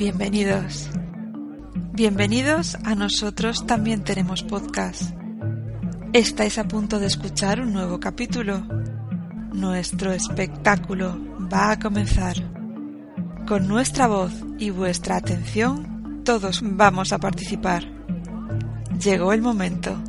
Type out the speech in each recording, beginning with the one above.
Bienvenidos. Bienvenidos a nosotros también tenemos podcast. Estáis a punto de escuchar un nuevo capítulo. Nuestro espectáculo va a comenzar. Con nuestra voz y vuestra atención, todos vamos a participar. Llegó el momento.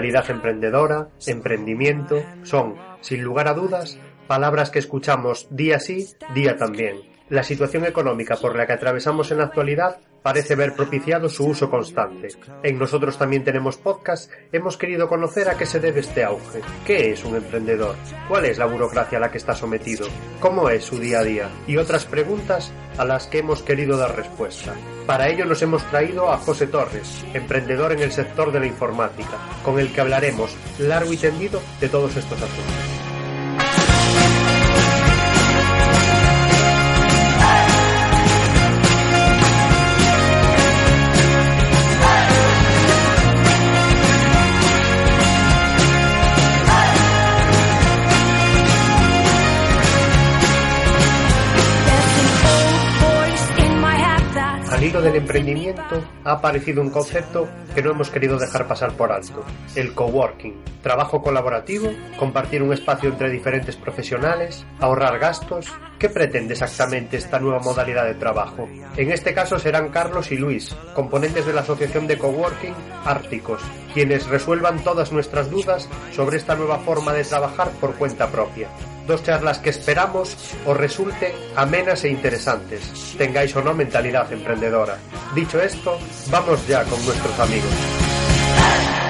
Mentalidad emprendedora, emprendimiento, son, sin lugar a dudas, palabras que escuchamos día sí, día también. La situación económica por la que atravesamos en la actualidad parece haber propiciado su uso constante. En nosotros también tenemos podcast, hemos querido conocer a qué se debe este auge. ¿Qué es un emprendedor? ¿Cuál es la burocracia a la que está sometido? ¿Cómo es su día a día? Y otras preguntas a las que hemos querido dar respuesta. Para ello nos hemos traído a José Torres, emprendedor en el sector de la informática, con el que hablaremos largo y tendido de todos estos asuntos. Del emprendimiento ha aparecido un concepto que no hemos querido dejar pasar por alto, el coworking. Trabajo colaborativo, compartir un espacio entre diferentes profesionales, ahorrar gastos. ¿Qué pretende exactamente esta nueva modalidad de trabajo? En este caso serán Carlos y Luis, componentes de la Asociación de Coworking Árticos, quienes resuelvan todas nuestras dudas sobre esta nueva forma de trabajar por cuenta propia dos charlas que esperamos os resulten amenas e interesantes, tengáis o no mentalidad emprendedora. Dicho esto, vamos ya con nuestros amigos.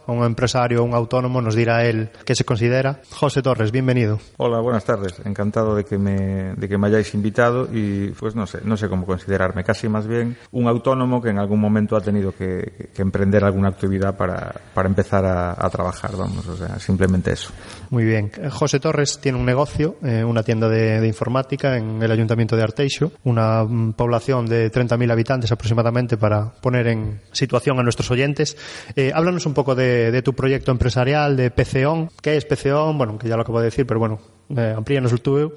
un empresario, un autónomo, nos dirá él qué se considera. José Torres, bienvenido. Hola, buenas tardes. Encantado de que me, de que me hayáis invitado y pues no sé, no sé cómo considerarme. Casi más bien un autónomo que en algún momento ha tenido que, emprender alguna actividad para, para empezar a, trabajar, vamos, o sea, simplemente eso. Muy bien. José Torres tiene un negocio, eh, una tienda de, informática en el Ayuntamiento de Arteixo, una mm, población de 30.000 habitantes aproximadamente para poner en situación a nuestros oyentes. Eh, háblanos un poco de de, tu proyecto empresarial, de PCON. ¿Qué es PCON? Bueno, que ya lo acabo de decir, pero bueno, eh, amplíanos el tuyo.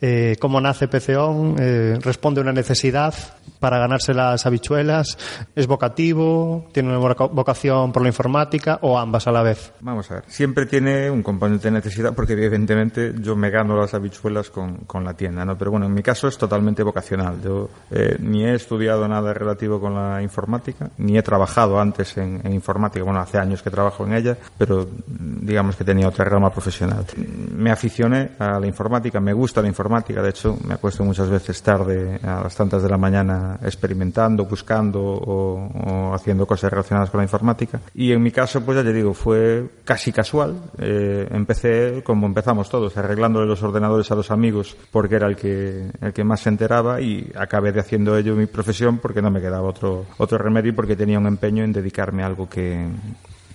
Eh, ¿Cómo nace PCON? Eh, ¿Responde a una necesidad para ganarse las habichuelas? ¿Es vocativo? ¿Tiene una vocación por la informática? ¿O ambas a la vez? Vamos a ver. Siempre tiene un componente de necesidad porque evidentemente yo me gano las habichuelas con, con la tienda, ¿no? Pero bueno, en mi caso es totalmente vocacional. Yo eh, ni he estudiado nada relativo con la informática, ni he trabajado antes en, en informática. Bueno, hace años que trabajo en ella, pero digamos que tenía otra rama profesional. Me aficioné a la informática, me gusta la informática, de hecho me acuesto muchas veces tarde a las tantas de la mañana experimentando, buscando o, haciendo cosas relacionadas con la informática. Y en mi caso, pues ya te digo, fue casi casual. Eh, empecé como empezamos todos, arreglándole los ordenadores a los amigos porque era el que, el que más se enteraba y acabé de haciendo ello mi profesión porque no me quedaba otro, otro remedio porque tenía un empeño en dedicarme a algo que,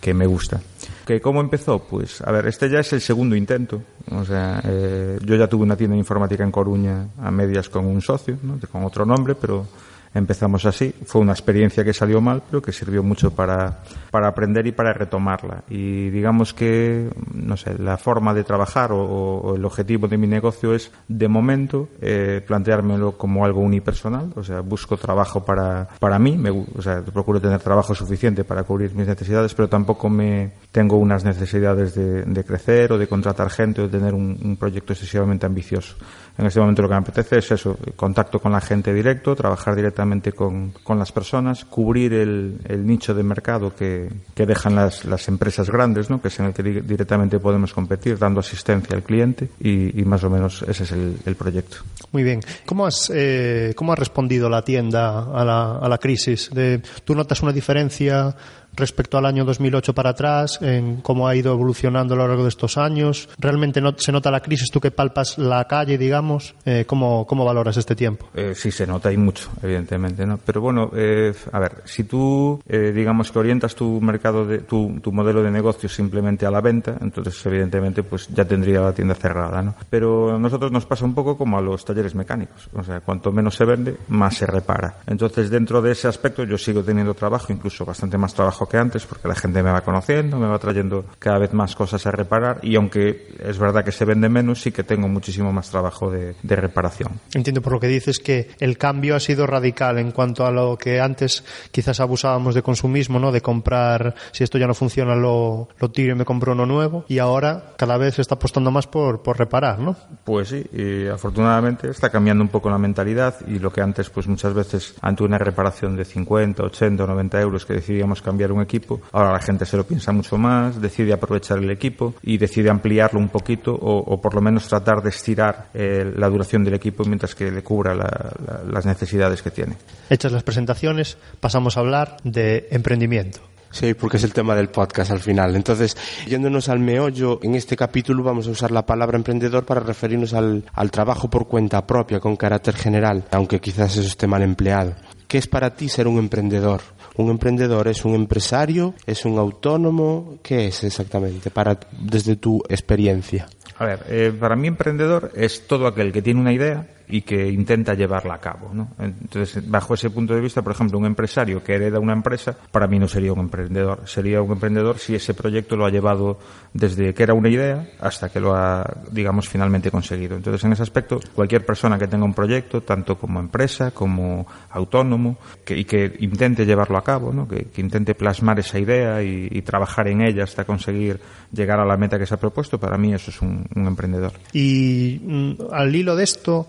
que me gusta. ¿Que ¿Cómo empezó? Pues, a ver, este ya es el segundo intento. O sea, eh, yo ya tuve una tienda de informática en Coruña a medias con un socio, ¿no? con otro nombre, pero empezamos así. Fue una experiencia que salió mal, pero que sirvió mucho para, para aprender y para retomarla. Y digamos que, no sé, la forma de trabajar o, el objetivo de mi negocio es, de momento, eh, planteármelo como algo unipersonal. O sea, busco trabajo para, para mí, me, o sea, procuro tener trabajo suficiente para cubrir mis necesidades, pero tampoco me tengo unas necesidades de, crecer o de contratar gente o de tener un proyecto excesivamente ambicioso. En este momento lo que me apetece es eso, contacto con la gente directo, trabajar directamente con, con las personas, cubrir el, el nicho de mercado que, que dejan las, las, empresas grandes, ¿no? que es en el que directamente podemos competir, dando asistencia al cliente y, y más o menos ese es el, el proyecto. Muy bien. ¿Cómo has, eh, cómo ha respondido la tienda a la, a la crisis? De, ¿Tú notas una diferencia respecto al año 2008 para atrás, en cómo ha ido evolucionando a lo largo de estos años. ¿Realmente no, se nota la crisis? Tú que palpas la calle, digamos, eh, ¿cómo, ¿cómo, valoras este tiempo? Eh, sí, se nota y mucho, evidentemente. ¿no? Pero bueno, eh, a ver, si tú, eh, digamos que orientas tu mercado, de, tu, tu, modelo de negocio simplemente a la venta, entonces evidentemente pues ya tendría la tienda cerrada. ¿no? Pero a nosotros nos pasa un poco como a los talleres mecánicos. O sea, cuanto menos se vende, más se repara. Entonces, dentro de ese aspecto, yo sigo teniendo trabajo, incluso bastante más trabajo que antes, porque la gente me va conociendo, me va trayendo cada vez más cosas a reparar y aunque es verdad que se vende menos, sí que tengo muchísimo más trabajo de, de reparación. Entiendo por lo que dices que el cambio ha sido radical en cuanto a lo que antes quizás abusábamos de consumismo, ¿no? De comprar, si esto ya no funciona, lo, lo tiro y me compro uno nuevo y ahora cada vez se está apostando más por, por reparar, ¿no? Pues sí, y afortunadamente está cambiando un poco la mentalidad y lo que antes pues muchas veces ante una reparación de 50, 80 o 90 euros que decidíamos cambiar un equipo, ahora la gente se lo piensa mucho más, decide aprovechar el equipo y decide ampliarlo un poquito o, o por lo menos tratar de estirar eh, la duración del equipo mientras que le cubra la, la, las necesidades que tiene. Hechas las presentaciones, pasamos a hablar de emprendimiento. Sí, porque es el tema del podcast al final. Entonces, yéndonos al meollo, en este capítulo vamos a usar la palabra emprendedor para referirnos al, al trabajo por cuenta propia, con carácter general, aunque quizás eso esté mal empleado. ¿Qué es para ti ser un emprendedor? ¿Un emprendedor es un empresario? ¿Es un autónomo? ¿Qué es exactamente para, desde tu experiencia? A ver, eh, para mí emprendedor es todo aquel que tiene una idea y que intenta llevarla a cabo. Entonces, bajo ese punto de vista, por ejemplo, un empresario que hereda una empresa, para mí no sería un emprendedor. Sería un emprendedor si ese proyecto lo ha llevado desde que era una idea hasta que lo ha, digamos, finalmente conseguido. Entonces, en ese aspecto, cualquier persona que tenga un proyecto, tanto como empresa, como autónomo, y que intente llevarlo a cabo, ¿no? que, intente plasmar esa idea y, trabajar en ella hasta conseguir llegar a la meta que se ha propuesto, para mí eso es un, un emprendedor. Y mm, al hilo de esto,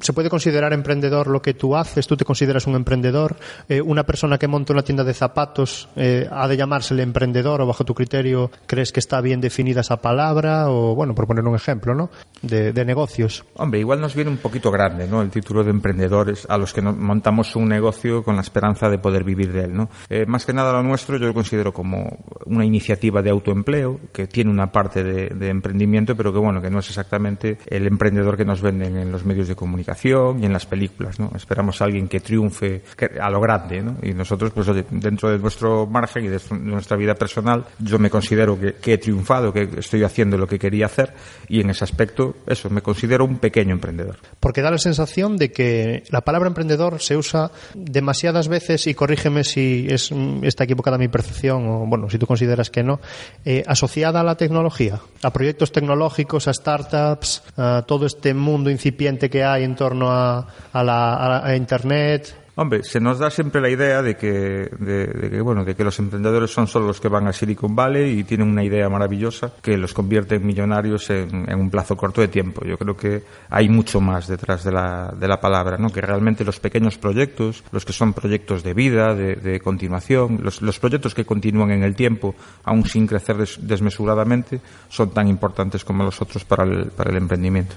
¿Se puede considerar emprendedor lo que tú haces? ¿Tú te consideras un emprendedor? Eh, ¿Una persona que monta una tienda de zapatos eh, ha de llamársele emprendedor o bajo tu criterio crees que está bien definida esa palabra? O bueno, por poner un ejemplo, ¿no? De, de negocios. Hombre, igual nos viene un poquito grande, ¿no? El título de emprendedores a los que montamos un negocio con la esperanza de poder vivir de él, ¿no? Eh, más que nada lo nuestro yo lo considero como una iniciativa de autoempleo que tiene una parte de, de emprendimiento, pero que bueno, que no es exactamente el emprendedor que nos venden en los medios de comunicación y en las películas, ¿no? Esperamos a alguien que triunfe a lo grande, ¿no? Y nosotros, pues dentro de nuestro margen y de nuestra vida personal, yo me considero que, que he triunfado, que estoy haciendo lo que quería hacer y en ese aspecto, eso, me considero un pequeño emprendedor. Porque da la sensación de que la palabra emprendedor se usa demasiadas veces, y corrígeme si es, está equivocada mi percepción, o bueno, si tú consideras que no, eh, asociada a la tecnología, a proyectos tecnológicos, a startups, a todo este mundo incipiente que hay en torno a, a, la, a, a Internet, Hombre, se nos da siempre la idea de que, de, que, bueno, de que los emprendedores son solo los que van a Silicon Valley y tienen una idea maravillosa que los convierte en millonarios en, un plazo corto de tiempo. Yo creo que hay mucho más detrás de la, de la palabra, ¿no? Que realmente los pequeños proyectos, los que son proyectos de vida, de, continuación, los, los, proyectos que continúan en el tiempo, aún sin crecer desmesuradamente, son tan importantes como los otros para el, para el emprendimiento.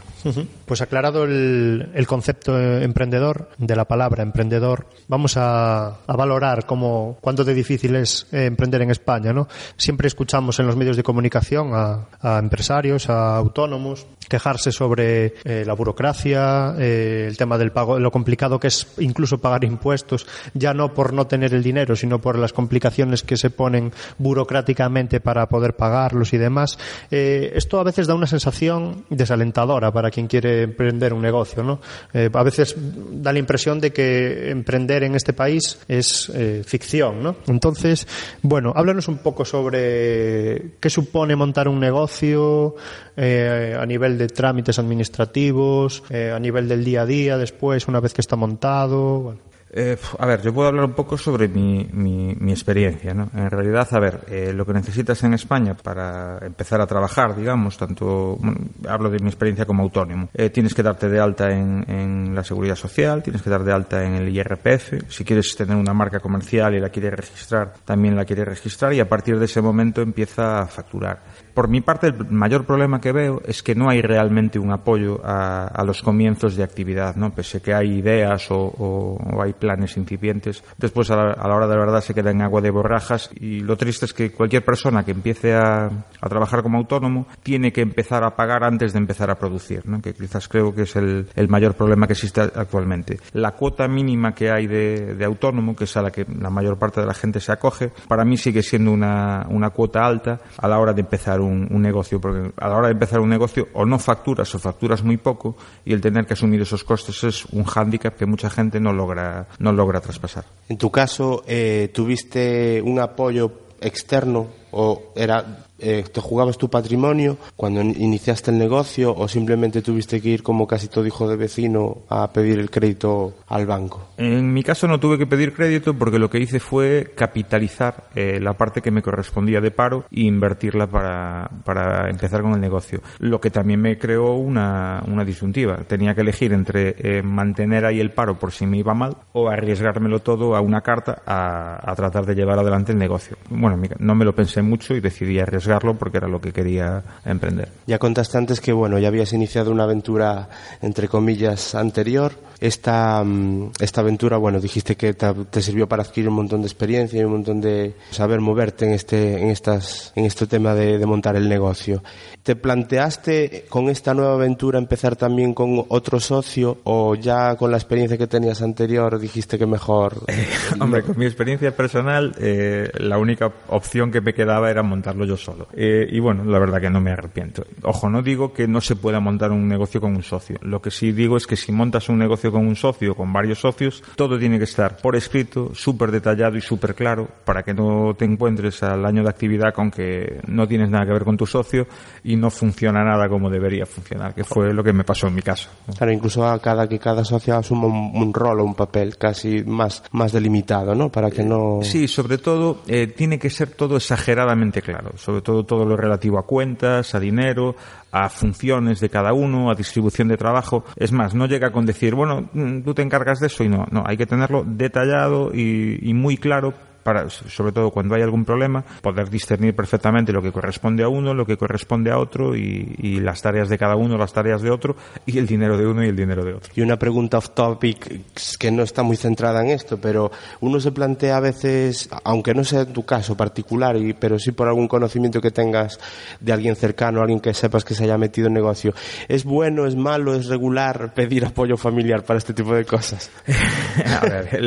Pues aclarado el, el concepto emprendedor, de la palabra emprendedor, vamos a, valorar cómo, cuánto de difícil es eh, emprender en España, ¿no? Siempre escuchamos en los medios de comunicación a, empresarios, a autónomos, quejarse sobre eh, la burocracia, eh, el tema del pago, lo complicado que es incluso pagar impuestos, ya no por no tener el dinero, sino por las complicaciones que se ponen burocráticamente para poder pagarlos y demás. esto a veces da una sensación desalentadora para quien quiere emprender un negocio, ¿no? a veces da la impresión de que emprender en este país es eh, ficción, ¿no? Entonces, bueno, háblanos un poco sobre qué supone montar un negocio eh, a nivel de trámites administrativos, eh, a nivel del día a día después, una vez que está montado. Bueno. Eh, a ver, yo puedo hablar un poco sobre mi, mi, experiencia. ¿no? En realidad, a ver, eh, lo que necesitas en España para empezar a trabajar, digamos, tanto, hablo de mi experiencia como autónomo, eh, tienes que darte de alta en, en, la seguridad social, tienes que dar de alta en el IRPF, si quieres tener una marca comercial y la quieres registrar, también la quieres registrar y a partir de ese momento empieza a facturar por mi parte, el mayor problema que veo es que no hay realmente un apoyo a, los comienzos de actividad, ¿no? Pese que hay ideas o, hay planes incipientes, después a la, hora de la verdad se queda en agua de borrajas y lo triste es que cualquier persona que empiece a, trabajar como autónomo tiene que empezar a pagar antes de empezar a producir, ¿no? Que quizás creo que es el, mayor problema que existe actualmente. La cuota mínima que hay de, autónomo, que es a la que la mayor parte de la gente se acoge, para mí sigue siendo una, una cuota alta a la hora de empezar un un, negocio, porque a la hora de empezar un negocio o no facturas o facturas muy poco y el tener que asumir esos costes es un hándicap que mucha gente no logra, no logra traspasar. En tu caso, eh, ¿tuviste un apoyo externo o era eh, te jugabas tu patrimonio cuando iniciaste el negocio o simplemente tuviste que ir como casi todo hijo de vecino a pedir el crédito al banco? En mi caso no tuve que pedir crédito porque lo que hice fue capitalizar eh, la parte que me correspondía de paro e invertirla para, para, empezar con el negocio. Lo que también me creó una, una disyuntiva. Tenía que elegir entre eh, mantener ahí el paro por si me iba mal o arriesgármelo todo a una carta a, a tratar de llevar adelante el negocio. Bueno, no me lo pensé mucho y decidí arriesgar porque era lo que quería emprender. Ya contaste antes que bueno, ya habías iniciado una aventura entre comillas anterior. Esta, mm, esta aventura, bueno, dijiste que te, sirvió para adquirir un montón de experiencia y un montón de saber moverte en este, en estas, en este tema de, montar el negocio. ¿Te planteaste con esta nueva aventura empezar también con otro socio o ya con la experiencia que tenías anterior dijiste que mejor? hombre, con mi experiencia personal, eh, la única opción que me quedaba era montarlo yo solo. Eh, y bueno, la verdad que no me arrepiento. Ojo, no digo que no se pueda montar un negocio con un socio. Lo que sí digo es que si montas un negocio con un socio o con varios socios, todo tiene que estar por escrito, súper detallado y súper claro para que no te encuentres al año de actividad con que no tienes nada que ver con tu socio y no funciona nada como debería funcionar, que fue lo que me pasó en mi caso. Claro, incluso a cada que cada socio asuma un, rol o un papel casi más, más delimitado, ¿no? Para que no... Sí, sobre todo eh, tiene que ser todo exageradamente claro, sobre todo todo lo relativo a cuentas, a dinero, a funciones de cada uno, a distribución de trabajo. Es más, no llega con decir, bueno, mm, tú te encargas de eso y no, no, hay que tenerlo detallado y, y muy claro para, sobre todo cuando hay algún problema, poder discernir perfectamente lo que corresponde a uno, lo que corresponde a otro y, las tareas de cada uno, las tareas de otro y el dinero de uno y el dinero de otro. Y una pregunta off topic que no está muy centrada en esto, pero uno se plantea a veces, aunque no sea en tu caso particular, y, pero sí por algún conocimiento que tengas de alguien cercano, alguien que sepas que se haya metido en negocio, ¿es bueno, es malo, es regular pedir apoyo familiar para este tipo de cosas? a ver,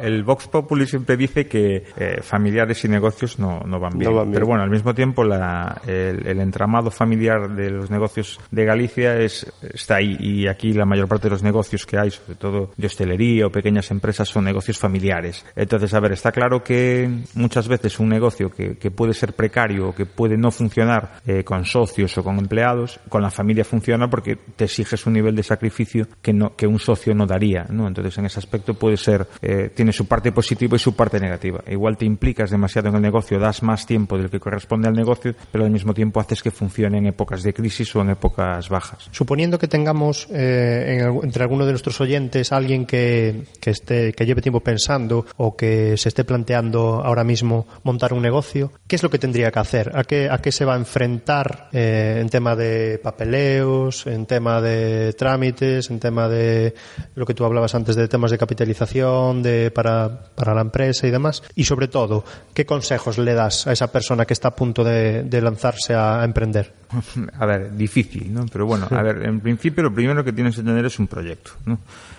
el Vox Populi siempre dice que eh, familiares y negocios no, no, van bien. No van bien. Pero bueno, al mismo tiempo la, el, el entramado familiar de los negocios de Galicia es, está ahí y aquí la mayor parte de los negocios que hay, sobre todo de hostelería o pequeñas empresas, son negocios familiares. Entonces, a ver, está claro que muchas veces un negocio que, que puede ser precario o que puede no funcionar eh, con socios o con empleados, con la familia funciona porque te exiges un nivel de sacrificio que, no, que un socio no daría, ¿no? Entonces, en ese aspecto puede ser, eh, tiene su parte positiva y su parte negativa. Igual te implicas demasiado en el negocio, das más tiempo del que corresponde al negocio, pero al mismo tiempo haces que funcione en épocas de crisis o en épocas bajas. Suponiendo que tengamos eh, en, entre alguno de nuestros oyentes alguien que, que, esté, que lleve tiempo pensando o que se esté planteando ahora mismo montar un negocio, ¿qué es lo que tendría que hacer? ¿A qué, a qué se va a enfrentar eh, en tema de papeleos, en tema de trámites, en tema de lo que tú hablabas antes de temas de capitalización de, para, para la empresa y demás? Y sobre todo, ¿qué consejos le das a esa persona que está a punto de, de lanzarse a, a emprender? A ver, difícil, ¿no? Pero bueno, a ver, en principio lo primero que tienes que tener es un proyecto, ¿no?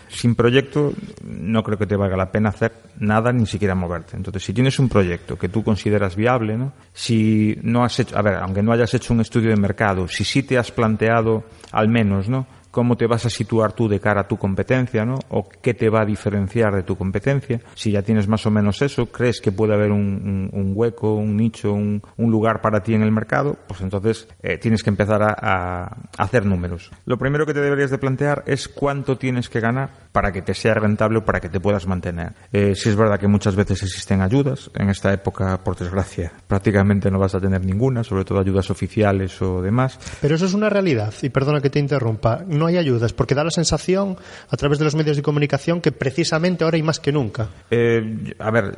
Sin proyecto no creo que te valga la pena hacer nada, ni siquiera moverte. Entonces, si tienes un proyecto que tú consideras viable, ¿no? Si no has hecho, a ver, aunque no hayas hecho un estudio de mercado, si sí te has planteado al menos, ¿no? Cómo te vas a situar tú de cara a tu competencia, ¿no? O qué te va a diferenciar de tu competencia. Si ya tienes más o menos eso, crees que puede haber un, hueco, un nicho, un, lugar para ti en el mercado, pues entonces eh, tienes que empezar a, hacer números. Lo primero que te deberías de plantear es cuánto tienes que ganar para que te sea rentable o para que te puedas mantener. Eh, si es verdad que muchas veces existen ayudas, en esta época, por desgracia, prácticamente no vas a tener ninguna, sobre todo ayudas oficiales o demás. Pero eso es una realidad, y perdona que te interrumpa hay ayudas, porque da la sensación a través de los medios de comunicación que precisamente ahora hay más que nunca. Eh, a ver,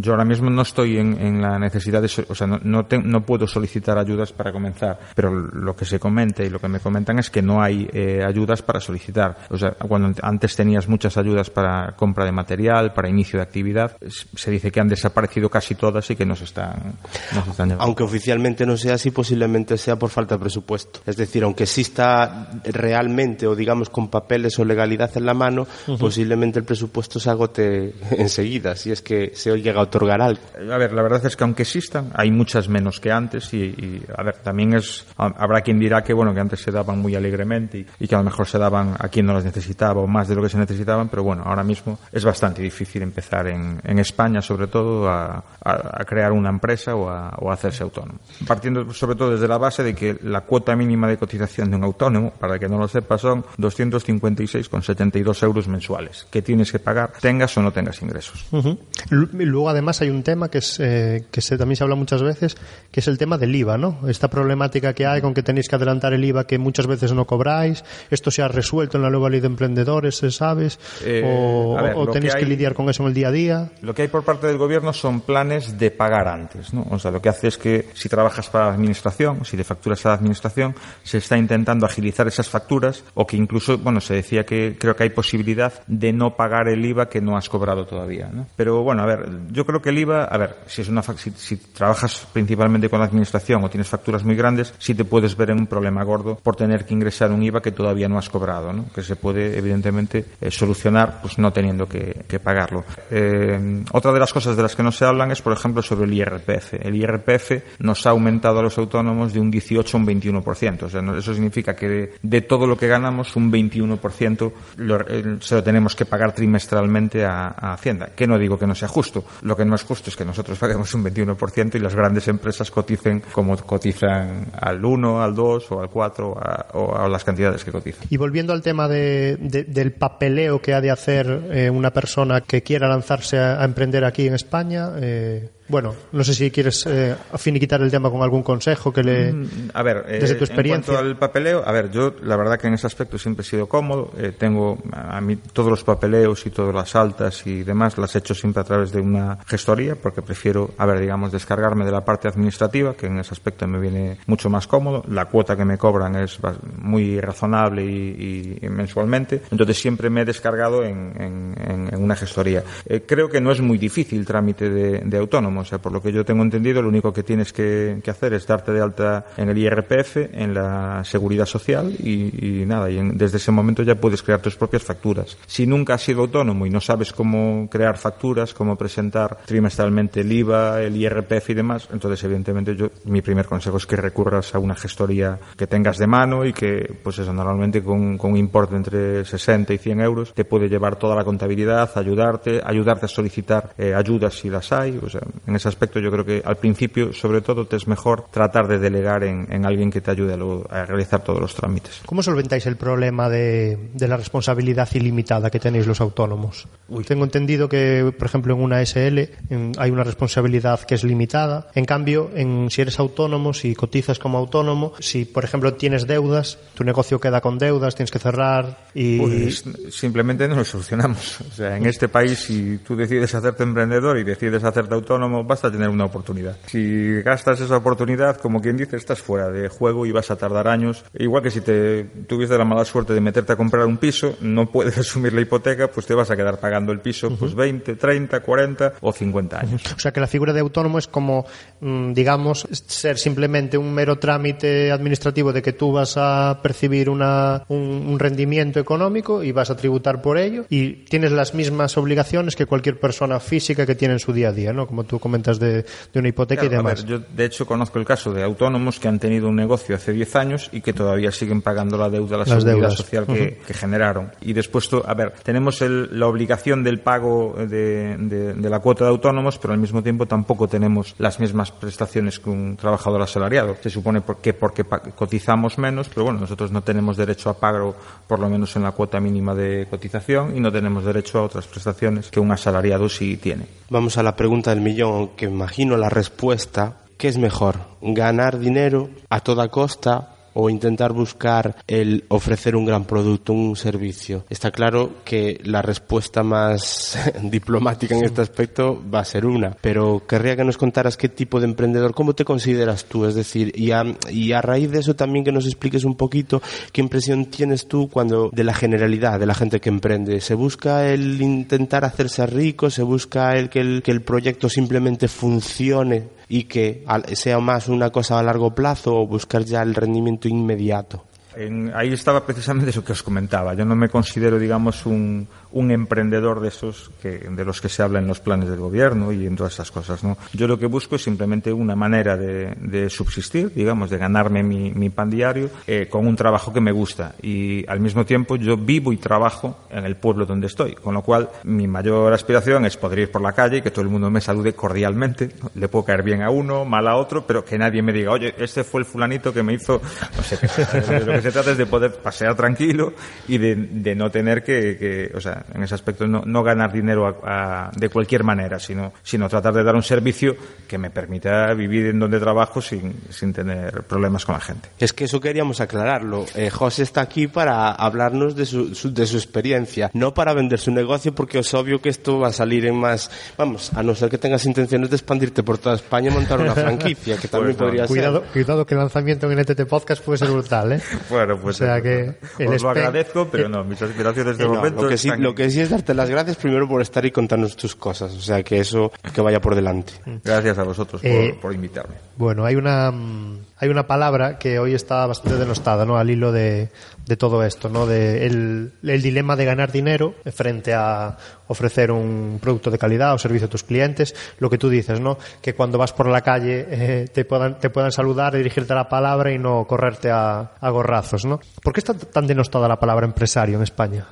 yo ahora mismo no estoy en, en la necesidad de, o sea, no, no, te, no, puedo solicitar ayudas para comenzar, pero lo que se comenta y lo que me comentan es que no hay eh, ayudas para solicitar. O sea, cuando antes tenías muchas ayudas para compra de material, para inicio de actividad, se dice que han desaparecido casi todas y que no se están, no se están Aunque oficialmente no sea así, posiblemente sea por falta de presupuesto. Es decir, aunque exista realmente o digamos con papeles o legalidad en la mano, uh -huh. posiblemente el presupuesto se agote enseguida, si es que se llega a otorgar algo. A ver, la verdad es que aunque existan, hay muchas menos que antes y, y a ver, también es, habrá quien dirá que bueno, que antes se daban muy alegremente y, y, que a lo mejor se daban a quien no las necesitaba o más de lo que se necesitaban, pero bueno, ahora mismo es bastante difícil empezar en, en España, sobre todo, a, a, a crear una empresa o a, o a hacerse autónomo. Partiendo sobre todo desde la base de que la cuota mínima de cotización de un autónomo, para que no lo sepa, son 256,72 euros mensuales que tienes que pagar, tengas o no tengas ingresos. Uh -huh. Luego, además, hay un tema que, es, eh, que se, también se habla muchas veces, que es el tema del IVA, ¿no? Esta problemática que hay con que tenéis que adelantar el IVA que muchas veces no cobráis. ¿Esto se ha resuelto en la nueva ley de emprendedores, ¿sabes? Eh, o, ver, o tenéis que, hay, que, lidiar con eso en el día a día. Lo que hay por parte del gobierno son planes de pagar antes, ¿no? O sea, lo que hace es que si trabajas para la administración, si te facturas a la administración, se está intentando agilizar esas facturas o que incluso, bueno, se decía que creo que hay posibilidad de no pagar el IVA que no has cobrado todavía, ¿no? Pero bueno, a ver, yo creo que el IVA, a ver, si es una si, si trabajas principalmente con la administración o tienes facturas muy grandes, sí te puedes ver en un problema gordo por tener que ingresar un IVA que todavía no has cobrado, ¿no? Que se puede evidentemente eh, solucionar pues no teniendo que, que pagarlo. Eh, otra de las cosas de las que no se hablan es, por ejemplo, sobre el IRPF. El IRPF nos ha aumentado a los autónomos de un 18 a un 21%. O sea, eso significa que de, de todo lo que ganamos, un 21% lo, se lo tenemos que pagar trimestralmente a, Hacienda. Que no digo que no sea justo. Lo que no es justo es que nosotros paguemos un 21% y las grandes empresas coticen como cotizan al 1, al 2 o al 4 a, o a las cantidades que cotizan. Y volviendo al tema de, de, del papeleo que ha de hacer eh, una persona que quiera lanzarse a, a emprender aquí en España, eh, bueno, no sé si quieres eh, finiquitar el tema con algún consejo que le. A ver, eh, desde tu experiencia. En cuanto al papeleo, a ver, yo la verdad que en ese aspecto siempre he sido cómodo. Eh, tengo a mí todos los papeleos y todas las altas y demás las he hecho siempre a través de una gestoría porque prefiero, a ver, digamos, descargarme de la parte administrativa, que en ese aspecto me viene mucho más cómodo. La cuota que me cobran es muy razonable y, y, y mensualmente. Entonces siempre me he descargado en, en, en una gestoría. creo que no es muy difícil el trámite de, de autónomo O sea, por lo que yo tengo entendido, lo único que tienes que, hacer es darte de alta en el IRPF, en la seguridad social y, nada, y desde ese momento ya puedes crear tus propias facturas. Si nunca has sido autónomo y no sabes cómo crear facturas, cómo presentar trimestralmente el IVA, el IRPF y demás, entonces evidentemente yo, mi primer consejo es que recurras a una gestoría que tengas de mano y que, pues eso, normalmente con, un importe entre 60 y 100 euros te puede llevar toda la contabilidad, ayudarte, ayudarte a solicitar eh, ayudas si las hay. En ese aspecto yo creo que al principio, sobre todo, te es mejor tratar de delegar en, en alguien que te ayude a, a, realizar todos los trámites. ¿Cómo solventáis el problema de, de la responsabilidad ilimitada que tenéis los autónomos? Uy. Tengo entendido que, por ejemplo, en una SL en, hay una responsabilidad que es limitada. En cambio, en, si eres autónomo, si cotizas como autónomo, si, por ejemplo, tienes deudas, tu negocio queda con deudas, tienes que cerrar y... Pues, simplemente no lo solucionamos. O sea, en este país, si tú decides hacerte emprendedor y decides hacerte autónomo, basta tener una oportunidad. Si gastas esa oportunidad, como quien dice, estás fuera de juego y vas a tardar años. Igual que si te tuviste la mala suerte de meterte a comprar un piso, no puedes asumir la hipoteca, pues te vas a quedar pagando el piso pues 20, 30, 40 o 50 años. O sea que la figura de autónomo es como, mm, digamos, ser simplemente un mero trámite administrativo de que tú vas a percibir una, un, un rendimiento económico y vas a tributar por ello y tienes las mismas obligaciones que cualquier persona física que tiene en su día a día, ¿no? Como tú comentas de, de una hipoteca claro, y demás. Ver, yo, de hecho, conozco el caso de autónomos que han tenido un negocio hace 10 años y que todavía siguen pagando la deuda la Las seguridad deudas. social que, generaron. Y después, a ver, tenemos el- la obligación del pago de, de- de la cuota de autónomos, pero al mismo tiempo tampoco tenemos las mismas prestaciones que un trabajador asalariado. Se supone por- que porque cotizamos menos, pero bueno, nosotros no tenemos derecho a pago, por lo menos en la cuota mínima de cotización, y no tenemos derecho a otras prestaciones que un asalariado sí tiene. Vamos a la pregunta del millón, que imagino la respuesta. ¿Qué es mejor? ¿Ganar dinero a toda costa o intentar buscar el ofrecer un gran producto, un servicio? Está claro que la respuesta más diplomática en este aspecto va a ser una, pero querría que nos contaras qué tipo de emprendedor, cómo te consideras tú, es decir, y a, raíz de eso también que nos expliques un poquito qué impresión tienes tú cuando de la generalidad de la gente que emprende. ¿Se busca el intentar hacerse rico? ¿Se busca el, que el proyecto simplemente funcione y que sea más una cosa a largo plazo o buscar ya el rendimiento inmediato? En- ahí estaba precisamente eso que os comentaba. Yo no me considero, digamos, un, un emprendedor de esos que, de los que se habla en los planes del gobierno y en todas esas cosas, ¿no? Yo lo que busco es simplemente una manera de, de subsistir, digamos, de ganarme mi, mi pan diario eh, con un trabajo que me gusta. Y al mismo tiempo yo vivo y trabajo en el pueblo donde estoy. Con lo cual, mi mayor aspiración es poder ir por la calle y que todo el mundo me salude cordialmente. Le puedo caer bien a uno, mal a otro, pero que nadie me diga, oye, este fue el fulanito que me hizo, no sé qué. Se trata es de poder pasear tranquilo y de, de no tener que, que, o sea, en ese aspecto no, no ganar dinero a- a- de cualquier manera, sino, sino tratar de dar un servicio que me permita vivir en donde trabajo sin, sin tener problemas con la gente. Es que eso queríamos aclararlo. Eh, José está aquí para hablarnos de su, su- de su experiencia, no para vender su negocio, porque es obvio que esto va a salir en más. Vamos, a no ser que tengas intenciones de expandirte por toda España y montar una franquicia, que también Pues no. podría Cuidado, ser. cuidado que el lanzamiento en NTT Podcast puede ser brutal, ¿eh? Bueno, pues O sea eso, que el os lo agradezco, pero no, mis aspiraciones de Eh, no, momento lo, que sí, están- lo que sí es darte las gracias primero por estar y contarnos tus cosas. O sea, que eso que vaya por delante. Gracias a vosotros por, Eh, por invitarme. Bueno, hay una mm, hay una palabra que hoy está bastante denostada, ¿no? Al hilo de, todo esto, ¿no? De el, dilema de ganar dinero frente a ofrecer un producto de calidad o servicio a tus clientes. Lo que tú dices, ¿no? Que cuando vas por la calle eh, te puedan te puedan saludar, dirigirte la palabra y no correrte a, a gorrazos, ¿no? ¿Por qué está tan denostada la palabra empresario en España?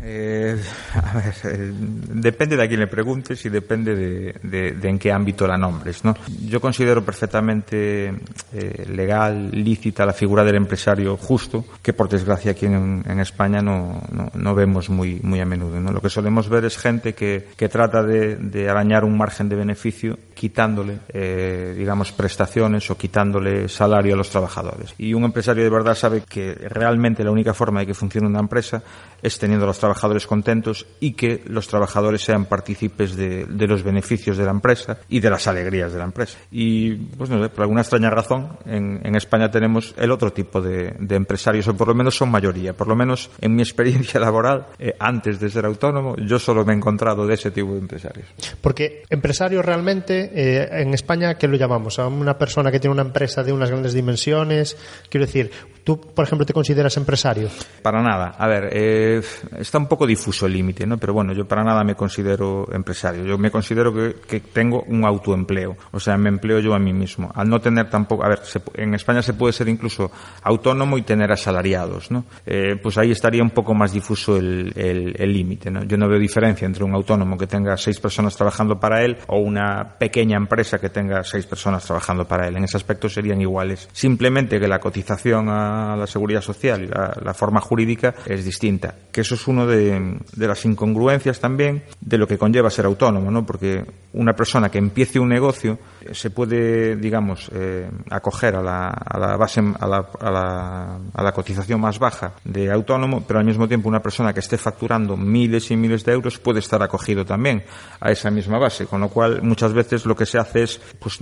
Eh, a ver, eh, depende de a quién le preguntes y depende de, de- de en qué ámbito la nombres, ¿no? Yo considero perfectamente eh, legal, lícita la figura del empresario justo, que por desgracia aquí en, en España no, no, no vemos muy, muy a menudo, ¿no? Lo que solemos ver es gente que, que trata de, de arañar un margen de beneficio quitándole, eh, digamos, prestaciones o quitándole salario a los trabajadores. Y un empresario de verdad sabe que realmente la única forma de que funcione una empresa es teniendo a los trabajadores contentos y que los trabajadores sean partícipes de, los beneficios de la empresa y de las alegrías de la empresa. Y, pues no sé, por alguna extraña razón, en, España tenemos el otro tipo de, de, empresarios, o por lo menos son mayoría. Por lo menos en mi experiencia laboral, eh, antes de ser autónomo, yo solo me he encontrado de ese tipo de empresarios. Porque empresario realmente, eh, en España, ¿qué lo llamamos? A una persona que tiene una empresa de unas grandes dimensiones. Quiero decir, ¿tú, por ejemplo, te consideras empresario? Para nada. A ver, eh, está un poco difuso el límite, ¿no? Pero bueno, yo para nada me considero empresario. Yo me considero que, que tengo un autoempleo. O sea, me empleo yo a mí mismo. Al no tener tampoco, a ver, se, en España se puede ser incluso autónomo y tener asalariados, ¿no? Eh, pues ahí estaría un poco más difuso el límite, ¿no? Yo no veo diferencia entre un autónomo que tenga seis personas trabajando para él o una pequeña empresa que tenga seis personas trabajando para él. En ese aspecto serían iguales. Simplemente que la cotización a la seguridad social y la, la forma jurídica es distinta. Que eso es uno de, de, las incongruencias también de lo que conlleva ser autónomo, ¿no? Porque una persona que empiece un negocio se puede, digamos, eh, acoger a la, a la base, a la, a, la, a la cotización más baja de autónomo, pero al mismo tiempo una persona que esté facturando miles y miles de euros puede estar acogido también a esa misma base, con lo cual muchas veces lo que se hace es, pues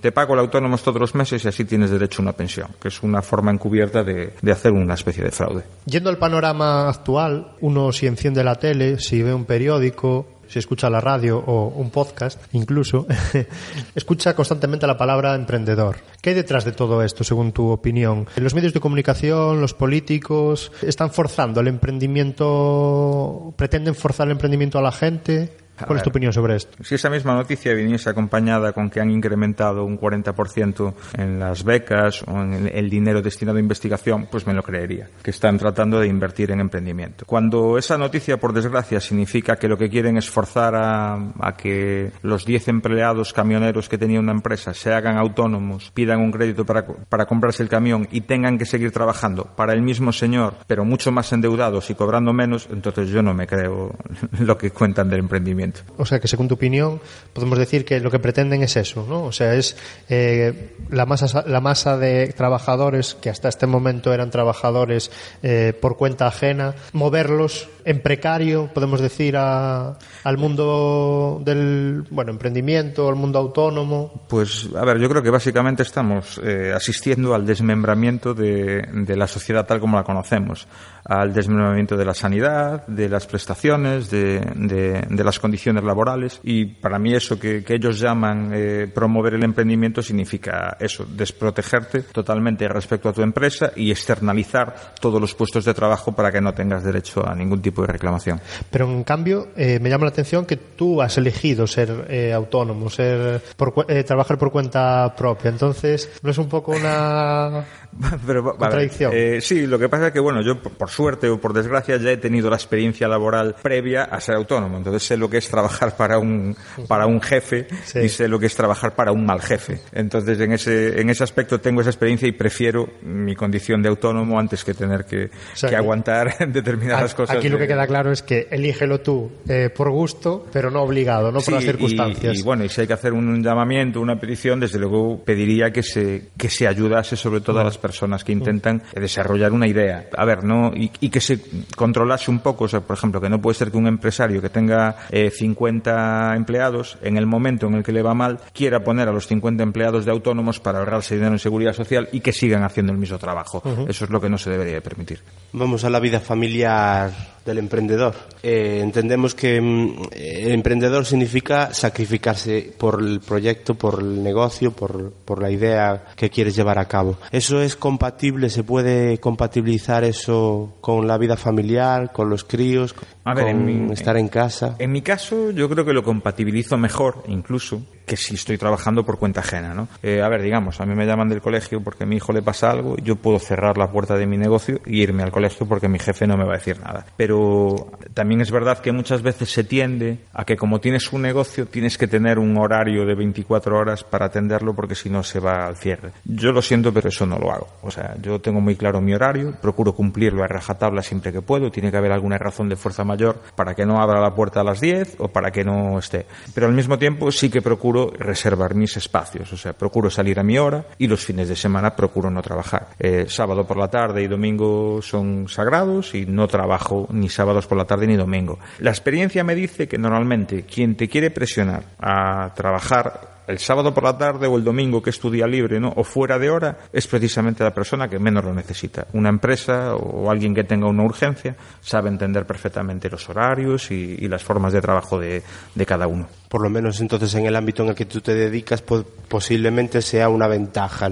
te pago el autónomo todos los meses y así tienes derecho a una pensión, que es una forma encubierta de, de hacer una especie de fraude. Yendo al panorama actual, uno si enciende la tele, si ve un periódico, si escucha la radio o un podcast, incluso, escucha constantemente la palabra emprendedor. ¿Qué hay detrás de todo esto, según tu opinión? ¿Los medios de comunicación, los políticos, están forzando el emprendimiento, pretenden forzar el emprendimiento a la gente? ¿Cuál es tu opinión sobre esto? Si esa misma noticia viniese acompañada con que han incrementado un 40% en las becas o en el dinero destinado a investigación, pues me lo creería, que están tratando de invertir en emprendimiento. Cuando esa noticia, por desgracia, significa que lo que quieren es forzar a, a que los 10 empleados camioneros que tenía una empresa se hagan autónomos, pidan un crédito para, para comprarse el camión y tengan que seguir trabajando para el mismo señor, pero mucho más endeudados y cobrando menos, entonces yo no me creo lo que cuentan del emprendimiento. O sea, que según tu opinión, podemos decir que lo que pretenden es eso, ¿no? O sea, es eh, la, masa, la masa de trabajadores que hasta este momento eran trabajadores eh, por cuenta ajena, moverlos en precario, podemos decir, a, al mundo del bueno emprendimiento, al mundo autónomo. Pues, a ver, yo creo que básicamente estamos eh, asistiendo al desmembramiento de, de la sociedad tal como la conocemos, al desmembramiento de la sanidad, de las prestaciones, de, de, de las condiciones condiciones laborales y para mí eso que, que ellos llaman eh, promover el emprendimiento significa eso, desprotegerte totalmente respecto a tu empresa y externalizar todos los puestos de trabajo para que no tengas derecho a ningún tipo de reclamación. Pero en cambio eh, me llama la atención que tú has elegido ser eh, autónomo, ser por, eh, trabajar por cuenta propia. Entonces, ¿no es un poco una Pero, contradicción? Ver, sí, lo que pasa es que bueno, yo por suerte o por desgracia ya he tenido la experiencia laboral previa a ser autónomo, entonces sé lo que es trabajar para un, para un jefe sí. y sé lo que es trabajar para un mal jefe. Entonces, en ese, en ese aspecto tengo esa experiencia y prefiero mi condición de autónomo antes que tener que, o sea, que aguantar determinadas cosas. Aquí lo que queda claro es que elígelo tú eh, por gusto, pero no obligado, no sí, por las circunstancias. Y, y, bueno, y si hay que hacer un llamamiento, una petición, desde luego pediría que se, que se ayudase sobre todo a las personas que intentan desarrollar una idea. A ver, no, y, y que se controlase un poco, o sea, por ejemplo, que no puede ser que un empresario que tenga eh, 50 empleados, en el momento en el que le va mal, quiera poner a los 50 empleados de autónomos para ahorrarse dinero en seguridad social y que sigan haciendo el mismo trabajo. Uh -huh. Eso es lo que no se debería permitir. Vamos a la vida familiar del emprendedor. Eh, entendemos que mm, el emprendedor significa sacrificarse por el proyecto, por el negocio, por, por la idea que quieres llevar a cabo. ¿Eso es compatible? ¿Se puede compatibilizar eso con la vida familiar, con los críos, a ver, con en mi, estar en casa? En mi caso, yo creo que lo compatibilizo mejor, incluso, que si estoy trabajando por cuenta ajena, ¿no? Eh, a ver, digamos, a mí me llaman del colegio porque a mi hijo le pasa algo, yo puedo cerrar la puerta de mi negocio y irme al colegio porque mi jefe no me va a decir nada. Pero también es verdad que muchas veces se tiende a que como tienes un negocio tienes que tener un horario de 24 horas para atenderlo porque si no se va al cierre. Yo lo siento, pero eso no lo hago. O sea, yo tengo muy claro mi horario, procuro cumplirlo a rajatabla siempre que puedo, tiene que haber alguna razón de fuerza mayor para que no abra la puerta a las 10 o para que no esté. Pero al mismo tiempo sí que procuro reservar mis espacios, o sea, procuro salir a mi hora y los fines de semana procuro no trabajar. Eh, sábado por la tarde y domingo son sagrados y no trabajo ni sábados por la tarde ni domingo. La experiencia me dice que normalmente quien te quiere presionar a trabajar el sábado por la tarde o el domingo que es tu día libre ¿no? o fuera de hora es precisamente la persona que menos lo necesita. Una empresa o alguien que tenga una urgencia sabe entender perfectamente los horarios y, las formas de trabajo de, de cada uno por lo menos entonces en el ámbito en el que tú te dedicas posiblemente sea una ventaja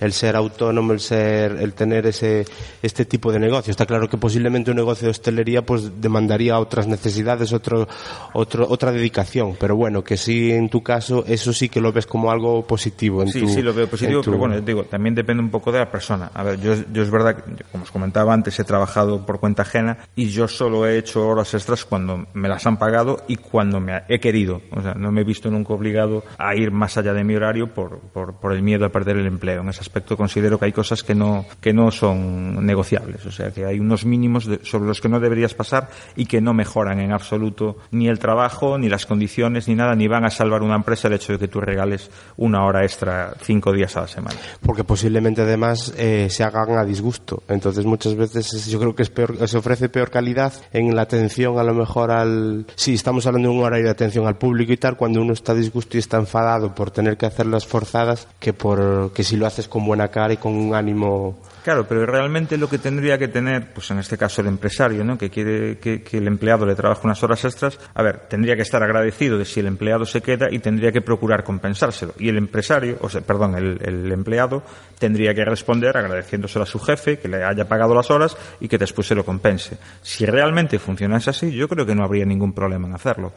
el, ser autónomo el ser el tener ese este tipo de negocio está claro que posiblemente un negocio de hostelería pues demandaría otras necesidades otro, otro otra dedicación pero bueno que sí en tu caso eso sí que lo ves como algo positivo en sí sí lo veo positivo pero bueno digo también depende un poco de la persona a ver yo, yo es verdad que como os comentaba antes he trabajado por cuenta ajena y yo solo he hecho horas extras cuando me las han pagado y cuando me he querido o sea, no me he visto nunca obligado a ir más allá de mi horario por, por, por, el miedo a perder el empleo. En ese aspecto considero que hay cosas que no, que no son negociables. O sea, que hay unos mínimos de, sobre los que no deberías pasar y que no mejoran en absoluto ni el trabajo, ni las condiciones, ni nada, ni van a salvar una empresa el hecho de que tú regales una hora extra cinco días a la semana. Porque posiblemente además eh, se hagan a disgusto. Entonces muchas veces yo creo que es peor, se ofrece peor calidad en la atención a lo mejor al... Sí, estamos hablando de un horario de atención al público y tal, cuando uno está disgusto y está enfadado por tener que hacerlas forzadas que por que si lo haces con buena cara y con un ánimo Claro, pero realmente lo que tendría que tener, pues en este caso el empresario, ¿no? que quiere que, el empleado le trabaje unas horas extras, a ver, tendría que estar agradecido de si el empleado se queda y tendría que procurar compensárselo. Y el empresario, o sea, perdón, el, el empleado tendría que responder agradeciéndoselo a su jefe, que le haya pagado las horas y que después se lo compense. Si realmente funcionase así, yo creo que no habría ningún problema en hacerlo.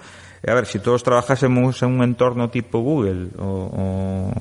A ver, si todos trabajásemos en un entorno tipo Google o, o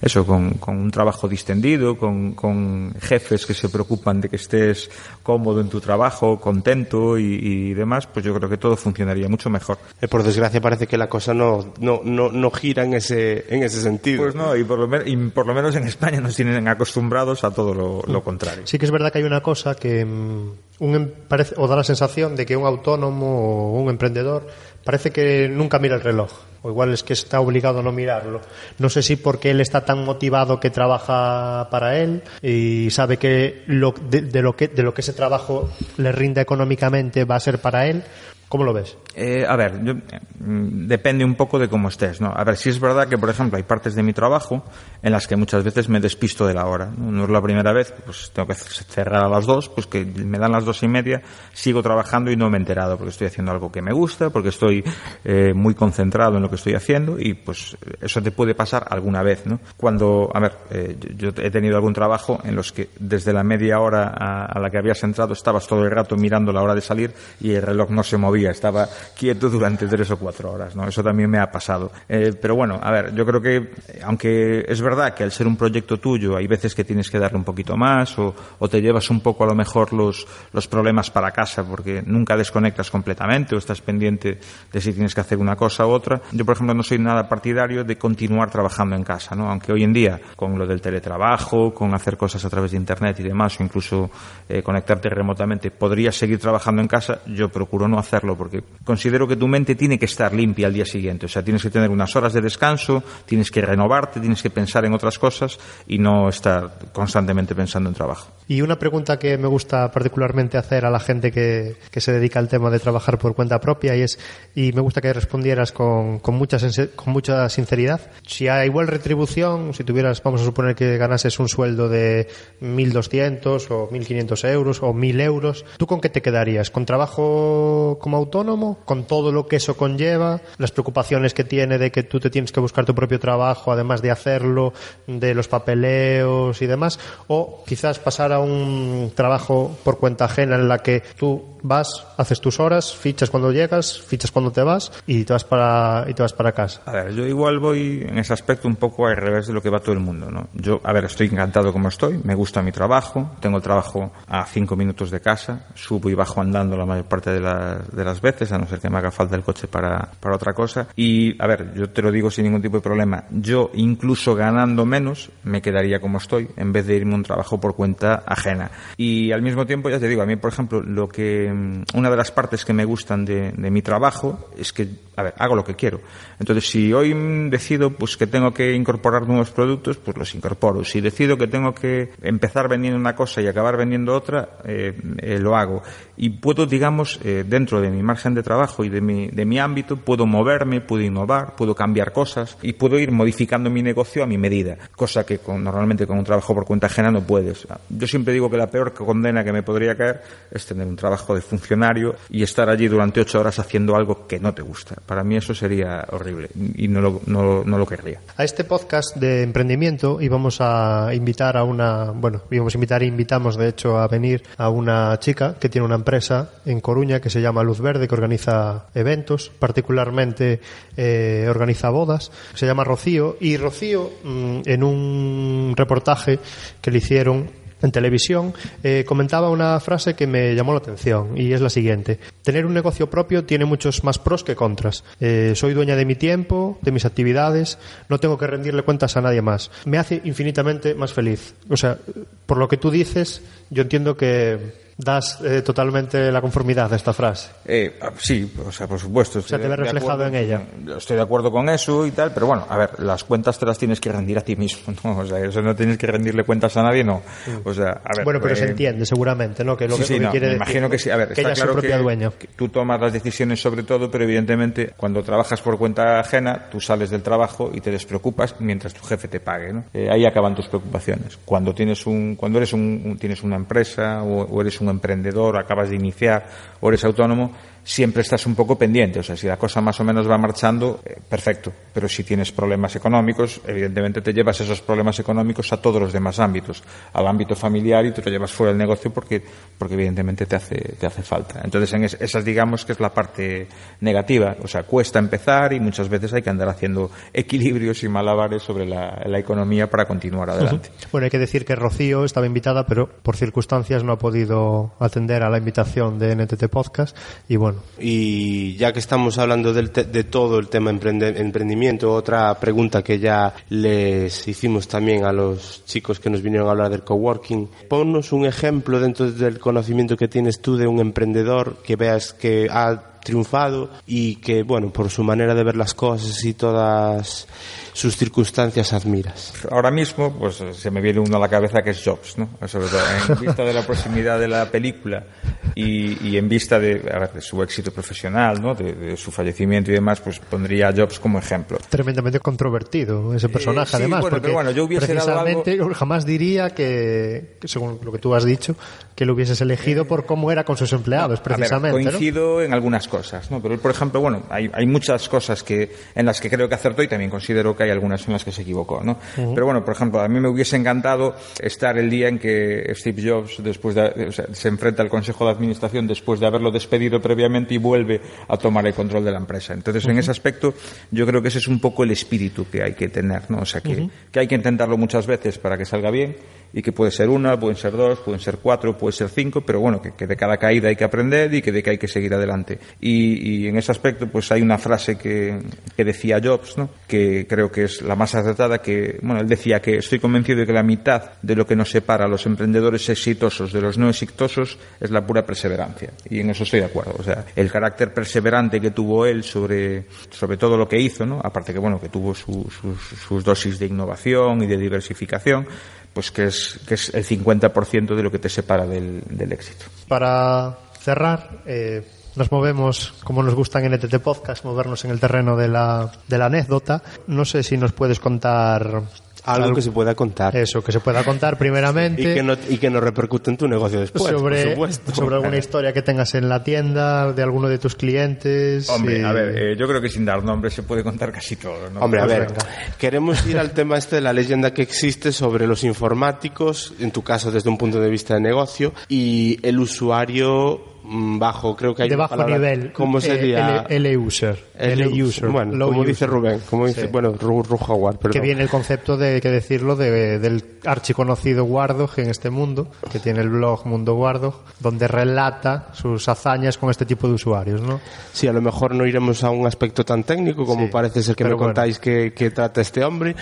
eso, con, con, un trabajo distendido, con, con jefes que se preocupan de que estés cómodo en tu trabajo, contento y, y demás, pues yo creo que todo funcionaría mucho mejor. Eh, por desgracia parece que la cosa no, no, no, no gira en ese, en ese sentido. Pues no, y por, lo y por lo menos en España nos tienen acostumbrados a todo lo, lo contrario. Sí que es verdad que hay una cosa que mm, un, em, parece, o da la sensación de que un autónomo o un emprendedor parece que nunca mira el reloj. O igual es que está obligado a no mirarlo. No sé si porque él está tan motivado que trabaja para él y sabe que, lo, de, de, lo que de lo que ese trabajo le rinda económicamente va a ser para él, ¿Cómo lo ves? Eh, a ver, yo, mm, depende un poco de cómo estés, ¿no? A ver, si es verdad que, por ejemplo, hay partes de mi trabajo en las que muchas veces me despisto de la hora. No, no es la primera vez, pues tengo que cerrar a las dos, pues que me dan las dos y media, sigo trabajando y no me he enterado porque estoy haciendo algo que me gusta, porque estoy eh, muy concentrado en lo que estoy haciendo y pues eso te puede pasar alguna vez, ¿no? Cuando, a ver, eh, yo, yo, he tenido algún trabajo en los que desde la media hora a, a la que habías entrado estabas todo el rato mirando la hora de salir y el reloj no se movía estaba quieto durante tres o cuatro horas, ¿no? Eso también me ha pasado. Eh, pero bueno, a ver, yo creo que, aunque es verdad que al ser un proyecto tuyo hay veces que tienes que darle un poquito más o, o te llevas un poco a lo mejor los, los problemas para casa porque nunca desconectas completamente o estás pendiente de si tienes que hacer una cosa u otra. Yo, por ejemplo, no soy nada partidario de continuar trabajando en casa, ¿no? Aunque hoy en día, con lo del teletrabajo, con hacer cosas a través de Internet y demás, o incluso eh, conectarte remotamente, podrías seguir trabajando en casa, yo procuro no hacerlo porque considero que tu mente tiene que estar limpia al día siguiente. O sea, tienes que tener unas horas de descanso, tienes que renovarte, tienes que pensar en otras cosas y no estar constantemente pensando en trabajo. Y una pregunta que me gusta particularmente hacer a la gente que, que se dedica al tema de trabajar por cuenta propia y es, y me gusta que respondieras con, con, mucha, con mucha sinceridad. Si a igual retribución, si tuvieras, vamos a suponer que ganases un sueldo de 1.200 o 1.500 euros o 1.000 euros, ¿tú con qué te quedarías? ¿Con trabajo como autónomo, con todo lo que eso conlleva, las preocupaciones que tiene de que tú te tienes que buscar tu propio trabajo, además de hacerlo, de los papeleos y demás, o quizás pasar a un trabajo por cuenta ajena en la que tú vas, haces tus horas, fichas cuando llegas, fichas cuando te vas y te vas para y te vas para casa. A ver, yo igual voy en ese aspecto un poco al revés de lo que va todo el mundo, ¿no? Yo, a ver, estoy encantado como estoy, me gusta mi trabajo, tengo el trabajo a cinco minutos de casa, subo y bajo andando la mayor parte de, la, las veces, a no ser que me haga falta el coche para, para otra cosa. Y, a ver, yo te lo digo sin ningún tipo de problema. Yo, incluso ganando menos, me quedaría como estoy, en vez de irme a un trabajo por cuenta ajena. Y al mismo tiempo, ya te digo, a mí, por ejemplo, lo que, mm, una de las partes que me gustan de, de mi trabajo es que, a ver, hago lo que quiero. Entonces, si hoy decido, pues que tengo que incorporar nuevos productos, pues los incorporo. Si decido que tengo que empezar vendiendo una cosa y acabar vendiendo otra, eh, eh, lo hago. Y puedo, digamos, eh, dentro de mi margen de trabajo y de mi, de mi ámbito, puedo moverme, puedo innovar, puedo cambiar cosas y puedo ir modificando mi negocio a mi medida, cosa que con, normalmente con un trabajo por cuenta ajena no puedes. Yo siempre digo que la peor condena que me podría caer es tener un trabajo de funcionario y estar allí durante ocho horas haciendo algo que no te gusta. Para mí eso sería horrible y no lo, no, no lo querría. A este podcast de emprendimiento íbamos a invitar a una, bueno, íbamos a invitar e invitamos de hecho a venir a una chica que tiene una empresa en Coruña que se llama Luz Verde, que organiza eventos, particularmente eh, organiza bodas, se llama Rocío, y Rocío mm, en un reportaje que le hicieron en televisión, eh, comentaba una frase que me llamó la atención y es la siguiente. Tener un negocio propio tiene muchos más pros que contras. Eh, soy dueña de mi tiempo, de mis actividades, no tengo que rendirle cuentas a nadie más. Me hace infinitamente más feliz. O sea, por lo que tú dices, yo entiendo que das eh, totalmente la conformidad a esta frase. Eh, sí, o sea, por supuesto. O sea, te ves reflejado en ella. Estoy de acuerdo con eso y tal, pero bueno, a ver, las cuentas te las tienes que rendir a ti mismo, ¿no? O sea, eso no tienes que rendirle cuentas a nadie, no. O sea, a ver. Bueno, pero eh, se entiende seguramente, ¿no? Que lo sí, que, sí, lo que no, quiere me decir, imagino que sí. A ver, que está ella es claro su propia que, dueña. que tú tomas las decisiones sobre todo, pero evidentemente cuando trabajas por cuenta ajena, tú sales del trabajo y te despreocupas mientras tu jefe te pague, ¿no? Eh, ahí acaban tus preocupaciones. Cuando tienes un, cuando eres un, un- tienes una empresa o, o eres un emprendedor, acabas de iniciar o eres autónomo, siempre estás un poco pendiente. O sea, si la cosa más o menos va marchando, eh, perfecto. Pero si tienes problemas económicos, evidentemente te llevas esos problemas económicos a todos los demás ámbitos, al ámbito familiar y te lo llevas fuera del negocio porque, porque evidentemente te hace, te hace falta. Entonces, en es- esas digamos que es la parte negativa. O sea, cuesta empezar y muchas veces hay que andar haciendo equilibrios y malabares sobre la, la economía para continuar adelante. Bueno, hay que decir que Rocío estaba invitada, pero por circunstancias no ha podido atender a la invitación de NTT Podcast. Y bueno, Y ya que estamos hablando del te- de todo el tema emprendimiento, otra pregunta que ya les hicimos también a los chicos que nos vinieron a hablar del coworking. Ponnos un ejemplo dentro del conocimiento que tienes tú de un emprendedor que veas que ha triunfado y que, bueno, por su manera de ver las cosas y todas sus circunstancias admiras. Ahora mismo, pues se me viene uno a la cabeza que es Jobs, ¿no? Sobre todo en vista de la proximidad de la película y, y en vista de, a ver, de su éxito profesional, ¿no? De, de su fallecimiento y demás, pues pondría a Jobs como ejemplo. tremendamente controvertido ese personaje, sí, además. bueno, porque pero bueno, yo hubiese dado precisamente jamás diría que, que, según lo que tú has dicho, que lo hubieses elegido por cómo era con sus empleados, A ver, precisamente. ¿no? coincido en algunas cosas, ¿no? Pero por ejemplo, bueno, hay, hay muchas cosas que, en las que creo que acertó y también considero que hay algunas en las que se equivocó, ¿no? Pero bueno, por ejemplo, a mí me hubiese encantado estar el día en que Steve Jobs, después de, o sea, se enfrenta al Consejo de Administración después de haberlo despedido previamente y vuelve a tomar el control de la empresa. Entonces, en ese aspecto, yo creo que ese es un poco el espíritu que hay que tener, ¿no? O sea, que, que hay que intentarlo muchas veces para que salga bien y que puede ser una, pueden ser dos, pueden ser cuatro, puede ser cinco, pero bueno, que, de cada caída hay que aprender y que de que hay que seguir adelante. Y, en ese aspecto, pues hay una frase que, que decía Jobs, ¿no? que creo que es la más acertada, que, bueno, él decía que estoy convencido de que la mitad de lo que nos separa a los emprendedores exitosos de los no exitosos es la pura perseverancia. Y en eso estoy de acuerdo. O sea, el carácter perseverante que tuvo él sobre, sobre todo lo que hizo, ¿no? aparte que, bueno, que tuvo su- sus, sus dosis de innovación y de diversificación, pues que es, que es el 50% de lo que te separa del, del éxito. Para cerrar, eh, nos movemos, como nos gusta en NTT Podcast, movernos en el terreno de la, de la anécdota. No sé si nos puedes contar Algo Algo- que se pueda contar. eso, que se pueda contar primeramente. Y que, no, y que no repercute en tu negocio después, por sobre, supuesto. sobre alguna historia que tengas en la tienda, de alguno de tus clientes. Hombre, a ver, eh, yo creo que sin dar nombres se puede contar casi todo, ¿no? Hombre, a ver, venga. queremos ir al tema este de la leyenda que existe sobre los informáticos, en tu caso desde un punto de vista de negocio, y el usuario bajo, creo que hay de bajo palabra- nivel. ¿Cómo eh, sería? L, L user. L- L user. Bueno, low como user. dice Rubén, como dice, Sí. bueno, Ru, Ru Howard, perdón. Que viene el concepto de, que decirlo, de, del archiconocido Wardog en este mundo, que tiene el blog Mundo Wardog, donde relata sus hazañas con este tipo de usuarios, ¿no? Sí, a lo mejor no iremos a un aspecto tan técnico como Sí, parece ser que me pero bueno. contáis que, que trata este hombre,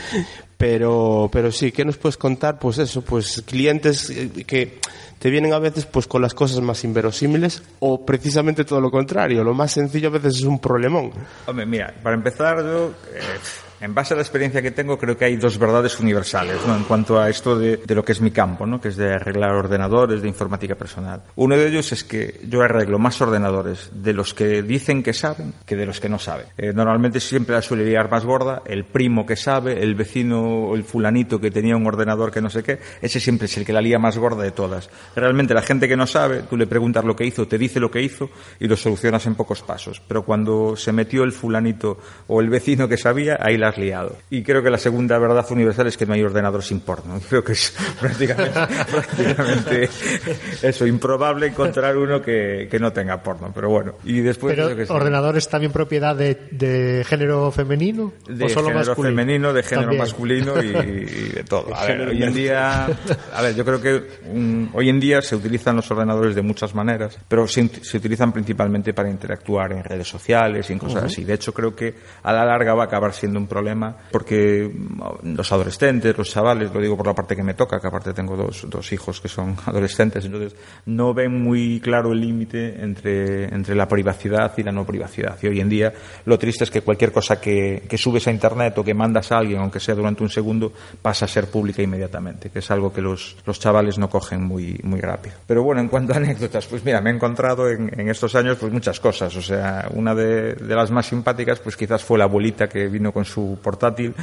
pero, pero sí, ¿qué nos puedes contar? Pues eso, pues clientes eh, que te vienen a veces pues con las cosas más inverosímiles o precisamente todo lo contrario, lo más sencillo a veces es un problemón. Hombre, mira, para empezar, yo, eh, en base a la experiencia que tengo, creo que hay dos verdades universales, ¿no? En cuanto a esto de, lo que es mi campo, ¿no? Que es de arreglar ordenadores, de informática personal. Uno de ellos es que yo arreglo más ordenadores de los que dicen que saben que de los que no saben. Eh, normalmente siempre la suele liar más gorda el primo que sabe, el vecino o el fulanito que tenía un ordenador que no sé qué, ese siempre es el que la lía más gorda de todas. Realmente la gente que no sabe, tú le preguntas lo que hizo, te dice lo que hizo y lo solucionas en pocos pasos. Pero cuando se metió el fulanito o el vecino que sabía, ahí la has liado. Y creo que la segunda verdad universal es que no hay ordenador sin porno. Creo que es prácticamente, prácticamente eso, improbable encontrar uno que, que no tenga porno. Pero bueno, y después... Pero sé. ordenadores también propiedad de, de género femenino de o solo género masculino. femenino, de género También. masculino y, y de todo. A ver, hoy en día, a ver, yo creo que mm, hoy en día se utilizan los ordenadores de muchas maneras, pero se, se utilizan principalmente para interactuar en redes sociales y en cosas así. De hecho, creo que a la larga va a acabar siendo un problema porque mm, los adolescentes, los chavales, lo digo por la parte que me toca, que aparte tengo dos, dos hijos que son adolescentes, entonces no ven muy claro el límite entre, entre la privacidad y la no privacidad. Y hoy en día lo triste es que cualquier cosa que, que subes a internet o que mandas a alguien, aunque sea durante un segundo, pasa a ser pública inmediatamente, que es algo que los, los chavales no cogen muy, muy rápido. Pero bueno, en cuanto a anécdotas, pues mira, me he encontrado en, en estos años pues muchas cosas. O sea, una de, de las más simpáticas, pues quizás fue la abuelita que vino con su portátil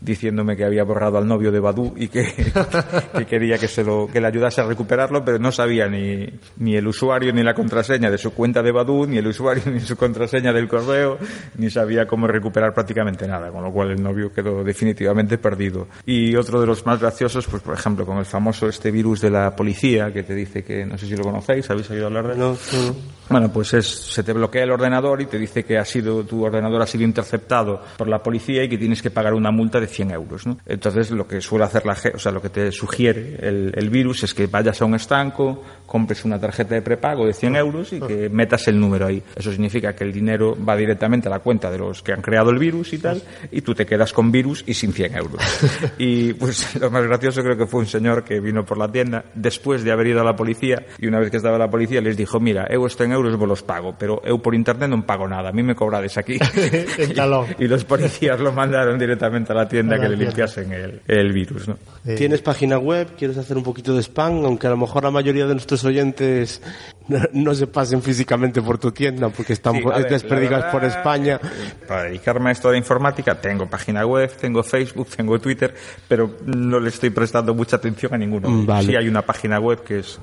diciéndome que había borrado al novio de Badu y que, que quería que se lo, que le ayudase a recuperarlo, pero no sabía ni, ni el usuario ni la contraseña de su cuenta de Badu, ni el usuario ni su contraseña del correo, ni sabía cómo recuperar prácticamente nada, con lo cual el novio quedó definitivamente perdido. Y otro de los más graciosos, pues por ejemplo, con el famoso este virus de la policía, que te dice que, no sé si lo conocéis, ¿habéis oído hablar de él? No, no, no. Bueno, pues es, se te bloquea el ordenador y te dice que ha sido, tu ordenador ha sido interceptado por la policía y que tienes que pagar una multa de 100 euros, ¿no? Entonces, lo que suele hacer la o sea, lo que te sugiere el, el virus es que vayas a un estanco, compres una tarjeta de prepago de 100 euros y que metas el número ahí. Eso significa que el dinero va directamente a la cuenta de los que han creado el virus y tal, y tú te quedas con virus y sin 100 euros. Y pues lo más gracioso creo que fue un señor que vino por la tienda después de haber ido a la policía y una vez que estaba la policía les dijo, mira, eu estos en euros vos los pago, pero eu por internet non pago nada, a mí me cobrades aquí. Talón. y los policías lo mandaron directamente a la tienda A la que le tienda. limpiasen el, el virus, ¿no? ¿Tienes página web? ¿Quieres hacer un poquito de spam? Aunque a lo mejor la mayoría de nuestros oyentes no, no se pasen físicamente por tu tienda porque están Sí, ver, desperdigados por España. Para dedicarme a esto de informática, tengo página web, tengo Facebook, tengo Twitter, pero no le estoy prestando mucha atención a ninguno. ellos. Vale. Sí hay una página web que es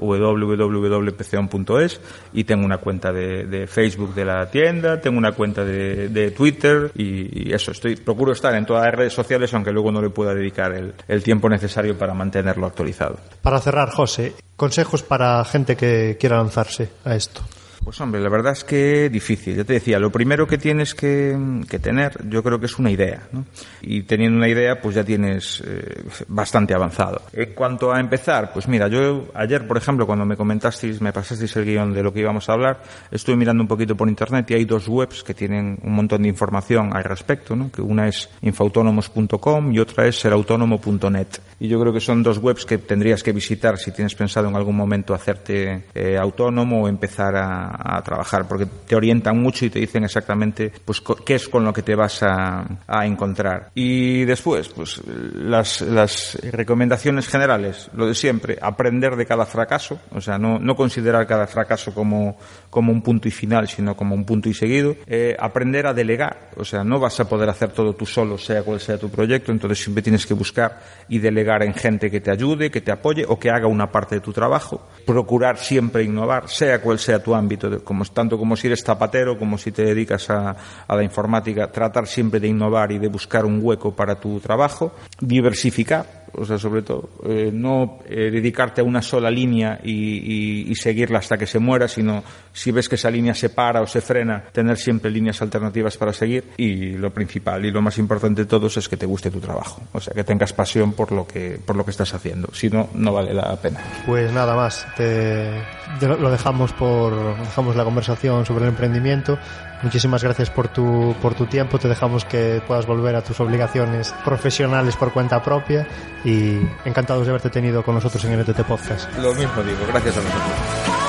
www.pceon.es y tengo una cuenta de, de Facebook de la tienda, tengo una cuenta de, de Twitter y, y eso. Estoy, procuro estar en todas las redes sociales, aunque luego no le pueda dedicar el, el tiempo necesario para mantenerlo actualizado. Para cerrar, José, consejos para gente que quiera lanzarse a esto. Pues hombre, la verdad es que difícil. Ya te decía, lo primero que tienes que, tener, yo creo que es una idea, ¿no? Y teniendo una idea, pues ya tienes eh, bastante avanzado. En cuanto a empezar, pues mira, yo ayer, por ejemplo, cuando me comentasteis, me pasasteis el guion de lo que íbamos a hablar, estuve mirando un poquito por internet y hay dos webs que tienen un montón de información al respecto, ¿no? Que una es infautónomos.com y otra es serautónomo.net. Y yo creo que son dos webs que tendrías que visitar si tienes pensado en algún momento hacerte eh, autónomo o empezar a, a trabajar, porque te orientan mucho y te dicen exactamente pues qué es con lo que te vas a, a encontrar. Y después, pues las, las recomendaciones generales, lo de siempre, aprender de cada fracaso, o sea, no, no considerar cada fracaso como, como un punto y final, sino como un punto y seguido. Eh, aprender a delegar, o sea, no vas a poder hacer todo tú solo, sea cual sea tu proyecto, entonces siempre tienes que buscar y delegar en gente que te ayude, que te apoye o que haga una parte de tu trabajo. Procurar siempre innovar, sea cual sea tu ámbito, como, tanto como si eres zapatero, como si te dedicas a la informática, tratar siempre de innovar y de buscar un hueco para tu trabajo. Diversificar, o sea, sobre todo, eh, no eh, dedicarte a una sola línea y, y, seguirla hasta que se muera, sino si ves que esa línea se para o se frena, tener siempre líneas alternativas para seguir y lo principal y lo más importante de todos es que te guste tu trabajo, o sea, que tengas pasión por lo que, por lo que estás haciendo, si no, no vale la pena. Pues nada más, te, lo dejamos por, dejamos la conversación sobre el emprendimiento. Muchísimas gracias por tu, por tu tiempo, te dejamos que puedas volver a tus obligaciones profesionales por cuenta propia y encantados de haberte tenido con nosotros en el NTT Podcast. Lo mismo digo, gracias a nosotros.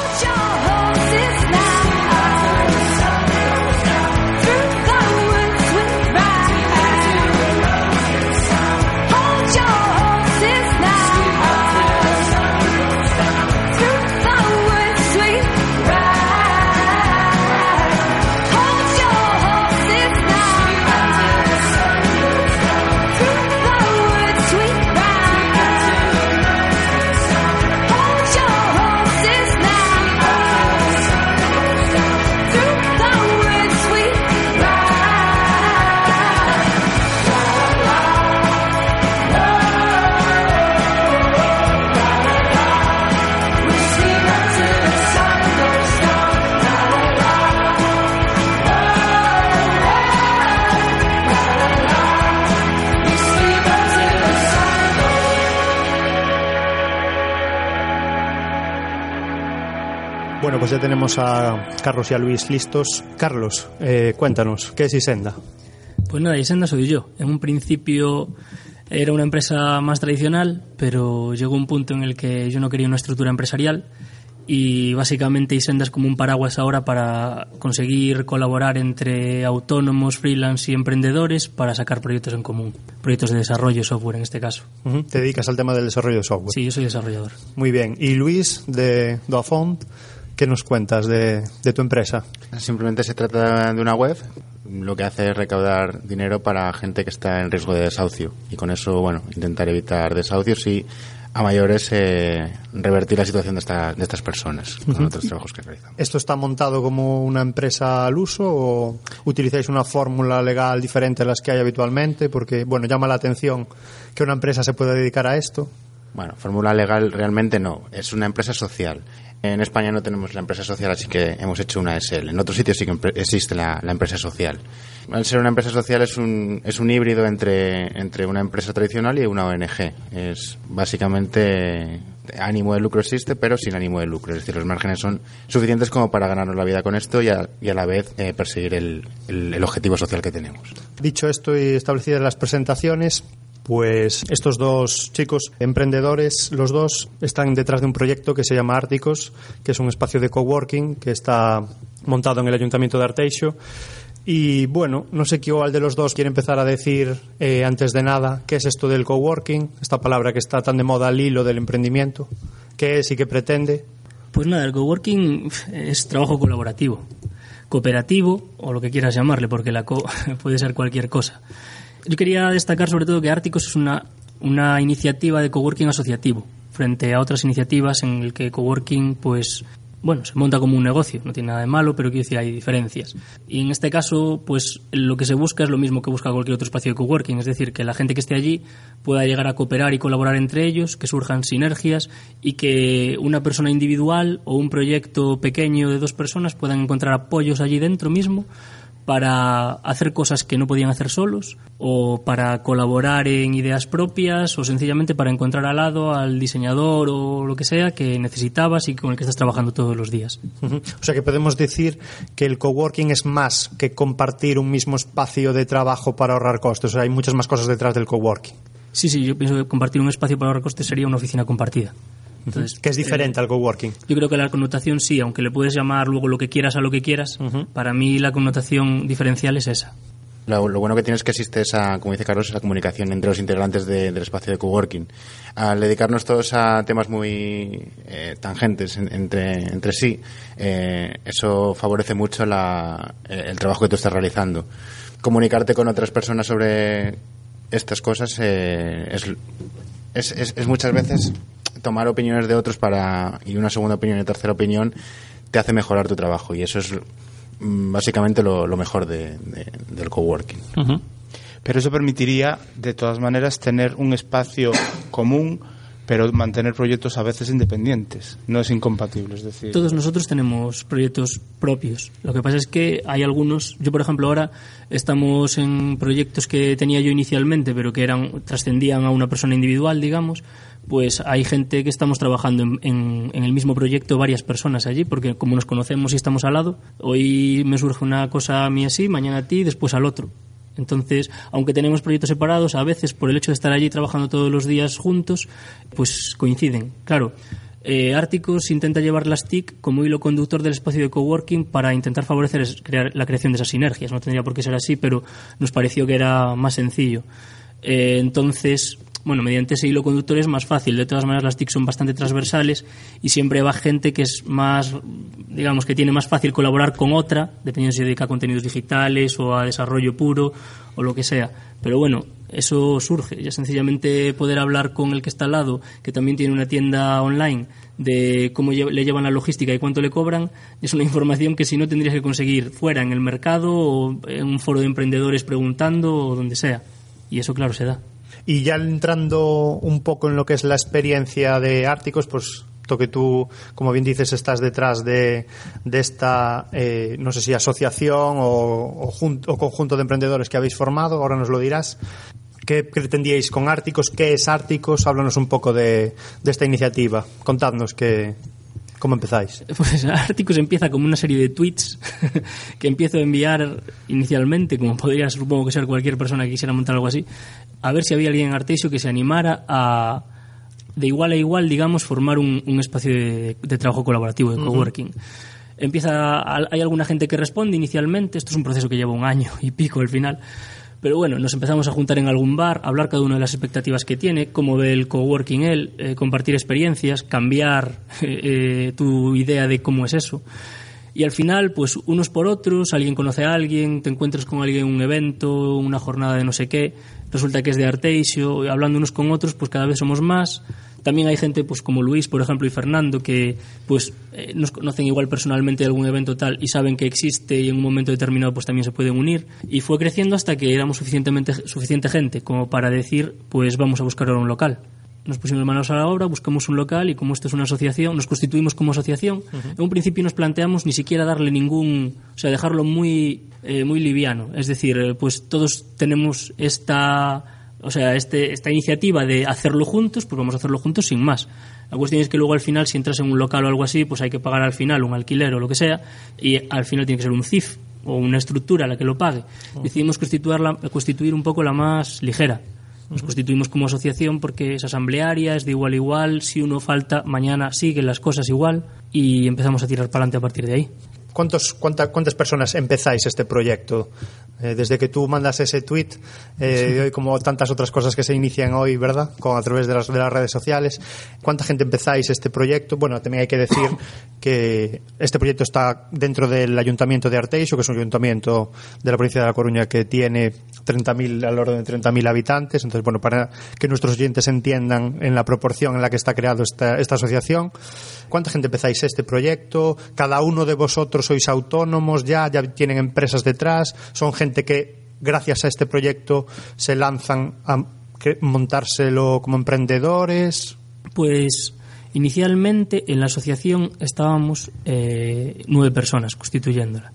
Bueno, pues ya tenemos a Carlos y a Luis listos. Carlos, eh, cuéntanos, ¿qué es Isenda? Pues nada, Isenda soy yo. En un principio era una empresa más tradicional, pero llegó un punto en el que yo no quería una estructura empresarial y básicamente Isenda es como un paraguas ahora para conseguir colaborar entre autónomos, freelance y emprendedores para sacar proyectos en común, proyectos de desarrollo de software en este caso. ¿Te dedicas al tema del desarrollo de software? Sí, yo soy desarrollador. Muy bien. ¿Y Luis de Doafont? ¿Qué nos cuentas de, tu empresa? Simplemente se trata de una web. Lo que hace es recaudar dinero para gente que está en riesgo de desahucio. Y con eso, bueno, intentar evitar desahucios y a mayores eh, revertir la situación de, de estas personas con otros trabajos que realizan. ¿Esto está montado como una empresa al uso o utilizáis una fórmula legal diferente a las que hay habitualmente? Porque, bueno, llama la atención que una empresa se pueda dedicar a esto. Bueno, fórmula legal realmente no, es una empresa social. En España no tenemos la empresa social, así que hemos hecho una SL. En otros sitios sí que existe la, empresa social. Al ser una empresa social es un, es un híbrido entre, entre una empresa tradicional y una ONG. Es básicamente ánimo de lucro existe, pero sin ánimo de lucro. Es decir, los márgenes son suficientes como para ganarnos la vida con esto y a, y a la vez eh, perseguir el, el, objetivo social que tenemos. Dicho esto y establecidas las presentaciones, pues estos dos chicos emprendedores, los dos, están detrás de un proyecto que se llama Árticos, que es un espacio de coworking que está montado en el Ayuntamiento de Arteixo. Y bueno, no sé cuál de los dos quiere empezar a decir eh, antes de nada qué es esto del coworking, esta palabra que está tan de moda al hilo del emprendimiento, qué es y qué pretende. Pues nada, el coworking es trabajo colaborativo, cooperativo o lo que quieras llamarle, porque la co puede ser cualquier cosa. Yo quería destacar sobre todo que Árticos es una, una iniciativa de coworking asociativo frente a otras iniciativas en el que coworking pues bueno, se monta como un negocio, no tiene nada de malo, pero quiero decir, hay diferencias. Y en este caso, pues lo que se busca es lo mismo que busca cualquier otro espacio de coworking, es decir, que la gente que esté allí pueda llegar a cooperar y colaborar entre ellos, que surjan sinergias y que una persona individual o un proyecto pequeño de dos personas puedan encontrar apoyos allí dentro mismo para hacer cosas que no podían hacer solos o para colaborar en ideas propias o sencillamente para encontrar al lado al diseñador o lo que sea que necesitabas y con el que estás trabajando todos los días. O sea que podemos decir que el coworking es más que compartir un mismo espacio de trabajo para ahorrar costes. O sea, hay muchas más cosas detrás del coworking. Sí, sí, yo pienso que compartir un espacio para ahorrar costes sería una oficina compartida. Entonces, que es diferente eh, al coworking. Yo creo que la connotación sí, aunque le puedes llamar luego lo que quieras a lo que quieras, para mí la connotación diferencial es esa. Lo, bueno que tiene es que existe esa, como dice Carlos, esa comunicación entre los integrantes del espacio de coworking. Al dedicarnos todos a temas muy eh, tangentes entre, entre sí, eh, eso favorece mucho la, el trabajo que tú estás realizando. Comunicarte con otras personas sobre estas cosas es, es, es muchas veces tomar opiniones de otros para y una segunda opinión y tercera opinión te hace mejorar tu trabajo y eso es mm, básicamente lo, mejor de, del coworking. Pero eso permitiría, de todas maneras, tener un espacio común pero mantener proyectos a veces independientes. No es incompatible, es decir. Todos nosotros tenemos proyectos propios. Lo que pasa es que hay algunos. Yo, por ejemplo, ahora estamos en proyectos que tenía yo inicialmente, pero que eran trascendían a una persona individual, digamos. Pues hay gente que estamos trabajando en, el mismo proyecto, varias personas allí, porque como nos conocemos y estamos al lado, hoy me surge una cosa a mí así, mañana a ti, después al otro. Entonces, aunque tenemos proyectos separados, a veces por el hecho de estar allí trabajando todos los días juntos, pues coinciden. Claro, eh, intenta llevar las TIC como hilo conductor del espacio de coworking para intentar favorecer la creación de esas sinergias. No tendría por qué ser así, pero nos pareció que era más sencillo. Eh, entonces, bueno, mediante ese hilo conductor es más fácil. De todas maneras, las TIC son bastante transversales y siempre va gente que es más, digamos, que tiene más fácil colaborar con otra, dependiendo si se dedica a contenidos digitales o a desarrollo puro o lo que sea. Pero bueno, eso surge. Ya sencillamente poder hablar con el que está al lado, que también tiene una tienda online, de cómo le llevan la logística y cuánto le cobran, es una información que si no tendrías que conseguir fuera, en el mercado o en un foro de emprendedores preguntando o donde sea. Y eso, claro, se da. Y ya entrando un poco en lo que es la experiencia de Árticos, pues que tú, como bien dices, estás detrás de, esta, eh, no sé si asociación o, o, conjunto de emprendedores que habéis formado, ahora nos lo dirás. ¿Qué pretendíais con Árticos? ¿Qué es Árticos? Háblanos un poco de, de esta iniciativa. Contadnos qué, ¿Cómo empezáis? Pues Articus empieza como una serie de tweets que empiezo a enviar inicialmente, como podría supongo que ser cualquier persona que quisiera montar algo así, a ver si había alguien en Artesio que se animara a, de igual a igual, digamos, formar un, espacio de, trabajo colaborativo, de coworking. Empieza, hay alguna gente que responde inicialmente, esto es un proceso que lleva un año y pico al final, pero bueno, nos empezamos a juntar en algún bar, hablar cada uno de las expectativas que tiene, cómo ve el coworking él, eh, compartir experiencias, cambiar eh, tu idea de cómo es eso. Y al final, pues unos por otros, alguien conoce a alguien, te encuentras con alguien en un evento, una jornada de no sé qué, resulta que es de Arteixo, hablando unos con otros, pues cada vez somos más también hay gente pues como Luis, por ejemplo, y Fernando que pues eh, nos conocen igual personalmente de algún evento tal y saben que existe y en un momento determinado pues también se pueden unir y fue creciendo hasta que éramos suficientemente suficiente gente como para decir pues vamos a buscar ahora un local nos pusimos manos a la obra, buscamos un local y como esto es una asociación, nos constituimos como asociación. En un principio nos planteamos ni siquiera darle ningún, o sea, dejarlo muy, eh, muy liviano. Es decir, eh, pues todos tenemos esta o sea, este, esta iniciativa de hacerlo juntos, pues vamos a hacerlo juntos sin más. La cuestión es que luego al final, si entras en un local o algo así, pues hay que pagar al final un alquiler o lo que sea, y al final tiene que ser un CIF o una estructura la que lo pague. Decidimos constituir un poco la más ligera. Nos constituimos como asociación porque es asamblearia, es de igual a igual, si uno falta, mañana siguen las cosas igual y empezamos a tirar para adelante a partir de ahí. ¿Cuántos, ¿Cuántas personas empezáis este proyecto? Eh, desde que tú mandas ese tweet eh, hoy como tantas otras cosas que se inician hoy, ¿verdad? Con, a través de las, de las redes sociales. ¿Cuánta gente empezáis este proyecto? Bueno, también hay que decir que este proyecto está dentro del Ayuntamiento de Arteixo, que es un ayuntamiento de la provincia de La Coruña que tiene 30.000, al orden de 30.000 habitantes. Entonces, bueno, para que nuestros oyentes entiendan en la proporción en la que está creado esta, esta asociación. ¿Cuánta gente empezáis este proyecto? ¿Cada uno de vosotros sois autónomos ya? ¿Ya tienen empresas detrás? ¿Son gente que, gracias a este proyecto, se lanzan a montárselo como emprendedores? Pues inicialmente en la asociación estábamos eh, nueve personas constituyéndola.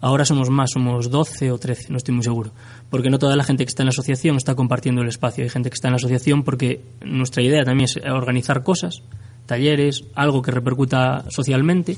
Ahora somos más, somos doce o trece, no estoy muy seguro. Porque no toda la gente que está en la asociación está compartiendo el espacio. Hay gente que está en la asociación porque nuestra idea también es organizar cosas talleres, algo que repercuta socialmente,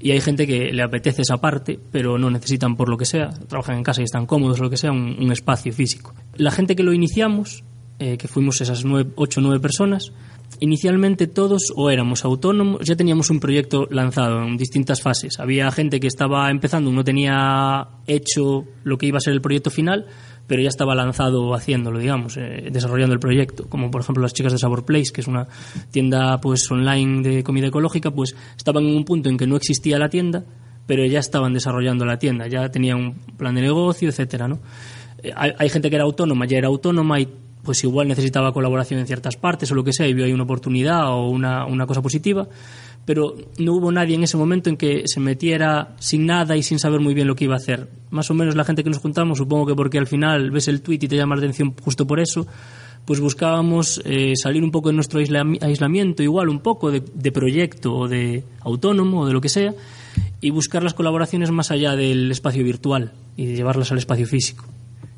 y hay gente que le apetece esa parte, pero no necesitan por lo que sea, trabajan en casa y están cómodos lo que sea, un, espacio físico. La gente que lo iniciamos, eh, que fuimos esas nueve, ocho o nueve personas, inicialmente todos o éramos autónomos, ya teníamos un proyecto lanzado en distintas fases. Había gente que estaba empezando, no tenía hecho lo que iba a ser el proyecto final, pero ya estaba lanzado haciéndolo, digamos, eh, desarrollando el proyecto, como por ejemplo las chicas de Sabor Place, que es una tienda pues online de comida ecológica, pues estaban en un punto en que no existía la tienda, pero ya estaban desarrollando la tienda, ya tenían un plan de negocio, etcétera, ¿no? Eh, hay, hay, gente que era autónoma, ya era autónoma y pues igual necesitaba colaboración en ciertas partes o lo que sea y vio ahí una oportunidad o una, una cosa positiva pero no hubo nadie en ese momento en que se metiera sin nada y sin saber muy bien lo que iba a hacer. Más o menos la gente que nos juntamos, supongo que porque al final ves el tweet y te llama la atención justo por eso, pues buscábamos eh, salir un poco de nuestro aisla- aislamiento, igual un poco de, proyecto o de autónomo o de lo que sea, y buscar las colaboraciones más allá del espacio virtual y llevarlas al espacio físico.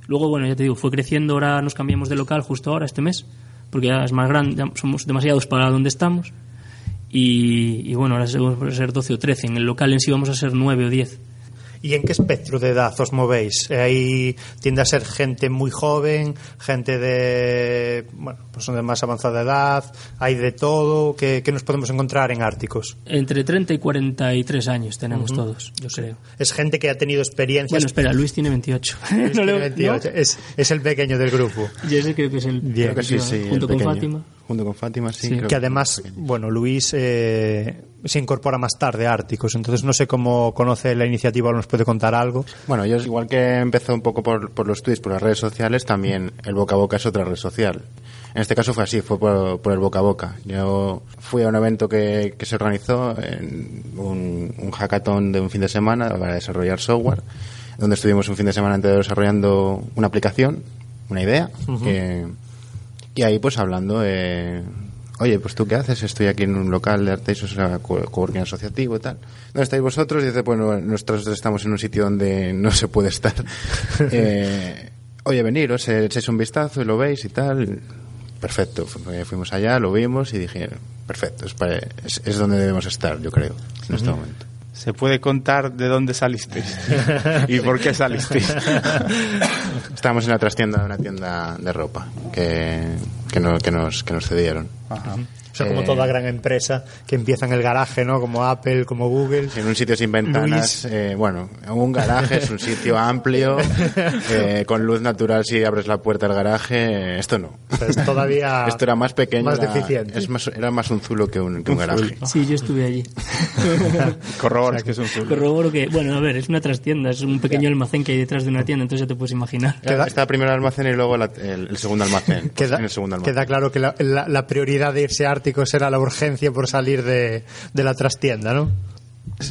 Luego, bueno, ya te digo, fue creciendo, ahora nos cambiamos de local justo ahora, este mes, porque ya es más grande, ya somos demasiados para donde estamos. Y, y bueno, ahora vamos a ser 12 o 13. En el local en sí vamos a ser 9 o 10. ¿Y en qué espectro de edad os movéis? Eh, Ahí tiende a ser gente muy joven, gente de, bueno, pues de más avanzada edad, hay de todo. ¿Qué, qué nos podemos encontrar en Árticos? Entre 30 y 43 años tenemos todos, yo creo. Es gente que ha tenido experiencias. Bueno, espera, Luis tiene 28. Luis No le- tiene 28, es, es el pequeño del grupo. ¿no? Yo ese creo que es el Bien. Creo que sí, sí. junto el con pequeño. Fátima. Junto con Fátima, sí. Que además, bueno, Luis eh, se incorpora más tarde a Árticos, entonces no sé cómo conoce la iniciativa o nos puede contar algo. Bueno, yo igual que empezó un poco por, por los tweets, por las redes sociales, también el boca a boca es otra red social. En este caso fue así, fue por, por el boca a boca. Yo fui a un evento que, que se organizó, en un, un hackathon de un fin de semana para desarrollar software, donde estuvimos un fin de semana entero desarrollando una aplicación, una idea, que- y ahí pues hablando, eh, oye, pues tú qué haces, estoy aquí en un local de arte, eso es un co- coworking asociativo y tal. ¿Dónde estáis vosotros? Y dice, bueno, nosotros estamos en un sitio donde no se puede estar. Eh, oye, veniros, echáis un vistazo y lo veis y tal. Perfecto, eh, fuimos allá, lo vimos y dije, perfecto, es, para- es, es donde debemos estar, yo creo, en este momento. ¿Se puede contar de dónde salisteis? ¿Y por qué salisteis? Estábamos en la trastienda de una tienda de ropa que, que, no- que nos, que nos cedieron. O sea, como Eh, toda gran empresa que empieza en el garaje, ¿no? Como Apple, como Google. En un sitio sin ventanas, eh, bueno, un garaje es un sitio amplio, eh, con luz natural si abres la puerta del garaje, eh, esto no. Pues todavía Esto era más pequeño, más era, deficiente. es más- era más un zulo que un, que un garaje. Sí, yo estuve allí. Corroboras que es un zulo. Corroboro que, bueno, a ver, es una trastienda, es un pequeño almacén que hay detrás de una tienda, entonces ya te puedes imaginar. Queda- Está primero el almacén y luego la- el, el segundo almacén. Queda, en el segundo almacén. queda claro que la, la- la prioridad de irse a Era la urgencia por salir de, de la trastienda, ¿no?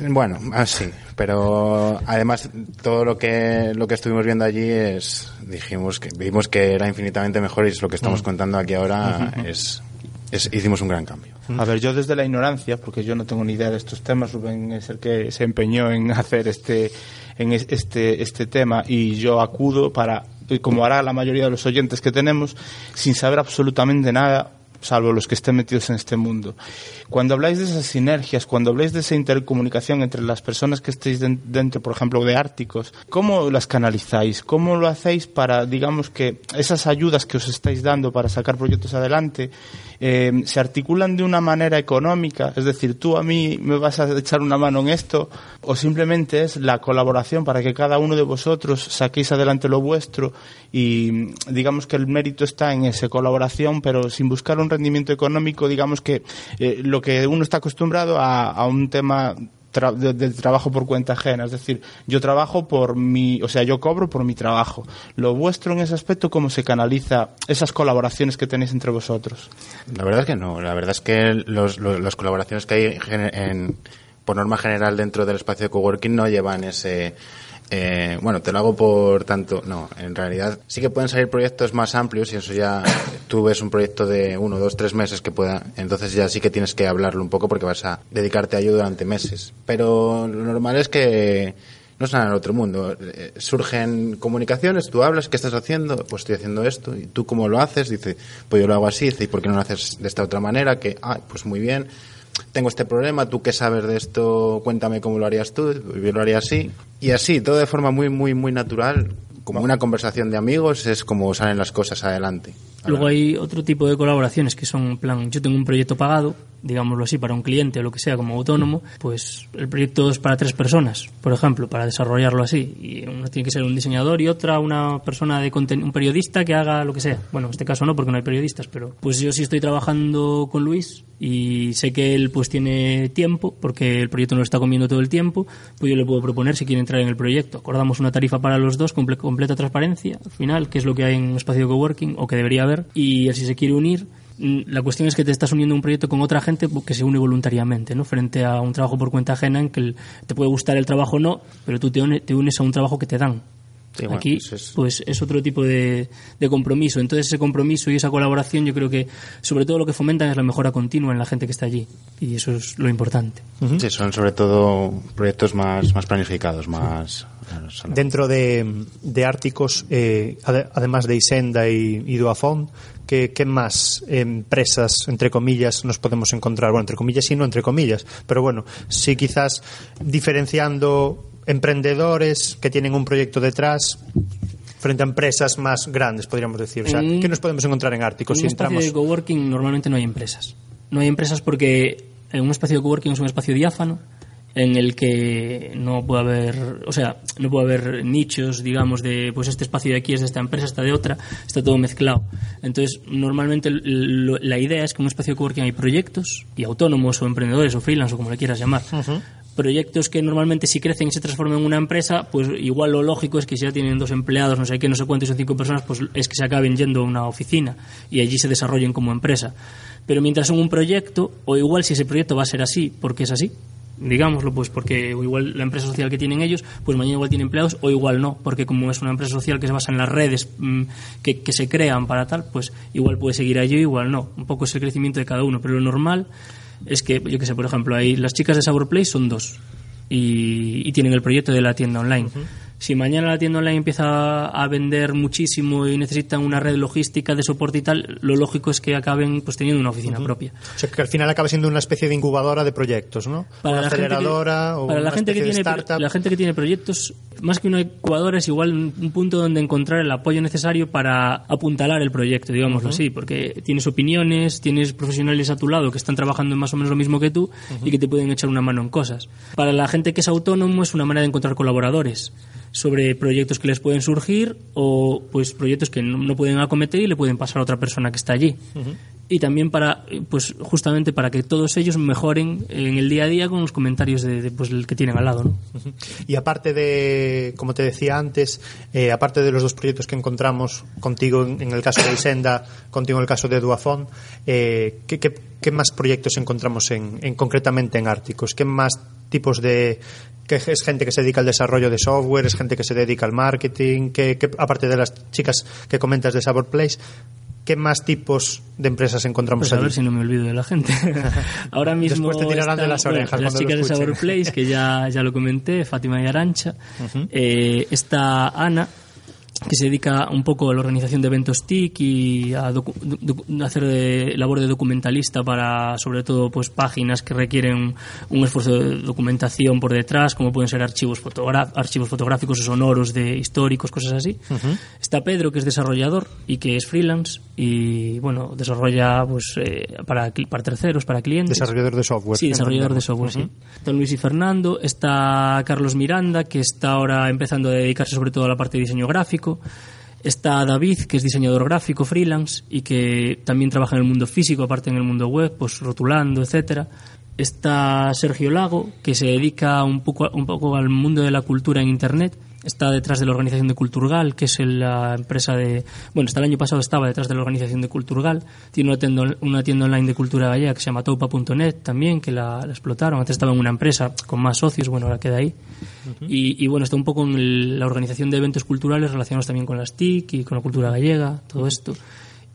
Bueno, así, pero además todo lo que lo que estuvimos viendo allí es dijimos que vimos que era infinitamente mejor y es lo que estamos contando aquí ahora es, es- hicimos un gran cambio. A ver, yo desde la ignorancia, porque yo no tengo ni idea de estos temas, Rubén es el que se empeñó en hacer este, en es- este, este tema y yo acudo para, como hará la mayoría de los oyentes que tenemos, sin saber absolutamente nada salvo los que estén metidos en este mundo. Cuando habláis de esas sinergias, cuando habláis de esa intercomunicación entre las personas que estéis den- dentro, por ejemplo, de Árticos, ¿cómo las canalizáis? ¿Cómo lo hacéis para, digamos, que esas ayudas que os estáis dando para sacar proyectos adelante eh, se articulan de una manera económica? Es decir, tú a mí me vas a echar una mano en esto, o simplemente es la colaboración para que cada uno de vosotros saquéis adelante lo vuestro y digamos que el mérito está en esa colaboración, pero sin buscar un rendimiento económico, digamos que eh, lo que uno está acostumbrado a, a un tema tra- de, de trabajo por cuenta ajena, es decir, yo trabajo por mi, o sea, yo cobro por mi trabajo. Lo vuestro en ese aspecto, ¿cómo se canaliza esas colaboraciones que tenéis entre vosotros? La verdad es que no. La verdad es que los, los- las colaboraciones que hay gene- en- por norma general dentro del espacio de coworking no llevan ese... eh, bueno, te lo hago por tanto... No, en realidad sí que pueden salir proyectos más amplios y eso ya... Tú ves un proyecto de uno, dos, tres meses que pueda... Entonces ya sí que tienes que hablarlo un poco porque vas a dedicarte a ello durante meses. Pero lo normal es que no es nada otro mundo. Eh, Surgen comunicaciones, tú hablas, ¿qué estás haciendo? Pues estoy haciendo esto. ¿Y tú cómo lo haces? Dice, pues yo lo hago así. Dice, ¿y por qué no lo haces de esta otra manera? Que, ah, pues muy bien. Tengo este problema, tú qué sabes de esto, cuéntame cómo lo harías tú, yo lo haría así. Y así, todo de forma muy, muy, muy natural, como una conversación de amigos, es como salen las cosas adelante. Luego hay otro tipo de colaboraciones que son, en plan, yo tengo un proyecto pagado, digámoslo así, para un cliente o lo que sea, como autónomo, pues el proyecto es para tres personas, por ejemplo, para desarrollarlo así. Y uno tiene que ser un diseñador y otra una persona de un periodista que haga lo que sea. Bueno, en este caso no, porque no hay periodistas, pero pues yo sí estoy trabajando con Luis y sé que él pues tiene tiempo, porque el proyecto no lo está comiendo todo el tiempo, pues yo le puedo proponer si quiere entrar en el proyecto. Acordamos una tarifa para los dos, comple- completa transparencia, al final, que es lo que hay en un espacio de coworking, o que debería haber, y él si se quiere unir, la cuestión es que te estás uniendo a un proyecto con otra gente que se une voluntariamente, ¿no? Frente a un trabajo por cuenta ajena en que te puede gustar el trabajo o no, pero tú te unes a un trabajo que te dan Sí, bueno, Aquí, pues es- pues es otro tipo de, de compromiso. Entonces, ese compromiso y esa colaboración, yo creo que, sobre todo, lo que fomentan es la mejora continua en la gente que está allí. Y eso es lo importante. Sí, son sobre todo proyectos más, más planificados, más... Dentro de, de Árticos, eh, ade- además de Isenda y, y Duafón, ¿qué, qué más empresas, entre comillas, nos podemos encontrar? Bueno, entre comillas y no entre comillas, pero bueno, sí quizás diferenciando emprendedores que tienen un proyecto detrás frente a empresas más grandes, podríamos decir. O sea, En un- ¿qué nos podemos encontrar en Árticos en si un espacio entramos? de coworking normalmente no hay empresas. No hay empresas porque en un espacio de coworking es un espacio diáfano en el que no puede haber, o sea, no puede haber nichos, digamos, de pues este espacio de aquí es de esta empresa, está de otra, está todo mezclado. Entonces, normalmente lo- la idea es que en un espacio de coworking hay proyectos y autónomos o emprendedores o freelance o como le quieras llamar. Proyectos que normalmente si crecen y se transforman en una empresa, pues igual lo lógico es que si ya tienen dos empleados, no sé qué, no sé cuántos, son cinco personas, pues es que se acaben yendo a una oficina y allí se desarrollen como empresa. Pero mientras son un proyecto, o igual si ese proyecto va a ser así, porque es así, digámoslo, pues porque o igual la empresa social que tienen ellos, pues mañana igual tiene empleados, o igual no, porque como es una empresa social que se basa en las redes mm, que, se crean para tal, pues igual puede seguir allí, igual no. Un poco es el crecimiento de cada uno, pero lo normal es que, yo que sé, por ejemplo, ahí las chicas de Sabor Play son dos y, y tienen el proyecto de la tienda online. Si mañana la tienda online empieza a vender muchísimo y necesitan una red logística de soporte y tal, lo lógico es que acaben pues teniendo una oficina propia. O sea, que al final acaba siendo una especie de incubadora de proyectos, ¿no? una la gente que- o para la una gente que tiene startup. la gente que tiene proyectos más que una incubadora es igual un, un punto donde encontrar el apoyo necesario para apuntalar el proyecto digámoslo así porque tienes opiniones tienes profesionales a tu lado que están trabajando en más o menos lo mismo que tú y que te pueden echar una mano en cosas para la gente que es autónomo es una manera de encontrar colaboradores sobre proyectos que les pueden surgir o pues proyectos que no, no pueden acometer y le pueden pasar a otra persona que está allí y también para pues justamente para que todos ellos mejoren en el día a día con los comentarios de, de, pues el que tienen al lado ¿no? Y aparte de, como te decía antes, eh, aparte de los dos proyectos que encontramos contigo en, en el caso de Isenda, contigo en el caso de Duafón, eh, ¿qué, qué, qué más proyectos encontramos en, en- concretamente en Árticos? ¿Qué más tipos de que es gente que se dedica al desarrollo de software, es gente que se dedica al marketing, que, que, aparte de las chicas que comentas de Sabor Place, ¿qué más tipos de empresas encontramos Pues a allí? ver si no me olvido de la gente. Ahora mismo Después te tirarán de las orejas las chicas de. Sabor Place, que ya, ya lo comenté, Fátima y Arancha. Eh, está Ana, que se dedica un poco a la organización de eventos TIC y a hacer de- labor de documentalista para, sobre todo, pues páginas que requieren un esfuerzo de documentación por detrás, como pueden ser archivos, archivos fotográficos o sonoros de históricos, cosas así. Está Pedro, que es desarrollador y que es freelance y, bueno, desarrolla pues eh, para, para terceros, para clientes. Desarrollador de software. Sí, desarrollador de software, sí. Está Luis y Fernando, está Carlos Miranda, que está ahora empezando a dedicarse sobre todo a la parte de diseño gráfico. Está David, que es diseñador gráfico freelance y que también trabaja en el mundo físico, aparte en el mundo web, pues rotulando, etcétera. Está Sergio Lago, que se dedica un poco, un poco al mundo de la cultura en Internet. Está detrás de la organización de Culturgal, que es la empresa de... Bueno, hasta el año pasado estaba detrás de la organización de Culturgal. Tiene una tienda, una tienda online de cultura gallega que se llama toupa.net también, que la, la explotaron. Antes estaba en una empresa con más socios, bueno, ahora queda ahí. y, y, bueno, está un poco en el- la organización de eventos culturales relacionados también con las TIC y con la cultura gallega, todo esto.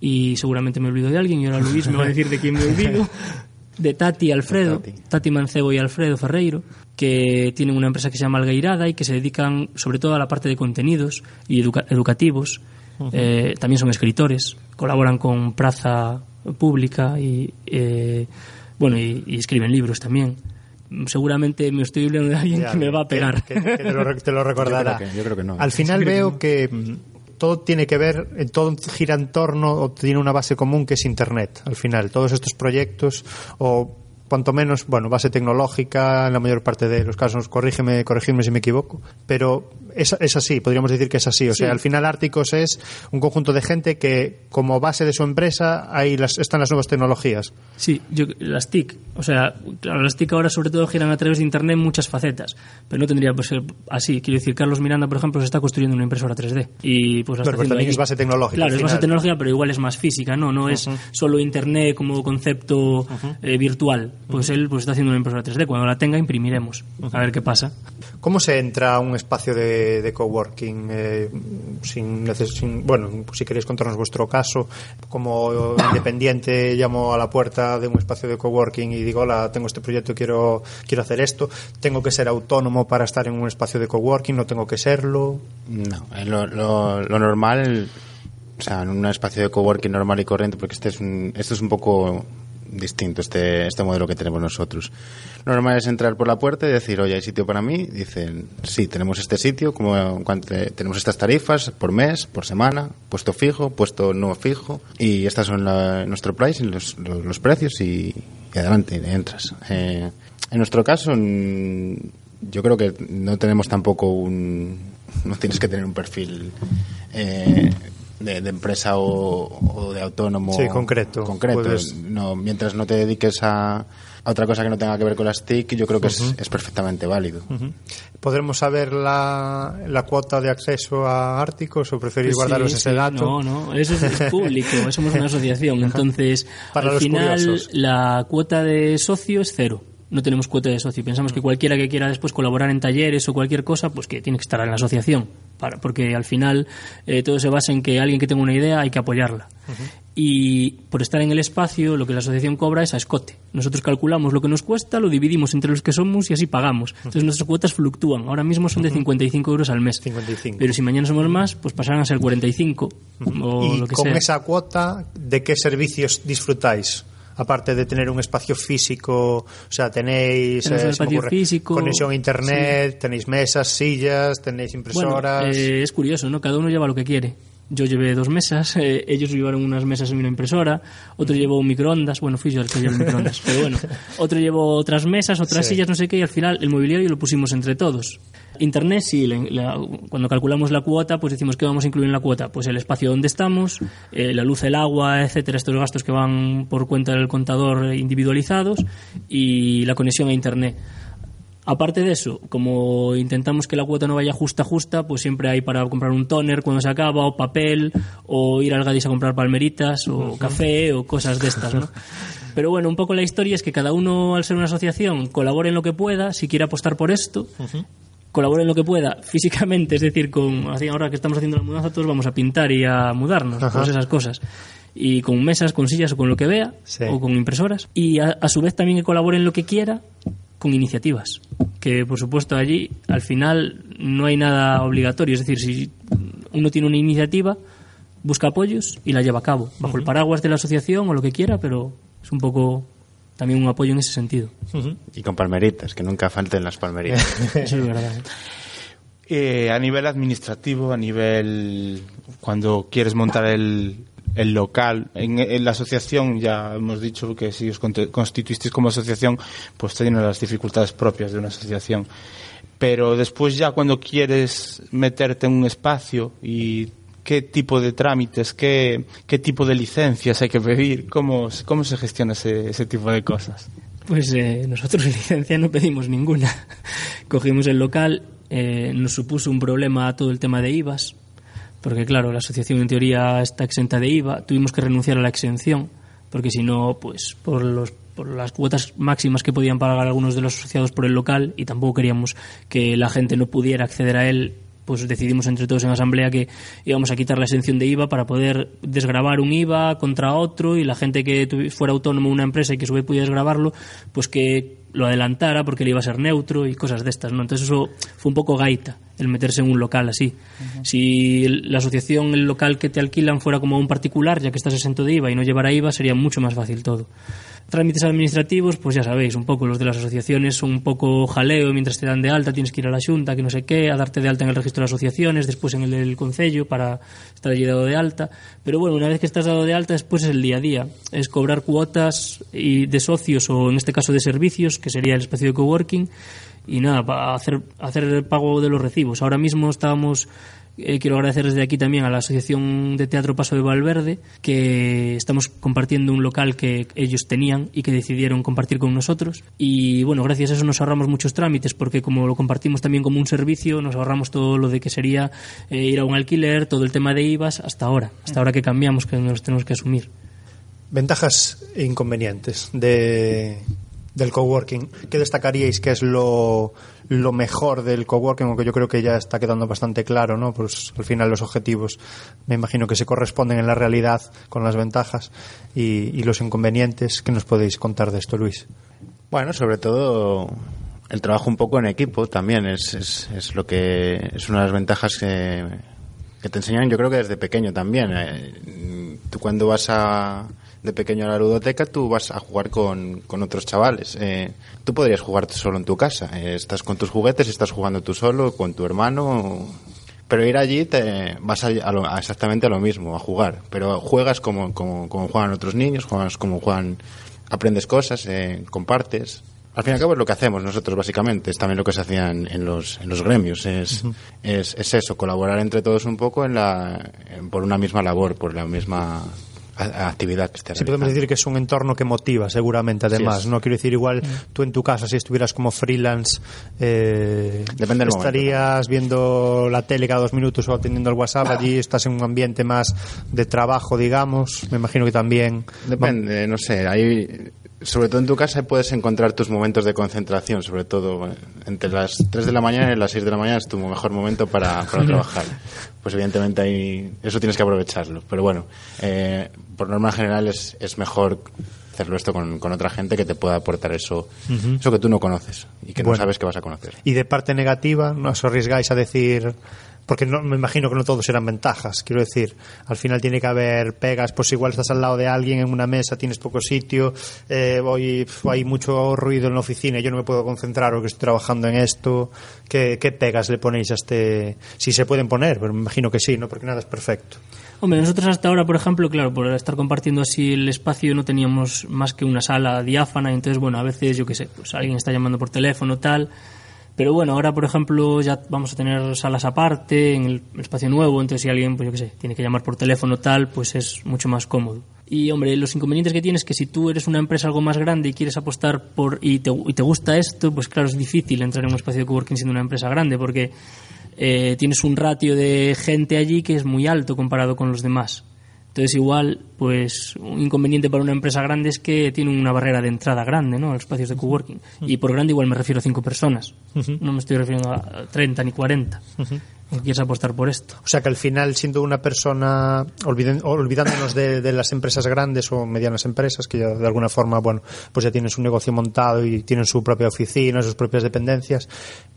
Y seguramente me olvido de alguien y ahora Luis me va a decir de quién me olvido. De Tati y Alfredo, Tati. Tati Mancebo y Alfredo Ferreiro, que tienen una empresa que se llama Algairada y que se dedican sobre todo a la parte de contenidos y educa- educativos. Eh, también son escritores, colaboran con Praza Pública y, eh, bueno, y, y escriben libros también. Seguramente me estoy olvidando de alguien Ya, que me va a pegar. Que, que te, lo, te lo recordará. Yo creo que- yo creo que no. Al final veo que todo tiene que ver, eh, todo gira en torno o tiene una base común que es Internet. Al final, todos estos proyectos o cuanto menos, bueno, base tecnológica en la mayor parte de los casos, corrígeme, corregidme si me equivoco, pero es, es así, podríamos decir que es así. O sea, al final Árticos es un conjunto de gente que como base de su empresa ahí las, están las nuevas tecnologías. Sí, yo, las TIC, o sea, claro, las TIC ahora sobre todo giran a través de Internet muchas facetas, pero no tendría por ser así. Quiero decir, Carlos Miranda, por ejemplo, se está construyendo una impresora 3D y pues pero también allí. es base tecnológica, Claro, es base tecnológica, pero igual es más física, ¿no? No es solo Internet como concepto eh, virtual, Pues él pues está haciendo una impresora 3D. Cuando la tenga, imprimiremos. A ver qué pasa. ¿Cómo se entra a un espacio de, de coworking? Eh, sin, sin- bueno, si queréis contarnos vuestro caso, como independiente llamo a la puerta de un espacio de coworking y digo, hola, tengo este proyecto, quiero, quiero hacer esto. ¿Tengo que ser autónomo para estar en un espacio de coworking? ¿No tengo que serlo? No, lo, lo, lo normal, o sea, en un espacio de coworking normal y corriente, porque este es un, esto es un poco distinto, este, este modelo que tenemos nosotros. Lo normal es entrar por la puerta y decir, oye, ¿hay sitio para mí? Dicen, sí, tenemos este sitio, como cuánto- tenemos estas tarifas por mes, por semana, puesto fijo, puesto no fijo, y estas son la- nuestro price, los, los, precios y, adelante, entras. Eh, en nuestro caso, yo creo que no tenemos tampoco un no tienes que tener un perfil eh, de, de empresa o, o de autónomo Sí, concreto. concreto Puedes- no mientras no te dediques a, a otra cosa que no tenga que ver con las TIC yo creo que es, es perfectamente válido ¿Podremos saber la, la cuota de acceso a Árticos o preferís Pues guardaros sí, ese sí, dato? No, no, eso es, es público, somos una asociación. Entonces, Para al los final, curiosos. la cuota de socio es cero. No tenemos cuota de socio. Pensamos que cualquiera que quiera después colaborar en talleres o cualquier cosa, pues que tiene que estar en la asociación. Para, porque al final eh, todo se basa en que alguien que tenga una idea hay que apoyarla. Y por estar en el espacio, lo que la asociación cobra es a escote. Nosotros calculamos lo que nos cuesta, lo dividimos entre los que somos y así pagamos. Entonces nuestras cuotas fluctúan. Ahora mismo son de 55 euros al mes. 55. Pero si mañana somos más, pues pasarán a ser 45 o y lo que con sea. esa cuota, ¿de qué servicios disfrutáis? Aparte de tener un espacio físico, o sea, tenéis un espacio ocurre, físico, conexión a internet, tenéis mesas, sillas, tenéis impresoras. Bueno, eh, es curioso, ¿no? Cada uno lleva lo que quiere. Yo llevé dos mesas, eh, ellos llevaron unas mesas y una impresora, otro llevó un microondas, bueno, fui yo el que llevó el microondas, pero bueno, otro llevó otras mesas, otras Sí. sillas, no sé qué, y al final el mobiliario lo pusimos entre todos. Internet, sí, la- la- cuando calculamos la cuota, pues decimos que vamos a incluir en la cuota, pues el espacio donde estamos, eh, la luz, el agua, etcétera, estos gastos que van por cuenta del contador individualizados y la conexión a Internet. Aparte de eso, como intentamos que la cuota no vaya justa justa, pues siempre hay para comprar un toner cuando se acaba, o papel, o ir al Gadis a comprar palmeritas, o café, o cosas de estas, ¿no? Pero bueno, un poco la historia es que cada uno, al ser una asociación, colabore en lo que pueda, si quiere apostar por esto, colabore en lo que pueda físicamente, es decir, con ahora que estamos haciendo la mudanza, todos vamos a pintar y a mudarnos, Ajá. pues esas cosas. Y con mesas, con sillas o con lo que vea, Sí. o con impresoras. Y a, a su vez también que colabore en lo que quiera con iniciativas. Que por supuesto allí al final no hay nada obligatorio. Es decir, si uno tiene una iniciativa, busca apoyos y la lleva a cabo, bajo el paraguas de la asociación o lo que quiera, pero es un poco también un apoyo en ese sentido. y con palmeritas que nunca falten las palmeritas Eso es verdad. ¿eh? Eh, a nivel administrativo, a nivel cuando quieres montar el, el local, en, la asociación ya hemos dicho que si os constituisteis como asociación, pues tiene las dificultades propias de una asociación. Pero después ya cuando quieres meterte en un espacio y qué tipo de trámites, qué, qué tipo de licencias hay que pedir, cómo, cómo se gestiona ese, ese tipo de cosas. Pues eh, nosotros licencia no pedimos ninguna. Cogimos el local, eh, nos supuso un problema todo el tema de IVAs, porque claro, la asociación en teoría está exenta de IVA, tuvimos que renunciar a la exención, porque si no, pues por los por las cuotas máximas que podían pagar algunos de los asociados por el local y tampoco queríamos que la gente no pudiera acceder a él pues decidimos entre todos en asamblea que íbamos a quitar la exención de IVA para poder desgravar un IVA contra otro y la gente que fuera autónomo una empresa y que su vez pudiera desgravarlo, pues que lo adelantara porque le iba a ser neutro y cosas de estas, ¿no? Entonces eso fue un poco gaita, el meterse en un local así. Si la asociación, el local que te alquilan fuera como un particular, ya que estás exento de IVA y no llevara IVA, sería mucho más fácil todo. Trámites administrativos, pues ya sabéis, un poco los de las asociaciones son un poco jaleo mientras te dan de alta, tienes que ir a la Junta, que no sé qué, a darte de alta en el registro de asociaciones, después en el del Concello para estar allí dado de alta. Pero bueno, una vez que estás dado de alta, después es el día a día. Es cobrar cuotas y de socios o en este caso de servicios, que sería el espacio de coworking, y nada, para hacer, hacer el pago de los recibos. Ahora mismo estábamos eh, quiero agradecer desde aquí también a la Asociación de Teatro Paso de Valverde, que estamos compartiendo un local que ellos tenían y que decidieron compartir con nosotros. Y bueno, gracias a eso nos ahorramos muchos trámites, porque como lo compartimos también como un servicio, nos ahorramos todo lo de que sería eh, ir a un alquiler, todo el tema de IVAs, hasta ahora, hasta ahora que cambiamos, que nos tenemos que asumir. Ventajas e inconvenientes de, del coworking. ¿Qué destacaríais que es lo, lo mejor del coworking? Aunque yo creo que ya está quedando bastante claro, ¿no? Pues al final los objetivos me imagino que se corresponden en la realidad con las ventajas y, y los inconvenientes. ¿Qué nos podéis contar de esto, Luis? Bueno, sobre todo el trabajo un poco en equipo también es, es, lo que es una de las ventajas que, que te enseñan yo creo que desde pequeño también. Eh, tú cuando vas a de pequeño a la ludoteca, tú vas a jugar con, con otros chavales. Eh, tú podrías jugar solo en tu casa. Eh, estás con tus juguetes, estás jugando tú solo, con tu hermano. Pero ir allí te vas a, a lo- a exactamente a lo mismo, a jugar. Pero juegas como, como, como juegan otros niños, juegas como juegan, aprendes cosas, eh, compartes. Al fin y al cabo es lo que hacemos nosotros básicamente, es también lo que se hacía en, los, en los gremios, es, es, es eso, colaborar entre todos un poco en la, en- por una misma labor, por la misma actividad que esté Sí, podemos decir que es un entorno que motiva, seguramente, además. No quiero decir igual tú en tu casa, si estuvieras como freelance, eh, Depende del estarías viendo la tele cada dos minutos o atendiendo el WhatsApp. Allí estás en un ambiente más de trabajo, digamos. Me imagino que también. Depende, no sé, ahí, sobre todo en tu casa puedes encontrar tus momentos de concentración, sobre todo eh, entre las 3 de la mañana y las 6 de la mañana es tu mejor momento para, para trabajar. Pues evidentemente ahí, eso tienes que aprovecharlo. Pero bueno, eh, por norma general es, es mejor hacerlo esto con, con otra gente que te pueda aportar eso, eso que tú no conoces y que Bueno. no sabes que vas a conocer. Y de parte negativa, no os arriesgáis a decir. Porque no, me imagino que no todos serán ventajas. Quiero decir, al final tiene que haber pegas. Pues igual estás al lado de alguien en una mesa, tienes poco sitio, eh, pf, hay mucho ruido en la oficina yo no me puedo concentrar porque estoy trabajando en esto. ¿Qué, qué pegas le ponéis a este.? Si se pueden poner, pero me imagino que sí, ¿no? Porque nada es perfecto. Hombre, nosotros hasta ahora, por ejemplo, claro, por estar compartiendo así el espacio, no teníamos más que una sala diáfana, entonces, bueno, a veces, yo qué sé, pues alguien está llamando por teléfono, tal. Pero bueno, ahora, por ejemplo, ya vamos a tener salas aparte, en el espacio nuevo, entonces si alguien, pues yo qué sé, tiene que llamar por teléfono, tal, pues es mucho más cómodo. Y, hombre, los inconvenientes que tienes es que si tú eres una empresa algo más grande y quieres apostar por y te, y te gusta esto, pues claro, es difícil entrar en un espacio de coworking siendo una empresa grande, porque eh, tienes un ratio de gente allí que es muy alto comparado con los demás. Entonces igual, pues un inconveniente para una empresa grande es que tiene una barrera de entrada grande, ¿no? A los espacios de coworking. Y por grande igual me refiero a cinco personas. No me estoy refiriendo a 30 ni 40. ¿O quieres apostar por esto? O sea que al final, siendo una persona, olviden- olvidándonos de, de las empresas grandes o medianas empresas, que ya de alguna forma, bueno, pues ya tienen su negocio montado y tienen su propia oficina, sus propias dependencias,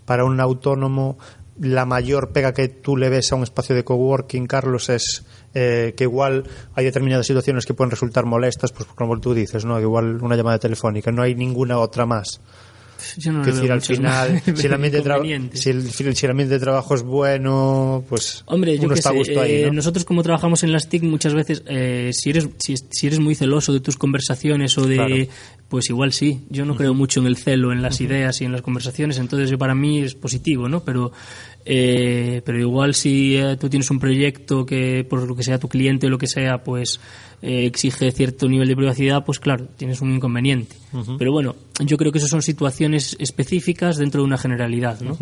para un autónomo, la mayor pega que tú le ves a un espacio de coworking, Carlos, es eh, que igual hay determinadas situaciones que pueden resultar molestas, pues como tú dices, ¿no? Igual una llamada telefónica, no hay ninguna otra más. Yo no le decir, al final, si el, ambiente si, el, si el ambiente de trabajo es bueno, pues Hombre, yo uno qué está a sé, gusto ahí, eh, ¿no? nosotros como trabajamos en las TIC muchas veces, eh, si, eres, si, si eres muy celoso de tus conversaciones o de... Claro. Pues igual sí, yo no creo mucho en el celo, en las ideas y en las conversaciones, entonces yo para mí es positivo, ¿no? Pero, eh, pero igual si eh, tú tienes un proyecto que por lo que sea tu cliente o lo que sea, pues eh, exige cierto nivel de privacidad, pues claro, tienes un inconveniente. Pero bueno, yo creo que eso son situaciones específicas dentro de una generalidad, ¿no?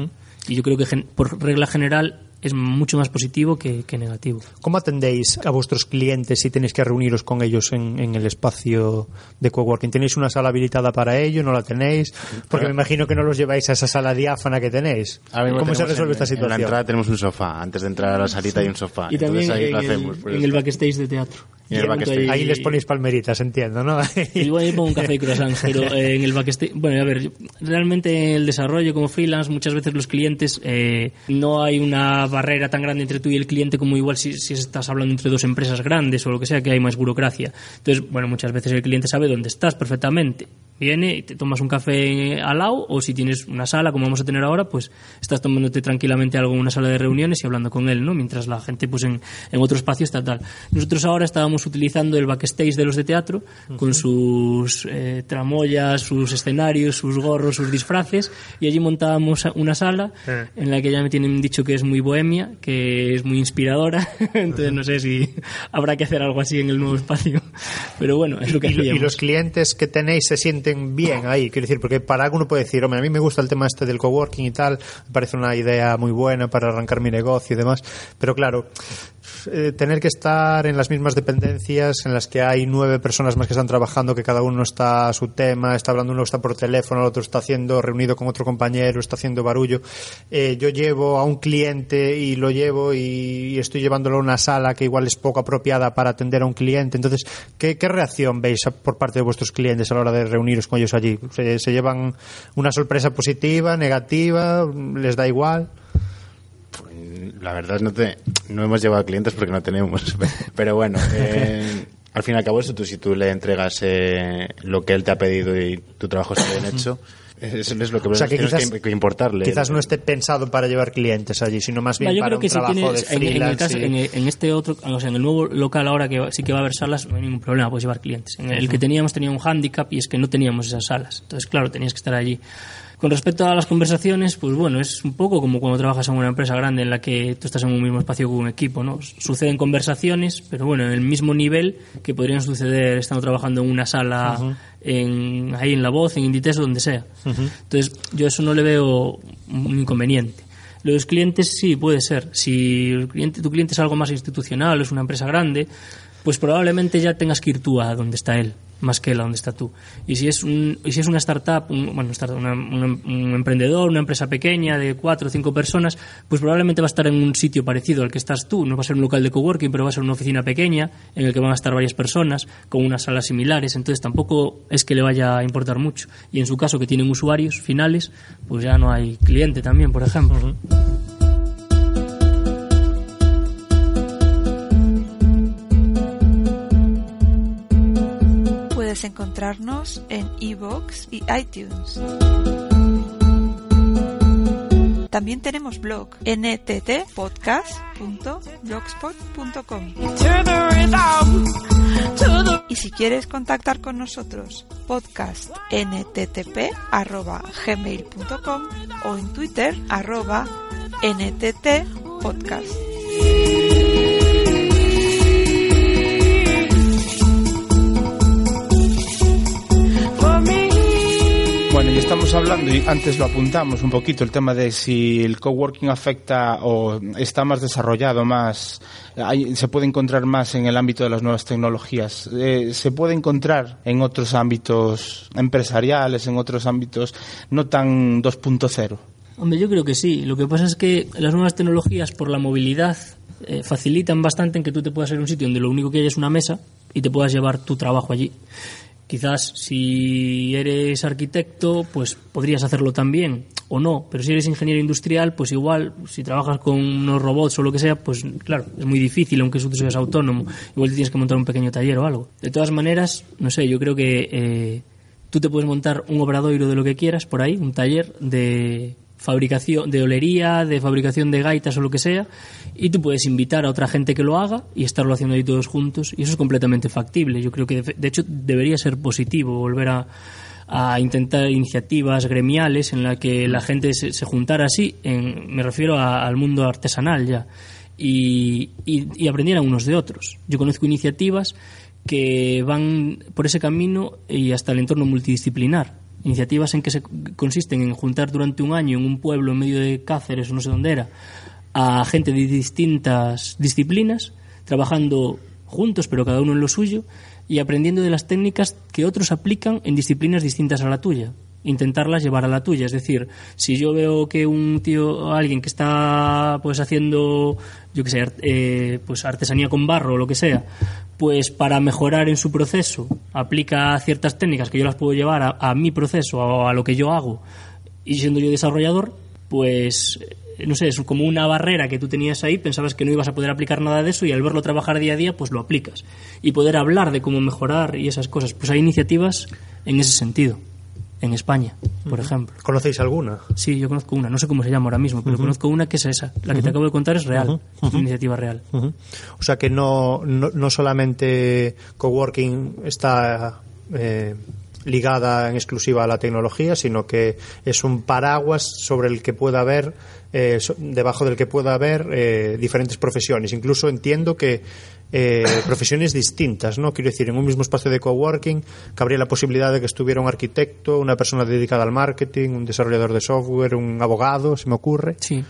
Y yo creo que gen- por regla general es mucho más positivo que, que negativo. ¿Cómo atendéis a vuestros clientes si tenéis que reuniros con ellos en, en el espacio de coworking? ¿Tenéis una sala habilitada para ello? ¿No la tenéis? Porque me imagino que no los lleváis a esa sala diáfana que tenéis. ¿Cómo se resuelve en- esta En la situación? entrada tenemos un sofá. Antes de entrar a la salita hay un sofá. Y también Entonces ahí en, lo el, hacemos. por en el backstage de teatro. Y el backstage. Ahí les ponéis palmeritas, entiendo, ¿no? Igual yo pongo un café y croissant, pero eh, en el backstage... Bueno, a ver, realmente el desarrollo como freelance, muchas veces los clientes, eh, no hay una barrera tan grande entre tú y el cliente como igual si, si estás hablando entre dos empresas grandes o lo que sea, que hay más burocracia. Entonces, bueno, muchas veces el cliente sabe dónde estás perfectamente. Viene y te tomas un café al lado o si tienes una sala como vamos a tener ahora, pues estás tomándote tranquilamente algo en una sala de reuniones y hablando con él, ¿no? Mientras la gente pues en, en otro espacio está tal. Nosotros ahora estábamos utilizando el backstage de los de teatro con sus eh, tramoyas, sus escenarios, sus gorros, sus disfraces y allí montábamos una sala Eh. en la que ya me tienen dicho que es muy bohemia, que es muy inspiradora, entonces no sé si habrá que hacer algo así en el nuevo espacio, pero bueno, es lo que y, lo- y hacíamos. los clientes que tenéis se sienten bien ahí, quiero decir, porque para alguno puede decir, hombre, a mí me gusta el tema este del coworking y tal, me parece una idea muy buena para arrancar mi negocio y demás, pero claro, eh, tener que estar en las mismas dependencias en las que hay nueve personas más que están trabajando, que cada uno está a su tema, está hablando, uno está por teléfono, el otro está haciendo reunido con otro compañero, está haciendo barullo. Eh, yo llevo a un cliente y lo llevo y, estoy llevándolo a una sala que igual es poco apropiada para atender a un cliente. Entonces, ¿qué, reacción veis por parte de vuestros clientes a la hora de reuniros con ellos allí? ¿Se, llevan una sorpresa positiva, negativa? ¿Les da igual? La verdad no te, no hemos llevado clientes porque no tenemos. Pero bueno, eh, al fin y al cabo eso, tú si tú le entregas eh, lo que él te ha pedido y tu trabajo está bien hecho, eso es lo que, o tienes que, importarle. Quizás no esté pensado para llevar clientes allí, sino más bien para un trabajo de freelance. En, en, este otro, o sea, en el nuevo local ahora que sí que va a haber salas, no hay ningún problema, puedes llevar clientes. En el que teníamos tenía un hándicap y es que no teníamos esas salas. Entonces, claro, tenías que estar allí. Con respecto a las conversaciones, pues bueno, es un poco como cuando trabajas en una empresa grande en la que tú estás en un mismo espacio con un equipo, ¿no? Suceden conversaciones, pero bueno, en el mismo nivel que podrían suceder estando trabajando en una sala en, ahí en La Voz, en Inditex o donde sea. Entonces, yo eso no le veo un inconveniente. Los clientes sí, puede ser. Si el cliente, tu cliente es algo más institucional, es una empresa grande, pues probablemente ya tengas que ir tú a donde está él más que la donde está tú. Y si es, un, y si es una startup, un, bueno, un emprendedor, una empresa pequeña de cuatro o cinco personas, pues probablemente va a estar en un sitio parecido al que estás tú. No va a ser un local de coworking, pero va a ser una oficina pequeña en el que van a estar varias personas con unas salas similares. Entonces tampoco es que le vaya a importar mucho. Y en su caso, que tienen usuarios finales, pues ya no hay cliente también, por ejemplo. Encontrarnos en iVoox y iTunes. También tenemos blog nttpodcast.blogspot.com. Y si quieres contactar con nosotros, podcast nttp@gmail.com o en Twitter arroba nttpodcast. Y estamos hablando, y antes lo apuntamos un poquito, el tema de si el coworking afecta o está más desarrollado, más se puede encontrar más en el ámbito de las nuevas tecnologías. Eh, se puede encontrar en otros ámbitos empresariales, en otros ámbitos no tan 2.0. Hombre, yo creo que sí. Lo que pasa es que las nuevas tecnologías, por la movilidad, eh, facilitan bastante en que tú te puedas ir a un sitio donde lo único que hay es una mesa y te puedas llevar tu trabajo allí. Quizás si eres arquitecto, pues podrías hacerlo también o no, pero si eres ingeniero industrial, pues igual, si trabajas con unos robots o lo que sea, pues claro, es muy difícil, aunque tú seas autónomo, igual tienes que montar un pequeño taller o algo. De todas maneras, no sé, yo creo que eh, tú te puedes montar un obradoiro de lo que quieras por ahí, un taller de fabricación de olería, de fabricación de gaitas o lo que sea, y tú puedes invitar a otra gente que lo haga y estarlo haciendo ahí todos juntos, y eso es completamente factible. Yo creo que, de, hecho, debería ser positivo volver a, intentar iniciativas gremiales en las que la gente se, juntara así, en, me refiero al mundo artesanal ya, y, y, y aprendieran unos de otros. Yo conozco iniciativas que van por ese camino y hasta el entorno multidisciplinar iniciativas en que se consisten en juntar durante un año en un pueblo en medio de Cáceres o no sé dónde era a gente de distintas disciplinas trabajando juntos pero cada uno en lo suyo y aprendiendo de las técnicas que otros aplican en disciplinas distintas a la tuya intentarlas llevar a la tuya. Es decir, si yo veo que un tío, alguien que está pues haciendo, yo que sé, eh, pues artesanía con barro o lo que sea, pues para mejorar en su proceso aplica ciertas técnicas que yo las puedo llevar a, a mi proceso o a lo que yo hago y siendo yo desarrollador, pues no sé, es como una barrera que tú tenías ahí, pensabas que no ibas a poder aplicar nada de eso y al verlo trabajar día a día, pues lo aplicas. Y poder hablar de cómo mejorar y esas cosas. Pues hay iniciativas en ese sentido en España, por ejemplo. ¿Conocéis alguna? Sí, yo conozco una, no sé cómo se llama ahora mismo, pero conozco una que es esa. La que te acabo de contar es real, es una iniciativa real. O sea que no, no, solamente coworking está eh, ligada en exclusiva a la tecnología, sino que es un paraguas sobre el que pueda haber, eh, debajo del que pueda haber eh, diferentes profesiones. Incluso entiendo que eh, profesiones distintas, ¿no? Quiero decir, en un mismo espacio de coworking cabría la posibilidad de que estuviera un arquitecto, una persona dedicada al marketing, un desarrollador de software, un abogado, se me ocurre. Sí.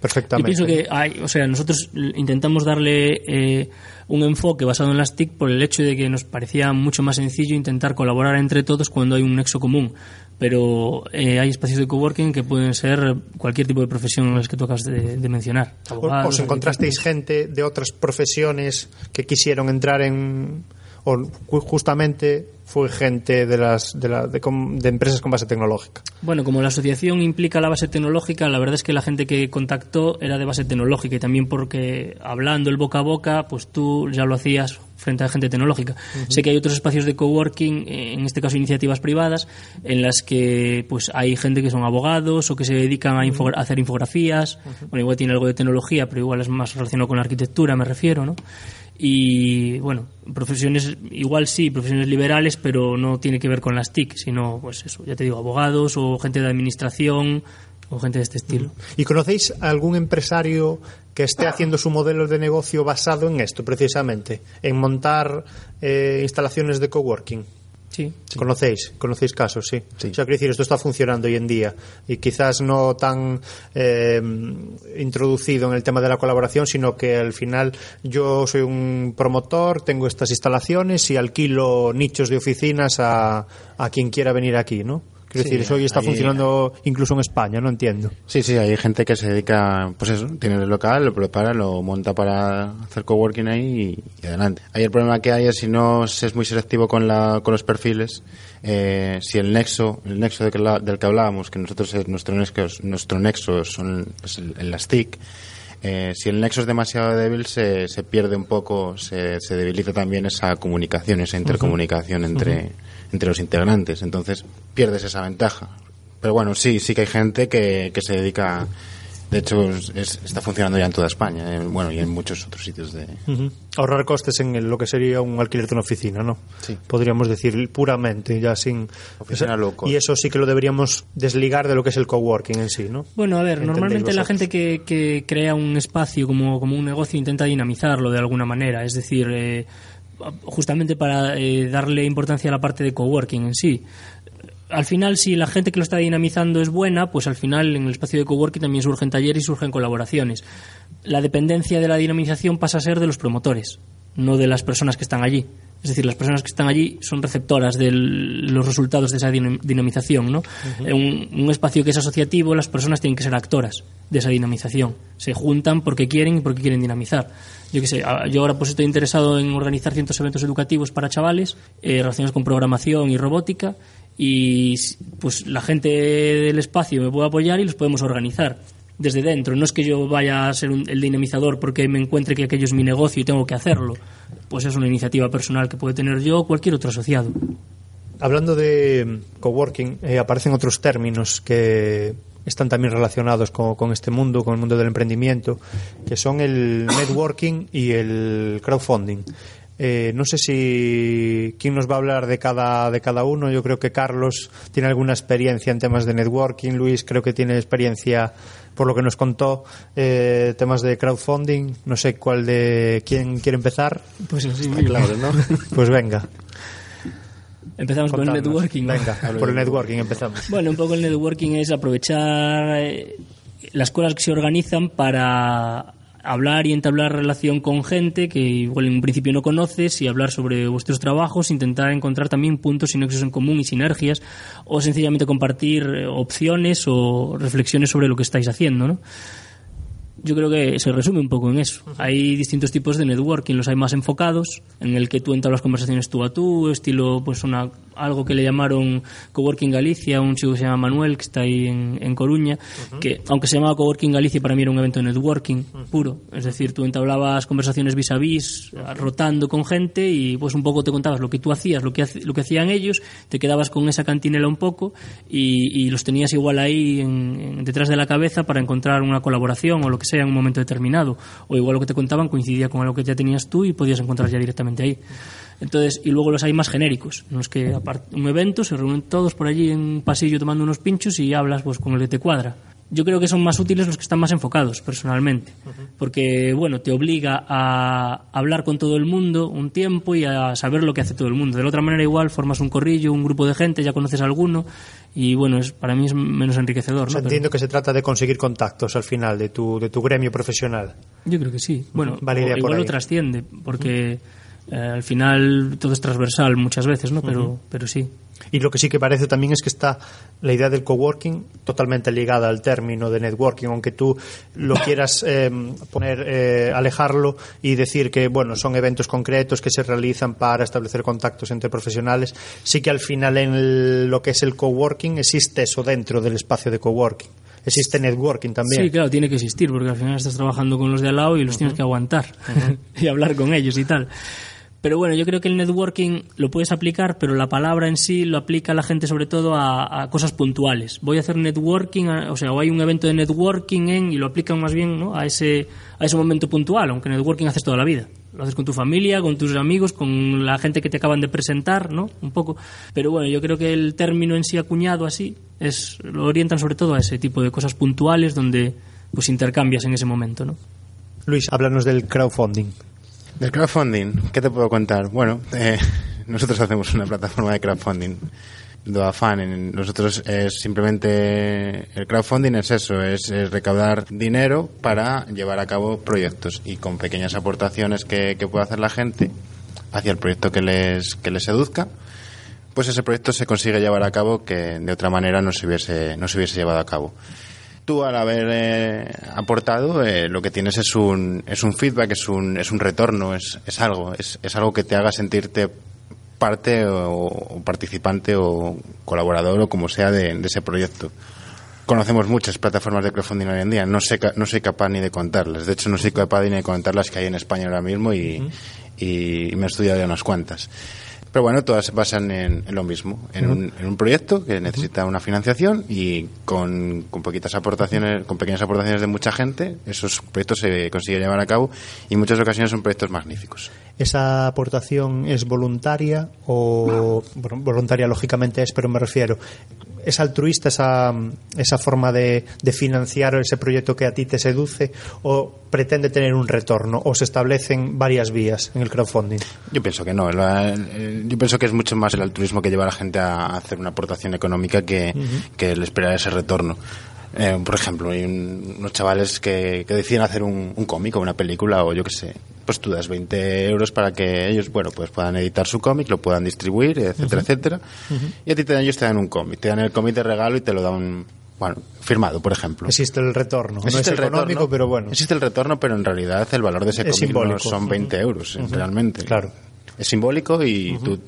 perfectamente. Yo pienso que hay, o sea, nosotros intentamos darle eh, un enfoque basado en las TIC por el hecho de que nos parecía mucho más sencillo intentar colaborar entre todos cuando hay un nexo común. Pero eh, hay espacios de coworking que pueden ser cualquier tipo de profesión las que tú acabas de, de mencionar. ¿Os Abogados, encontrasteis gente de otras profesiones que quisieron entrar en o ju- justamente fue gente de las de, la- de de empresas con base tecnológica? Bueno, como la asociación implica la base tecnológica, la verdad es que la gente que contactó era de base tecnológica y también porque hablando el boca a boca, pues tú ya lo hacías frente a gente tecnológica. Sé que hay otros espacios de coworking, en este caso iniciativas privadas, en las que pues hay gente que son abogados o que se dedican a, info- a hacer infografías. Bueno, igual tiene algo de tecnología, pero igual es más relacionado con la arquitectura, me refiero, ¿no? Y bueno, profesiones, igual sí, profesiones liberales, pero no tiene que ver con las TIC, sino, pues eso, ya te digo, abogados o gente de administración o gente de este estilo. ¿Y conocéis algún empresario que esté haciendo su modelo de negocio basado en esto, precisamente? En montar eh, instalaciones de coworking. Sí. ¿Conocéis? ¿Conocéis casos? Sí. Sí. O sea, quiero decir, esto está funcionando hoy en día y quizás no tan eh, introducido en el tema de la colaboración, sino que al final yo soy un promotor, tengo estas instalaciones y alquilo nichos de oficinas a, a quien quiera venir aquí, ¿no? Quiero Sí, decir, eso hoy está ahí- funcionando incluso en España, no entiendo. Sí, sí, hay gente que se dedica, pues eso, tiene el local, lo prepara, lo monta para hacer coworking ahí y, y adelante. Ahí el problema que hay es si no se es muy selectivo con, la, con los perfiles, eh, si el nexo, el nexo de que la- del que hablábamos, que nosotros es nuestro nexo, nuestro nexo son es el, el- las TIC, eh, si el nexo es demasiado débil se, se pierde un poco, se, se debilita también esa comunicación, esa intercomunicación entre, entre los integrantes. Entonces pierdes esa ventaja. Pero bueno, sí, sí que hay gente que, que se dedica. De hecho, es- es- está funcionando ya en toda España, eh, bueno, y en muchos otros sitios de. Ahorrar costes en el- lo que sería un alquiler de una oficina, ¿no? Sí. Podríamos decir puramente, ya sin... Oficina low cost. Y eso sí que lo deberíamos desligar de lo que es el coworking en sí, ¿no? Bueno, a ver, Entendéis normalmente la gente que, que crea un espacio como, como un negocio intenta dinamizarlo de alguna manera, es decir, eh, justamente para eh, darle importancia a la parte de coworking en sí. Al final, si la gente que lo está dinamizando es buena, pues al final en el espacio de coworking también surgen talleres y surgen colaboraciones. La dependencia de la dinamización pasa a ser de los promotores, no de las personas que están allí. Es decir, las personas que están allí son receptoras de los resultados de esa dinam- dinamización. ¿no? En un, un espacio que es asociativo, las personas tienen que ser actoras de esa dinamización. Se juntan porque quieren y porque quieren dinamizar. Yo qué sé, a- yo ahora pues estoy interesado en organizar ciertos eventos educativos para chavales eh, relacionados con programación y robótica y pues la gente del espacio me puede apoyar y los podemos organizar desde dentro. No es que yo vaya a ser un- el dinamizador porque me encuentre que aquello es mi negocio y tengo que hacerlo. Pues es una iniciativa personal que puede tener yo o cualquier otro asociado. Hablando de mm, coworking, eh, aparecen otros términos que están también relacionados con, con este mundo, con el mundo del emprendimiento, que son el networking y el crowdfunding. Eh, no sé si quién nos va a hablar de cada de cada uno. Yo creo que Carlos tiene alguna experiencia en temas de networking. Luis creo que tiene experiencia, por lo que nos contó, eh, temas de crowdfunding. No sé cuál de quién quiere empezar. Pues así Claro, ¿no? Pues venga. Empezamos con el networking. ¿no? Venga, por el networking empezamos. Bueno, un poco el networking es aprovechar eh, las cosas que se organizan para hablar y entablar relación con gente que igual en un principio no conoces y hablar sobre vuestros trabajos, intentar encontrar también puntos y nexos en común y sinergias o sencillamente compartir eh, opciones o reflexiones sobre lo que estáis haciendo, ¿no? Yo creo que se resume un poco en eso. Hay distintos tipos de networking, los hay más enfocados, en el que tú entablas conversaciones tú a tú, estilo pues una algo que le llamaron Coworking Galicia, un chico que se llama Manuel, que está ahí en, en Coruña, que aunque se llamaba Coworking Galicia, para mí era un evento de networking puro. Es decir, tú entablabas conversaciones vis a vis, rotando con gente y pues un poco te contabas lo que tú hacías, lo que, lo que hacían ellos, te quedabas con esa cantinela un poco y, y los tenías igual ahí en- en- detrás de la cabeza para encontrar una colaboración o lo que sea en un momento determinado. O igual lo que te contaban coincidía con algo que ya tenías tú y podías encontrar ya directamente ahí. Entonces, y luego los hay más genéricos, en los que aparte un evento se reúnen todos por allí en un pasillo tomando unos pinchos y hablas pues con el que te cuadra. yo creo que son más útiles los que están más enfocados personalmente, porque bueno, te obliga a hablar con todo el mundo un tiempo y a saber lo que hace todo el mundo. De la otra manera igual formas un corrillo, un grupo de gente, ya conoces a alguno y bueno, es para mí es menos enriquecedor, O sea, ¿no? entiendo que se trata de conseguir contactos al final de tu, de tu gremio profesional. Yo creo que sí. Bueno, Vale, o- iría por igual lo trasciende, porque eh, al final todo es transversal muchas veces, ¿no? Pero, pero sí. Y lo que sí que parece también es que está la idea del coworking totalmente ligada al término de networking, aunque tú lo quieras eh, poner, eh, alejarlo y decir que bueno son eventos concretos que se realizan para establecer contactos entre profesionales, sí que al final en el- lo que es el coworking existe eso dentro del espacio de coworking. Existe networking también. Sí, claro, tiene que existir, porque al final estás trabajando con los de al lado y los tienes que aguantar y hablar con ellos y tal. Pero bueno, yo creo que el networking lo puedes aplicar, pero la palabra en sí lo aplica la gente sobre todo a, cosas puntuales. Voy a hacer networking, o sea, o hay un evento de networking en, y lo aplican más bien ¿no? a, ese, a ese momento puntual, aunque networking haces toda la vida. Lo haces con tu familia, con tus amigos, con la gente que te acaban de presentar, ¿no? Un poco. Pero bueno, yo creo que el término en sí acuñado así es lo orientan sobre todo a ese tipo de cosas puntuales donde pues intercambias en ese momento, ¿no? Luis, háblanos del crowdfunding. Del crowdfunding, ¿qué te puedo contar? Bueno, eh, nosotros hacemos una plataforma de crowdfunding. Doafan, nosotros es simplemente el crowdfunding es eso, es, es recaudar dinero para llevar a cabo proyectos y con pequeñas aportaciones que, que pueda hacer la gente hacia el proyecto que les, que les seduzca, pues ese proyecto se consigue llevar a cabo que de otra manera no se hubiese, no se hubiese llevado a cabo. Tú al haber eh, aportado eh, lo que tienes es un, es un feedback, es un, es un retorno, es, es algo, es, es algo que te haga sentirte parte o, o participante o colaborador o como sea de, de ese proyecto. Conocemos muchas plataformas de crowdfunding hoy en día, no, sé, no soy capaz ni de contarlas. De hecho, no soy capaz ni de contar las que hay en España ahora mismo y, y me he estudiado ya unas cuantas. Pero bueno, todas se basan en, en lo mismo, en, un, en un proyecto que necesita una financiación y con, con poquitas aportaciones, con pequeñas aportaciones de mucha gente, esos proyectos se consiguen llevar a cabo y en muchas ocasiones son proyectos magníficos. ¿Esa aportación es voluntaria o bueno, voluntaria lógicamente es, pero me refiero es altruista esa, esa forma de, de financiar ese proyecto que a ti te seduce o pretende tener un retorno o se establecen varias vías en el crowdfunding? Yo pienso que no. La- el- yo pienso que es mucho más el altruismo que lleva a la gente a hacer una aportación económica que, que el esperar ese retorno. Eh, por ejemplo, hay un- unos chavales que, que deciden hacer un, un cómic o una película o yo qué sé. Pues tú das 20 euros para que ellos, bueno, pues puedan editar su cómic, lo puedan distribuir, etcétera, etcétera. Y a ti te dan, ellos te dan un cómic. Te dan el cómic de regalo y te lo dan, bueno, firmado, por ejemplo. Existe el retorno, no es Existe el económico, retorno, pero bueno. Existe el retorno, pero en realidad el valor de ese Es cómic no son 20 euros, eh, realmente. Claro. Es simbólico y tú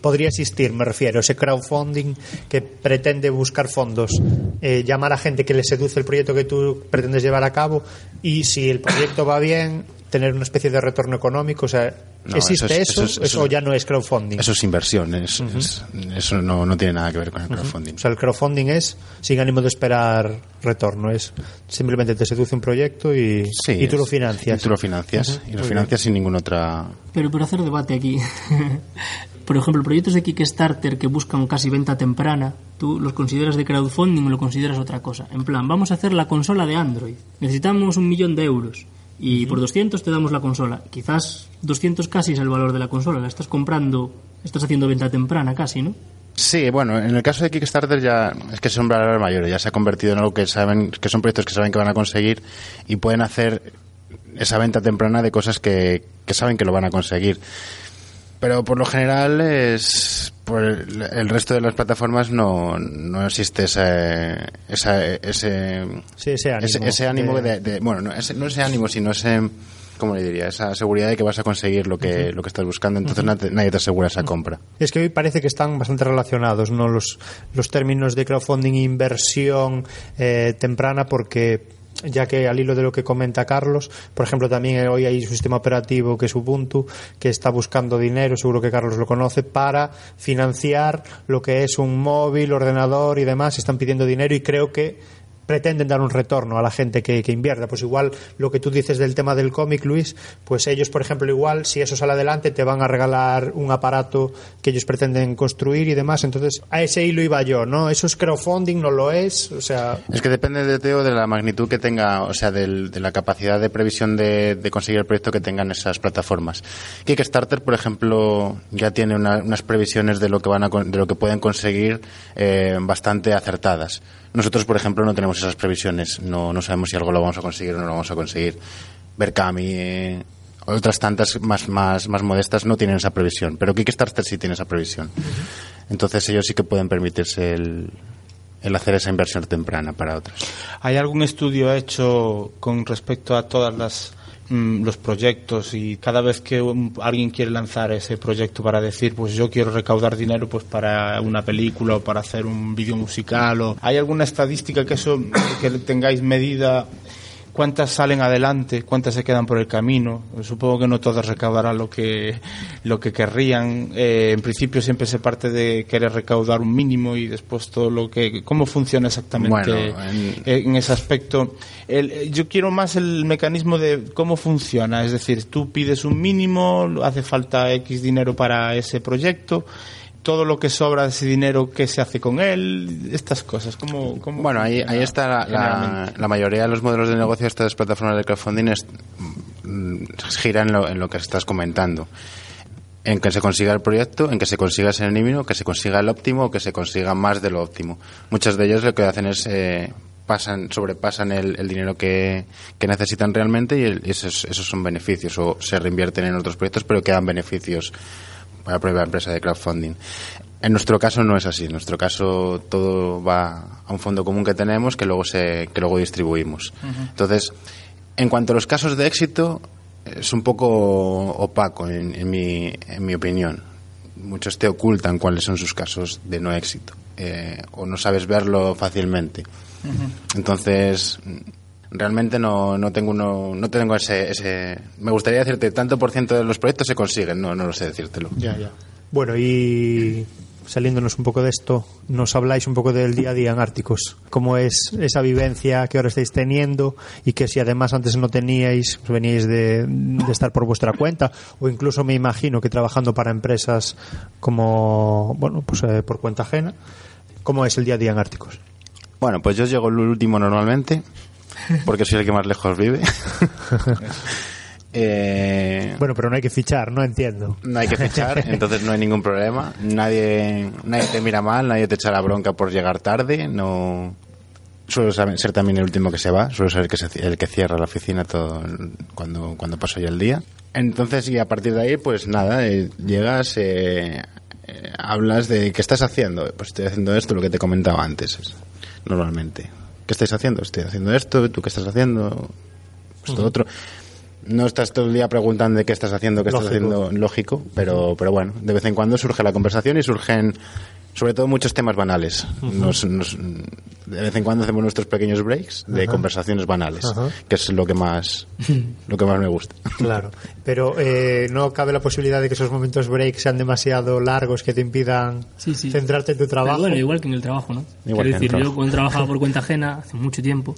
podría existir, me refiero, ese crowdfunding que pretende buscar fondos, eh, llamar a gente que le seduce el proyecto que tú pretendes llevar a cabo y si el proyecto va bien, tener una especie de retorno económico. O sea, No, ¿existe eso eso? es- eso es- ¿Eso ya no es crowdfunding? Eso es inversión, es- es- eso no, no tiene nada que ver con el crowdfunding. O sea, el crowdfunding es sin ánimo de esperar retorno, es simplemente te seduce un proyecto y, Sí, y tú es- lo financias. Y tú lo financias, y lo financias sin ninguna otra... Pero por hacer debate aquí. Por ejemplo, proyectos de Kickstarter que buscan casi venta temprana, ¿tú los consideras de crowdfunding o lo consideras otra cosa? En plan, vamos a hacer la consola de Android. Necesitamos un millón de euros. Y por 200 te damos la consola. Quizás 200 casi es el valor de la consola. La estás comprando, estás haciendo venta temprana casi, ¿no? Sí, bueno, en el caso de Kickstarter ya es que son valores mayores, ya se ha convertido en algo que saben, que son proyectos que saben que van a conseguir y pueden hacer esa venta temprana de cosas que, que saben que lo van a conseguir. Pero por lo general es por el, el resto de las plataformas no, no existe ese, esa- ese, Sí, ese ánimo. ese, ese ánimo de- de, de- bueno, no ese, no ese ánimo, sino ese, ¿cómo le diría? Esa seguridad de que vas a conseguir lo que, lo que estás buscando, entonces nadie, nadie te asegura esa compra. Es que hoy parece que están bastante relacionados ¿no? los, los términos de crowdfunding inversión eh, temprana porque ya que al hilo de lo que comenta Carlos, por ejemplo, también hoy hay un sistema operativo que es Ubuntu, que está buscando dinero, seguro que Carlos lo conoce, para financiar lo que es un móvil, ordenador y demás, están pidiendo dinero y creo que pretenden dar un retorno a la gente que, invierta. Pues igual lo que tú dices del tema del cómic, Luis, pues ellos, por ejemplo, igual, si eso sale adelante, te van a regalar un aparato que ellos pretenden construir y demás. Entonces, a ese hilo iba yo, ¿no? ¿Eso es crowdfunding? ¿No lo es? O sea... Es que depende de Teo de la magnitud que tenga, o sea, de la capacidad de previsión de, de conseguir el proyecto que tengan esas plataformas. Kickstarter, por ejemplo, ya tiene una- unas previsiones de lo que van a, de lo que pueden conseguir eh, bastante acertadas. Nosotros, por ejemplo, no tenemos esas previsiones. No, no sabemos si algo lo vamos a conseguir o no lo vamos a conseguir. Berkami, eh, otras tantas más, más, más modestas no tienen esa previsión, pero Kickstarter sí tiene esa previsión. Entonces ellos sí que pueden permitirse el, el hacer esa inversión temprana para otros. ¿Hay algún estudio hecho con respecto a todas las los proyectos y cada vez que un- alguien quiere lanzar ese proyecto para decir pues yo quiero recaudar dinero pues para una película o para hacer un vídeo musical o hay alguna estadística que eso que tengáis medida cuántas salen adelante, cuántas se quedan por el camino. Supongo que no todas recaudarán lo que lo que querrían. Eh, en principio siempre se parte de querer recaudar un mínimo y después todo lo que cómo funciona exactamente Bueno, en- en ese aspecto. El- yo quiero más el mecanismo de cómo funciona, es decir, tú pides un mínimo, hace falta X dinero para ese proyecto. Todo lo que sobra de ese dinero, ¿qué se hace con él? Estas cosas. ¿Cómo, cómo Bueno, ahí, ahí está la, la, mayoría de los modelos de negocio de estas plataformas de crowdfunding es, mm, gira en lo, en lo que estás comentando. En que se consiga el proyecto, en que se consiga ese mínimo, que se consiga el óptimo o que se consiga más de lo óptimo. Muchos de ellos lo que hacen es eh, pasan, sobrepasan el, el dinero que, que necesitan realmente y el- esos, esos son beneficios o se reinvierten en otros proyectos pero quedan beneficios para la propia empresa de crowdfunding. En nuestro caso no es así. En nuestro caso todo va a un fondo común que tenemos que luego se que luego distribuimos. Entonces, en cuanto a los casos de éxito, es un poco opaco en, en mi, en mi opinión. Muchos te ocultan cuáles son sus casos de no éxito eh, o no sabes verlo fácilmente. Entonces, realmente no, no tengo uno, no tengo ese, ese. Me gustaría decirte tanto por ciento de los proyectos se consiguen. No, no lo sé decírtelo. Ya, ya. Bueno, y saliéndonos un poco de esto, nos habláis un poco del día a día en Árticos. ¿Cómo es esa vivencia que ahora estáis teniendo y que si además antes no teníais, pues veníais de, de estar por vuestra cuenta o incluso me imagino que trabajando para empresas como, bueno, pues eh, por cuenta ajena? ¿Cómo es el día a día en Árticos? Bueno, pues yo llego el último normalmente, porque soy el que más lejos vive. Eh, Bueno, pero no hay que fichar, no entiendo. no hay que fichar, entonces no hay ningún problema. Nadie, nadie te mira mal, nadie te echa la bronca por llegar tarde. No suelo ser también el último que se va, suelo ser el que, se- el que cierra la oficina todo cuando, cuando paso ya el día. Entonces, y a partir de ahí, pues nada, eh, llegas, eh, hablas de qué estás haciendo. Pues estoy haciendo esto, lo que te comentaba antes, es- normalmente. ¿Qué estáis haciendo? Estoy haciendo esto, ¿tú qué estás haciendo? Esto otro. No estás todo el día preguntando de qué estás haciendo, qué estás haciendo, lógico, pero, pero bueno, de vez en cuando surge la conversación y surgen, sobre todo, muchos temas banales. Nos- nos- de vez en cuando hacemos nuestros pequeños breaks de conversaciones banales, Ajá. que es lo que más, lo que más me gusta. Claro, pero eh, no cabe la posibilidad de que esos momentos break sean demasiado largos que te impidan Sí, sí. centrarte en tu Pero trabajo. bueno, igual que en el trabajo, ¿no? Igual Quiero decir, trabajo. yo cuando trabajaba por cuenta ajena hace mucho tiempo,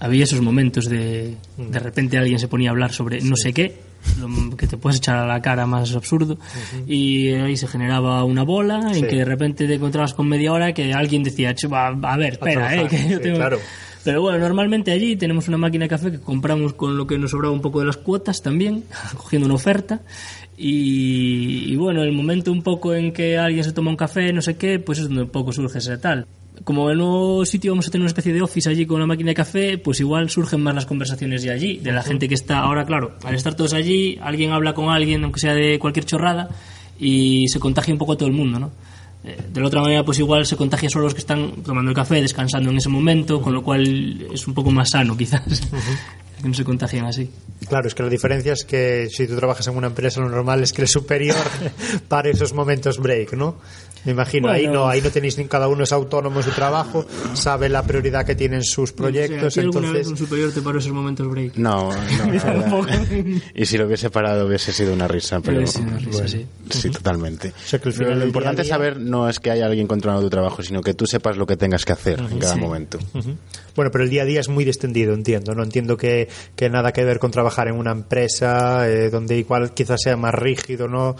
había esos momentos de de repente alguien se ponía a hablar sobre no sé qué, lo que te puedes echar a la cara más absurdo, y ahí se generaba una bola en que de repente te encontrabas con media hora que alguien decía, "Chu, va, a ver, espera, eh, que yo sí, tengo... claro. Pero bueno, normalmente allí tenemos una máquina de café que compramos con lo que nos sobraba un poco de las cuotas también, cogiendo una oferta. Y, y bueno, el momento un poco en que alguien se toma un café, no sé qué, pues es donde un poco surge ese tal. Como en el nuevo sitio vamos a tener una especie de office allí con la máquina de café, pues igual surgen más las conversaciones de allí, de la gente que está ahora, claro, al estar todos allí, alguien habla con alguien, aunque sea de cualquier chorrada, y se contagia un poco a todo el mundo, ¿no? Eh, de la otra manera, pues igual se contagia solo los que están tomando el café, descansando en ese momento, con lo cual es un poco más sano, quizás. Que no se contagien así. Claro, es que la diferencia es que si tú trabajas en una empresa, lo normal es que el superior pare esos momentos break, ¿no? Me imagino, ahí Bueno. no, ahí no tenéis ni cada uno es autónomo en su trabajo, sabe la prioridad que tienen sus proyectos, O sea, ¿a ti alguna vez entonces un superior te paró esos momentos break? No, no. Y si lo hubiese parado hubiese sido una risa, pero sido una risa, sí. sí, totalmente. O sea, que al final Pero lo importante día saber no es que haya alguien controlando tu trabajo, sino que tú sepas lo que tengas que hacer en cada Sí. momento. Bueno, pero el día a día es muy descendido, entiendo. No entiendo que, que nada que ver con trabajar en una empresa eh, donde igual quizás sea más rígido, ¿no?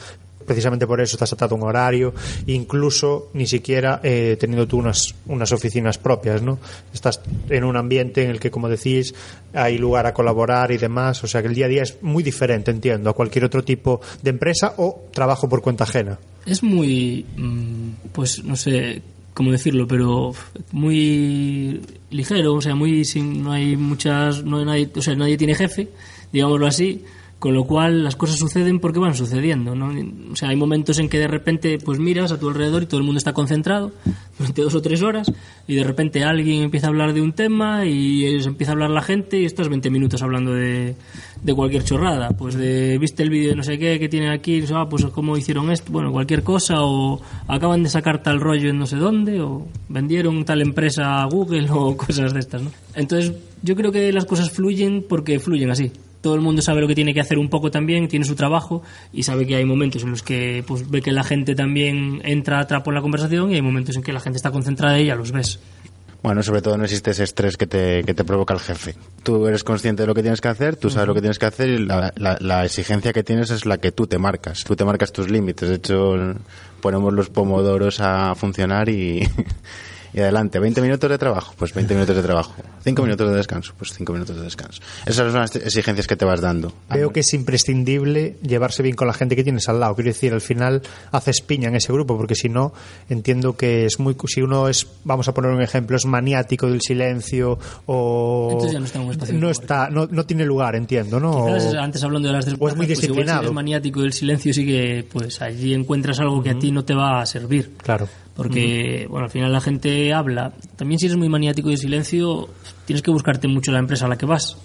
Precisamente por eso estás atado a un horario, incluso ni siquiera eh, teniendo tú unas, unas oficinas propias, ¿no? Estás en un ambiente en el que, como decís, hay lugar a colaborar y demás. O sea que el día a día es muy diferente, entiendo, a cualquier otro tipo de empresa o trabajo por cuenta ajena. Es muy, mm, pues no sé cómo decirlo, pero muy ligero, o sea, muy sin, no hay muchas, no hay nadie, o sea, nadie tiene jefe, digámoslo así, con lo cual las cosas suceden porque van sucediendo, ¿no? O sea, hay momentos en que de repente pues miras a tu alrededor y todo el mundo está concentrado durante dos o tres horas y de repente alguien empieza a hablar de un tema y empieza a hablar la gente y estás 20 minutos hablando de, de cualquier chorrada, pues de viste el vídeo de no sé qué que tienen aquí, ah, pues cómo hicieron esto, bueno, cualquier cosa o acaban de sacar tal rollo en no sé dónde o vendieron tal empresa a Google o cosas de estas, ¿no? Entonces, yo creo que las cosas fluyen porque fluyen así. Todo el mundo sabe lo que tiene que hacer un poco también, tiene su trabajo y sabe que hay momentos en los que pues ve que la gente también entra a trapo en la conversación y hay momentos en que la gente está concentrada y ya los ves. Bueno, sobre todo no existe ese estrés que te, que te provoca el jefe. Tú eres consciente de lo que tienes que hacer, tú sabes lo que tienes que hacer y la, la- la exigencia que tienes es la que tú te marcas. Tú te marcas tus límites. De hecho, ponemos los pomodoros a funcionar y, y adelante. 20 minutos de trabajo, pues 20 minutos de trabajo. 5 minutos de descanso, pues 5 minutos de descanso. Esas son las exigencias que te vas dando. Veo que es imprescindible llevarse bien con la gente que tienes al lado. Quiero decir, al final haces piña en ese grupo, porque si no, entiendo que es muy. Si uno es, vamos a poner un ejemplo, es maniático del silencio o. Entonces ya no está en un espacio de no, está, no, no tiene lugar, entiendo, ¿no? Quizás antes hablando de las o es muy desventajas, pues igual si disciplinado. eres maniático del silencio sí que pues allí encuentras algo que a ti no te va a servir. Claro. Porque, bueno, al final la gente habla. También si eres muy maniático de silencio, tienes que buscarte mucho la empresa a la que vas.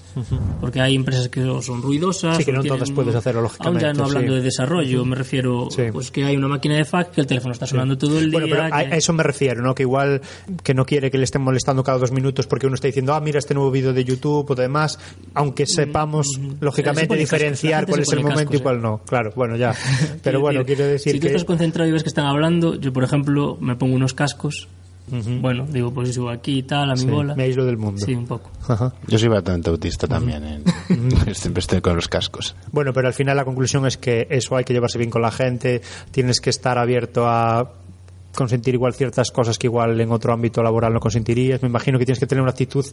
Porque hay empresas que son ruidosas. Sí, que no tienen- todas puedes hacerlo, Aún ya lógicamente, no hablando sí. de desarrollo, me refiero Sí. pues que hay una máquina de fax que el teléfono está sonando todo el día. Bueno, pero a, eso me refiero, ¿no? Que igual que no quiere que le estén molestando cada dos minutos porque uno está diciendo, ah, mira este nuevo vídeo de YouTube o demás, aunque sepamos, Se lógicamente, pone cascos, la diferenciar cuál es el momento y cuál no. Claro, bueno, ya. Pero bueno, decir, quiero decir si tú que... estás concentrado y ves que están hablando, yo por ejemplo me pongo unos cascos. Bueno, digo, pues subo aquí y tal, a mi Sí, bola. me aíslo del mundo. Sí, un poco. Ajá. Yo soy bastante autista también. en- Siempre estoy con los cascos. Bueno, pero al final la conclusión es que eso hay que llevarse bien con la gente, tienes que estar abierto a consentir igual ciertas cosas que igual en otro ámbito laboral no consentirías. Me imagino que tienes que tener una actitud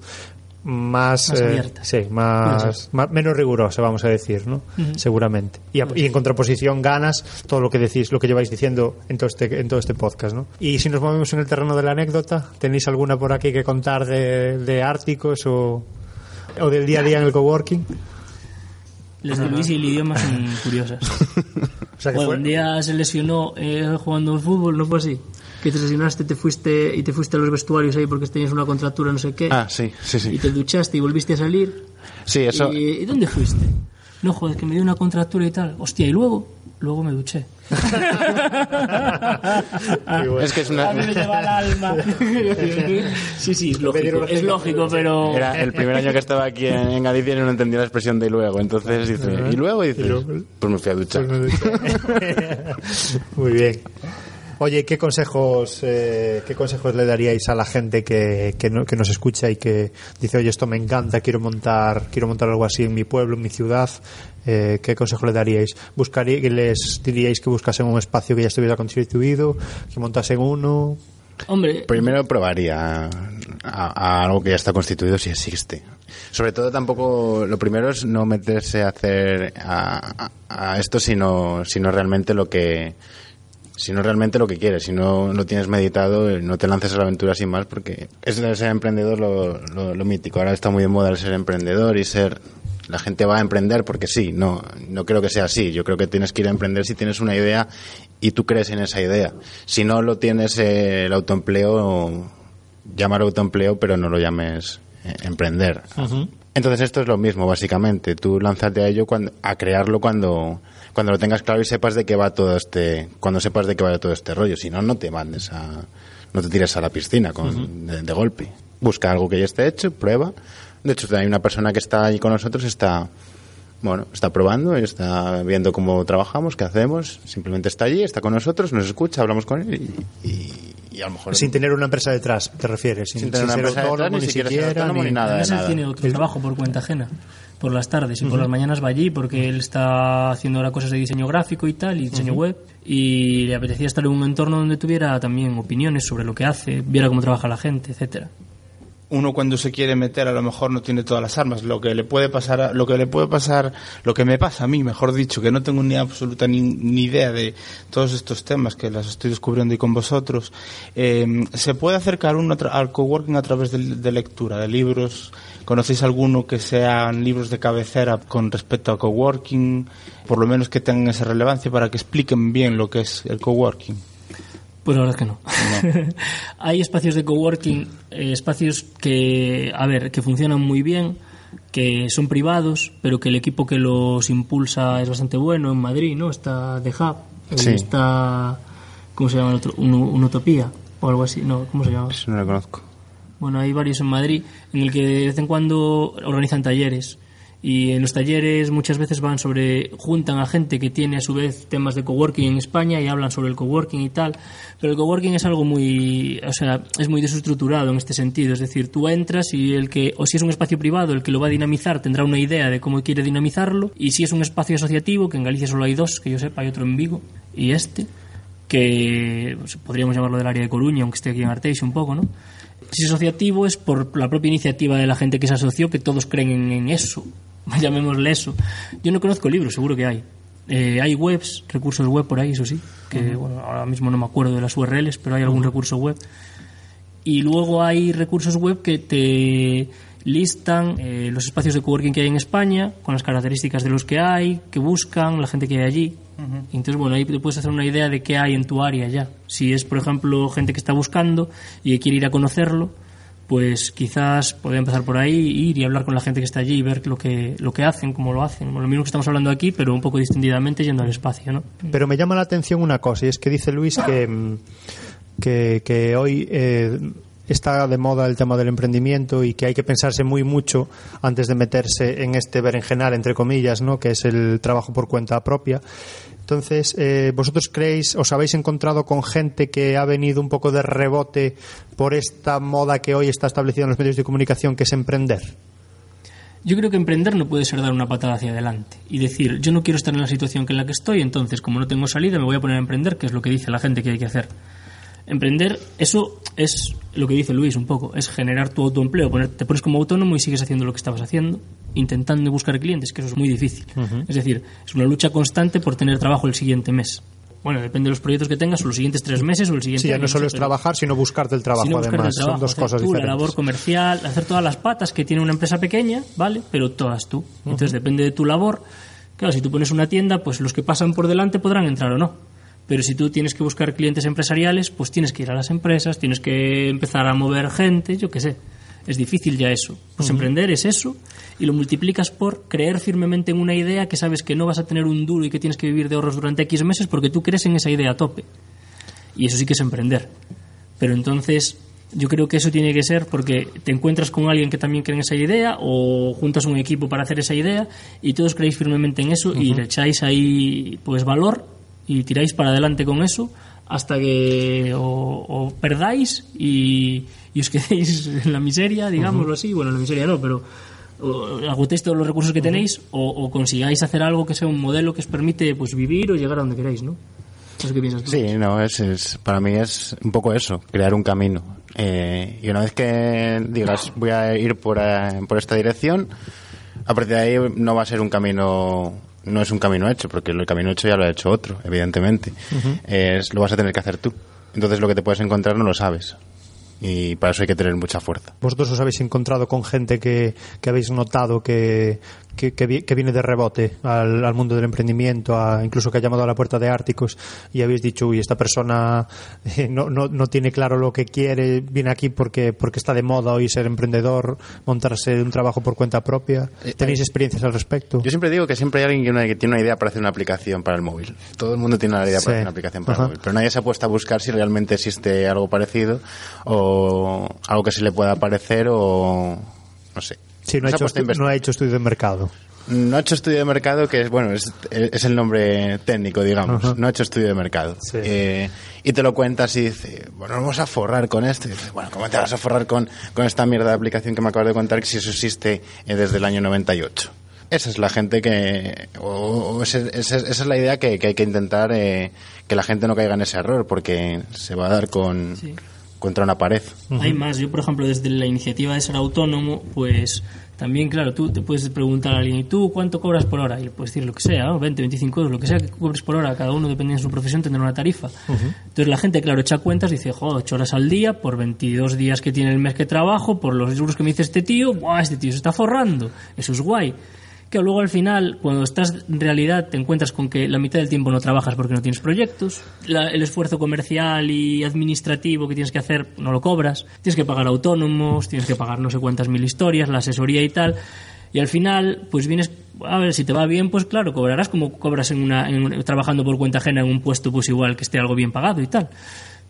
más, Más eh, abierta. sí, Puede más, ser. más- menos rigurosa, vamos a decir, ¿no? Seguramente. Y, a- y en contraposición ganas todo lo que decís, lo que lleváis diciendo en todo este en todo este podcast, ¿no? Y si nos movemos en el terreno de la anécdota, ¿tenéis alguna por aquí que contar de, de Árticos o, o del día a día en el coworking? Las de Luis y el idioma son curiosas. O sea, que Bueno, fue- un día se lesionó eh, jugando al fútbol, ¿no fue así? Que te lesionaste te fuiste, y te fuiste a los vestuarios ahí porque tenías una contractura, no sé qué. Ah, sí, sí, Y sí. te duchaste y volviste a salir. Sí, eso. ¿Y, ¿y dónde fuiste? No, joder, que me dio una contractura y tal. Hostia, y luego, luego me duché. Bueno. Es que es una. A mí me lleva el alma. sí, sí, es lógico. Es lógico, pero... Era el primer año que estaba aquí en, en Galicia y no entendía la expresión de y luego. Entonces dice, ¿y luego? Y dice, Y luego. pues me fui a duchar. Muy bien. Oye, ¿qué consejos, eh, ¿qué consejos le daríais a la gente que, que, no- que nos escucha y que dice, oye, esto me encanta, quiero montar, quiero montar algo así en mi pueblo, en mi ciudad? Eh, ¿Qué consejo le daríais? ¿Buscaría, que ¿Les diríais que buscasen un espacio que ya estuviera constituido, que montasen uno? Hombre, Primero probaría a, a algo que ya está constituido si existe. Sobre todo tampoco, lo primero es no meterse a hacer a, a- a esto sino, sino realmente lo que si no realmente lo que quieres, si no lo tienes meditado, eh, no te lances a la aventura sin más porque es de ser emprendedor lo, lo, lo mítico. Ahora está muy de moda el ser emprendedor y ser la gente va a emprender porque sí, no, no creo que sea así. Yo creo que tienes que ir a emprender si tienes una idea y tú crees en esa idea. Si no lo tienes eh, el autoempleo, llámalo autoempleo, pero no lo llames eh, emprender. Entonces esto es lo mismo, básicamente. Tú lánzate a ello cuando, a crearlo cuando, cuando lo tengas claro y sepas de qué va todo este, cuando sepas de qué va todo este rollo. Si no, no te mandes a, no te tires a la piscina con, de, de golpe. Busca algo que ya esté hecho, prueba. De hecho, hay una persona que está ahí con nosotros, está, bueno, está probando, está viendo cómo trabajamos, qué hacemos. Simplemente está allí, está con nosotros, nos escucha, hablamos con él y, y, y a lo mejor. Sin tener una empresa detrás, te refieres. Sin, Sin tener una empresa detrás, autónomo, ni siquiera ser siquiera, autónomo, ni nada. Tiene otro trabajo por cuenta ajena, por las tardes y por las mañanas va allí porque él está haciendo ahora cosas de diseño gráfico y tal, y diseño web, y le apetecía estar en un entorno donde tuviera también opiniones sobre lo que hace, viera cómo trabaja la gente, etcétera. uno cuando se quiere meter a lo mejor no tiene todas las armas. Lo que le puede pasar a- lo que le puede pasar lo que me pasa a mí mejor dicho que no tengo ni absoluta ni, ni idea de todos estos temas que las estoy descubriendo y con vosotros eh, se puede acercar uno al coworking a través de, de lectura de libros conocéis alguno que sean libros de cabecera con respecto a coworking por lo menos que tengan esa relevancia para que expliquen bien lo que es el coworking Pues la verdad es que no. Hay espacios de coworking, eh, espacios que, a ver, que funcionan muy bien, que son privados, pero que el equipo que los impulsa es bastante bueno. En Madrid, ¿no? Está The Hub, Sí. está, ¿cómo se llama el otro? Un, un Utopía o algo así. No, ¿cómo se llama? Eso no lo conozco. Bueno, hay varios en Madrid en el que de vez en cuando organizan talleres. Y en los talleres muchas veces van sobre juntan a gente que tiene a su vez temas de coworking en España y hablan sobre el coworking y tal, pero el coworking es algo muy, o sea, es muy desestructurado en este sentido, es decir, tú entras y el que o si es un espacio privado, el que lo va a dinamizar tendrá una idea de cómo quiere dinamizarlo. Y si es un espacio asociativo, que en Galicia solo hay dos, que yo sepa, hay otro en Vigo y este que pues, podríamos llamarlo del área de Coruña, aunque esté aquí en Arteixo un poco, ¿no? Si es asociativo es por la propia iniciativa de la gente que se asoció, que todos creen en, eso, llamémosle eso. Yo no conozco libros, seguro que hay. Eh, hay webs, recursos web por ahí, eso sí, que bueno, ahora mismo no me acuerdo de las URLs, pero hay algún recurso web. Y luego hay recursos web que te listan eh, los espacios de coworking que hay en España, con las características de los que hay, que buscan, la gente que hay allí. Y Entonces, bueno, ahí te puedes hacer una idea de qué hay en tu área ya. Si es, por ejemplo, gente que está buscando y quiere ir a conocerlo, pues quizás podría empezar por ahí, ir y hablar con la gente que está allí y ver lo que, lo que hacen, cómo lo hacen. Lo mismo que estamos hablando aquí, pero un poco distendidamente yendo al espacio, ¿no? Pero me llama la atención una cosa, y es que dice Luis que, mm, que, que hoy eh, está de moda el tema del emprendimiento y que hay que pensarse muy mucho antes de meterse en este berenjenal, entre comillas, ¿no? que es el trabajo por cuenta propia. Entonces, eh, ¿vosotros creéis, os habéis encontrado con gente que ha venido un poco de rebote por esta moda que hoy está establecida en los medios de comunicación, que es emprender? Yo creo que emprender no puede ser dar una patada hacia adelante y decir, yo no quiero estar en la situación que en la que estoy, entonces como no tengo salida me voy a poner a emprender, que es lo que dice la gente que hay que hacer. Emprender, eso es lo que dice Luis un poco, es generar tu autoempleo, te pones como autónomo y sigues haciendo lo que estabas haciendo, intentando buscar clientes, que eso es muy difícil. Es decir, es una lucha constante por tener trabajo el siguiente mes. Bueno, depende de los proyectos que tengas, o los siguientes tres meses o el siguiente Sí, ya no solo es trabajar, sino buscarte el trabajo, sino buscar además. el trabajo, Son dos hacer cosas tú diferentes. la labor comercial, hacer todas las patas que tiene una empresa pequeña, ¿vale? Pero todas tú. Entonces depende de tu labor. Claro, si tú pones una tienda, pues los que pasan por delante podrán entrar o no. Pero si tú tienes que buscar clientes empresariales, pues tienes que ir a las empresas, tienes que empezar a mover gente, yo qué sé. Es difícil ya eso. Pues emprender es eso y lo multiplicas por creer firmemente en una idea que sabes que no vas a tener un duro y que tienes que vivir de ahorros durante X meses porque tú crees en esa idea a tope. Y eso sí que es emprender. Pero entonces yo creo que eso tiene que ser porque te encuentras con alguien que también cree en esa idea o juntas un equipo para hacer esa idea y todos creéis firmemente en eso y le echáis ahí pues valor y tiráis para adelante con eso hasta que o, o perdáis y, y os quedéis en la miseria, digámoslo así. Bueno, en la miseria no, pero o agotéis todos los recursos que tenéis o, o consigáis hacer algo que sea un modelo que os permite pues vivir o llegar a donde queráis, ¿no? Qué piensas tú. Sí, no, es, es- para mí es un poco eso, crear un camino. Eh, y una vez que digas, voy a ir por, eh, por esta dirección, a partir de ahí no va a ser un camino, no es un camino hecho, porque el camino hecho ya lo ha hecho otro, evidentemente. Es- lo vas a tener que hacer tú. Entonces lo que te puedes encontrar no lo sabes. Y para eso hay que tener mucha fuerza. ¿Vosotros os habéis encontrado con gente que, que habéis notado que, que, que, vi- que viene de rebote al, al mundo del emprendimiento, a, incluso que ha llamado a la puerta de Árticos y habéis dicho, uy, esta persona eh, no, no, no tiene claro lo que quiere, viene aquí porque, porque está de moda hoy ser emprendedor, montarse un trabajo por cuenta propia. ¿Tenéis experiencias al respecto? Yo siempre digo que siempre hay alguien que, una- que tiene una idea para hacer una aplicación para el móvil. Todo el mundo tiene una idea Sí. para hacer una aplicación para Ajá. el móvil, pero nadie se ha puesto a buscar si realmente existe algo parecido o algo que se le pueda parecer o no sé. Sí, no ha, hecho estu- no ha hecho estudio de mercado. No ha hecho estudio de mercado, que es bueno, es, es el nombre técnico, digamos. No ha hecho estudio de mercado. Sí. Eh, y te lo cuentas y dices, bueno, vamos a forrar con esto. Y dices, bueno, ¿cómo te vas a forrar con, con esta mierda de aplicación que me acabas de contar que si eso existe eh, desde el año 98? Esa es la gente que. O, o ese- ese- esa es la idea que, que hay que intentar eh, que la gente no caiga en ese error, porque se va a dar con. Sí. Contra una pared. Hay más. Yo, por ejemplo, desde la iniciativa de ser autónomo, pues también, claro, tú te puedes preguntar a alguien, ¿y tú cuánto cobras por hora? Y le puedes decir lo que sea, ¿no? 20, 25 euros, lo que sea que cobres por hora, cada uno, dependiendo de su profesión, tendrá una tarifa. Entonces la gente, claro, echa cuentas y dice, joder, 8 horas al día, por 22 días que tiene el mes que trabajo, por los euros que me dice este tío, ¡buah, este tío se está forrando! Eso es guay. Que luego al final, cuando estás en realidad, te encuentras con que la mitad del tiempo no trabajas porque no tienes proyectos, la- el esfuerzo comercial y administrativo que tienes que hacer no lo cobras, tienes que pagar autónomos, tienes que pagar no sé cuántas mil historias, la asesoría y tal, y al final, pues vienes, a ver, si te va bien, pues claro, cobrarás como cobras en una, en trabajando por cuenta ajena en un puesto, pues igual que esté algo bien pagado y tal.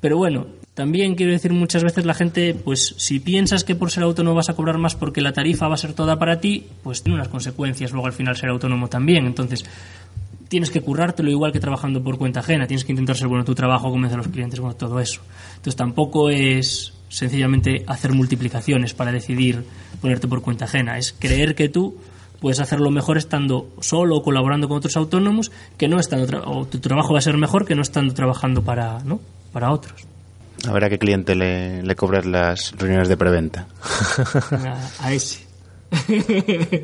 Pero bueno, también quiero decir muchas veces la gente, pues si piensas que por ser autónomo vas a cobrar más porque la tarifa va a ser toda para ti, pues tiene unas consecuencias luego al final ser autónomo también. Entonces, tienes que currártelo igual que trabajando por cuenta ajena, tienes que intentar ser bueno en tu trabajo, convencer a los clientes, bueno, todo eso. Entonces tampoco es sencillamente hacer multiplicaciones para decidir ponerte por cuenta ajena, es creer que tú puedes hacerlo mejor estando solo o colaborando con otros autónomos, que no estando o tu trabajo va a ser mejor que no estando trabajando para, ¿no? Para otros. A ver a qué cliente le, le cobras las reuniones de preventa. A, a ese.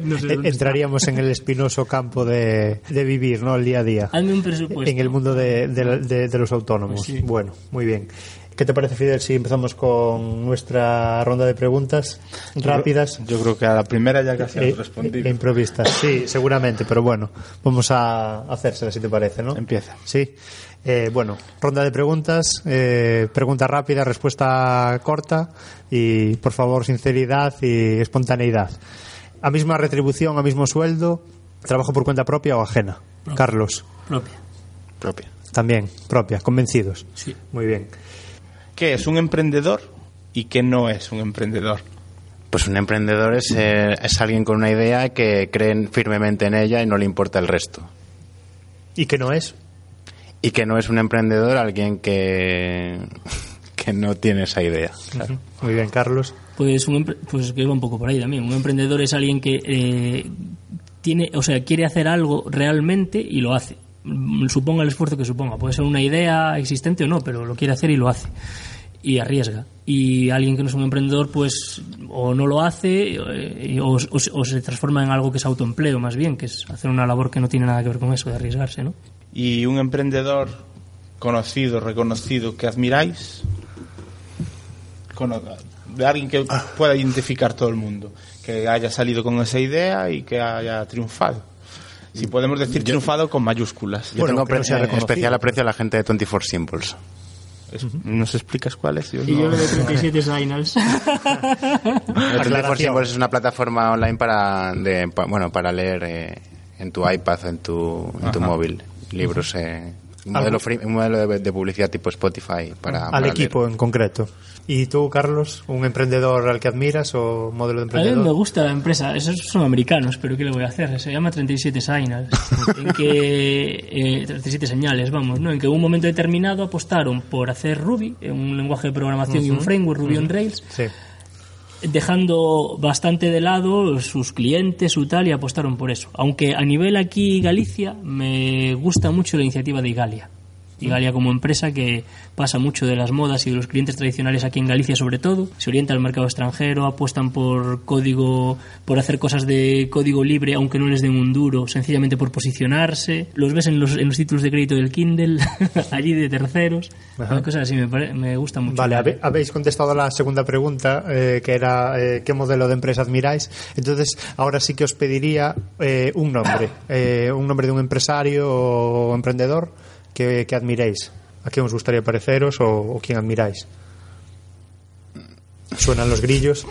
No sé Eh, dónde está. Entraríamos en el espinoso campo de, de vivir, ¿no? El día a día. Hazme un presupuesto. En el mundo de, de- de- de los autónomos. Pues sí. Bueno, muy bien. ¿Qué te parece, Fidel, si empezamos con nuestra ronda de preguntas rápidas? Yo creo que a la primera ya casi e- has respondido. e improvistas. Sí, seguramente, pero bueno, vamos a hacérsela si te parece, ¿no? Empieza. Sí. Eh, bueno, ronda de preguntas, eh, pregunta rápida, respuesta corta y, por favor, sinceridad y espontaneidad. ¿A misma retribución, a mismo sueldo, trabajo por cuenta propia o ajena? Carlos, Propia. Propia. también, propia, convencidos. Sí. Muy bien. ¿Qué es un emprendedor y qué no es un emprendedor? Pues un emprendedor es, eh, es alguien con una idea que creen firmemente en ella y no le importa el resto. ¿Y qué no es? Y que no es un emprendedor alguien que, que no tiene esa idea. Claro. Muy bien, Carlos. Pues, un pues que va un poco por ahí también. Un emprendedor es alguien que eh, tiene, o sea, quiere hacer algo realmente y lo hace. Suponga el esfuerzo que suponga. Puede ser una idea existente o no, pero lo quiere hacer y lo hace. Y arriesga. Y alguien que no es un emprendedor, pues o no lo hace eh, o, o se transforma en algo que es autoempleo, más bien, que es hacer una labor que no tiene nada que ver con eso, de arriesgarse, ¿no? ¿Y un emprendedor conocido, reconocido, que admiráis? De alguien que pueda identificar todo el mundo, que haya salido con esa idea y que haya triunfado. Si podemos decir triunfado con mayúsculas. Yo Bueno, tengo sea eh, especial aprecio a la gente de 24 Simples. Es- ¿Nos explicas cuál es? Yo Y no- yo lo de 37 signals. 24 Aclaración. Simples es una plataforma online para, de, bueno, para leer eh, en tu iPad o en tu, en tu móvil libros. eh, un modelo, free- un modelo de, de publicidad tipo Spotify para, Al para leer. equipo en concreto. ¿Y tú, Carlos, un emprendedor al que admiras o modelo de A mí me emprendedor? gusta la empresa, esos son americanos, pero ¿qué le voy a hacer? Se llama 37 Signals, en que, eh, 37 señales, vamos, ¿no? En que en un momento determinado apostaron por hacer Ruby, eh, un lenguaje de programación y un framework Ruby on Rails, Sí. Dejando bastante de lado sus clientes, su tal, y apostaron por eso. Aunque a nivel aquí Galicia me gusta mucho la iniciativa de Igalia. Y Galia como empresa que pasa mucho de las modas y de los clientes tradicionales aquí en Galicia sobre todo, se orienta al mercado extranjero, apuestan por código, por hacer cosas de código libre aunque no les den un duro, sencillamente por posicionarse. Los ves en los, en los títulos de crédito del Kindle, allí de terceros, Ajá. cosas así, me, pare- me gusta mucho. Vale, habéis contestado a la segunda pregunta, eh, que era eh, qué modelo de empresa admiráis. Entonces, ahora sí que os pediría eh, un nombre, eh, un nombre de un empresario o emprendedor que, que admiréis. ¿A quién os gustaría pareceros o, o quién admiráis? Suenan los grillos.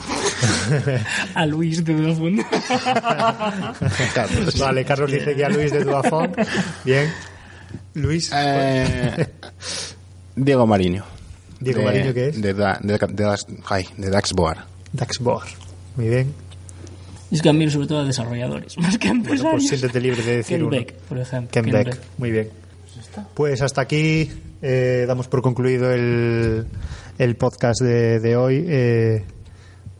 A Luis de Dudafont. vale, Carlos dice que a Luis de Duafón. Bien. Luis. Eh, Diego Mariño. Diego De- Mariño, ¿qué es? De, Da- de, de, Dax- ay, de Daxboar. Daxboar. Muy bien. Es que admiro sobre todo a desarrolladores, más que a Bueno, empresarios. pues siéntete libre de decir Ken uno. Beck, por ejemplo. Ken Ken Beck. Beck. Muy bien. Pues hasta aquí eh, damos por concluido el, el podcast de, hoy. Eh,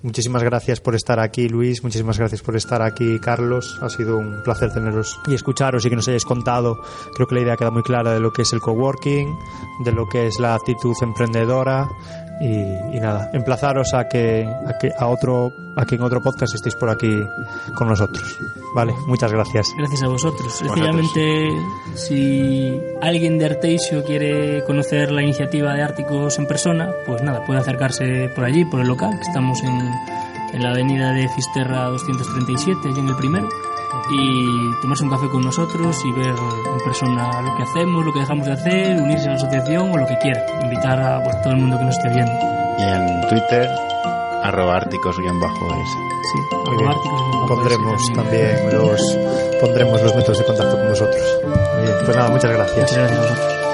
muchísimas gracias por estar aquí, Luis. Muchísimas gracias por estar aquí, Carlos. Ha sido un placer teneros y escucharos y que nos hayáis contado. Creo que la idea queda muy clara de lo que es el coworking, de lo que es la actitud emprendedora. Y, y nada, emplazaros a que, a que a otro a que en otro podcast estéis por aquí con nosotros. Vale, muchas gracias. Gracias a vosotros. Sencillamente, si alguien de Arteixo quiere conocer la iniciativa de Árticos en persona, pues nada, puede acercarse por allí, por el local, que estamos en, en la avenida de Fisterra 237, allí en el primero, y tomarse un café con nosotros y ver en persona lo que hacemos, lo que dejamos de hacer, unirse a la asociación o lo que quiera. Invitar a bueno, todo el mundo que nos esté viendo. Y en Twitter, arroba árticos-s. Sí, Muy bien. arroba Árticos en el Pondremos papel, también los pondremos los métodos de contacto con vosotros. Muy bien, pues nada, muchas gracias. Muchas gracias a vosotros.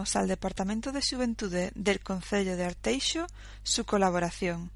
agradecemos al Departamento de Xuventude del Concello de Arteixo su colaboración.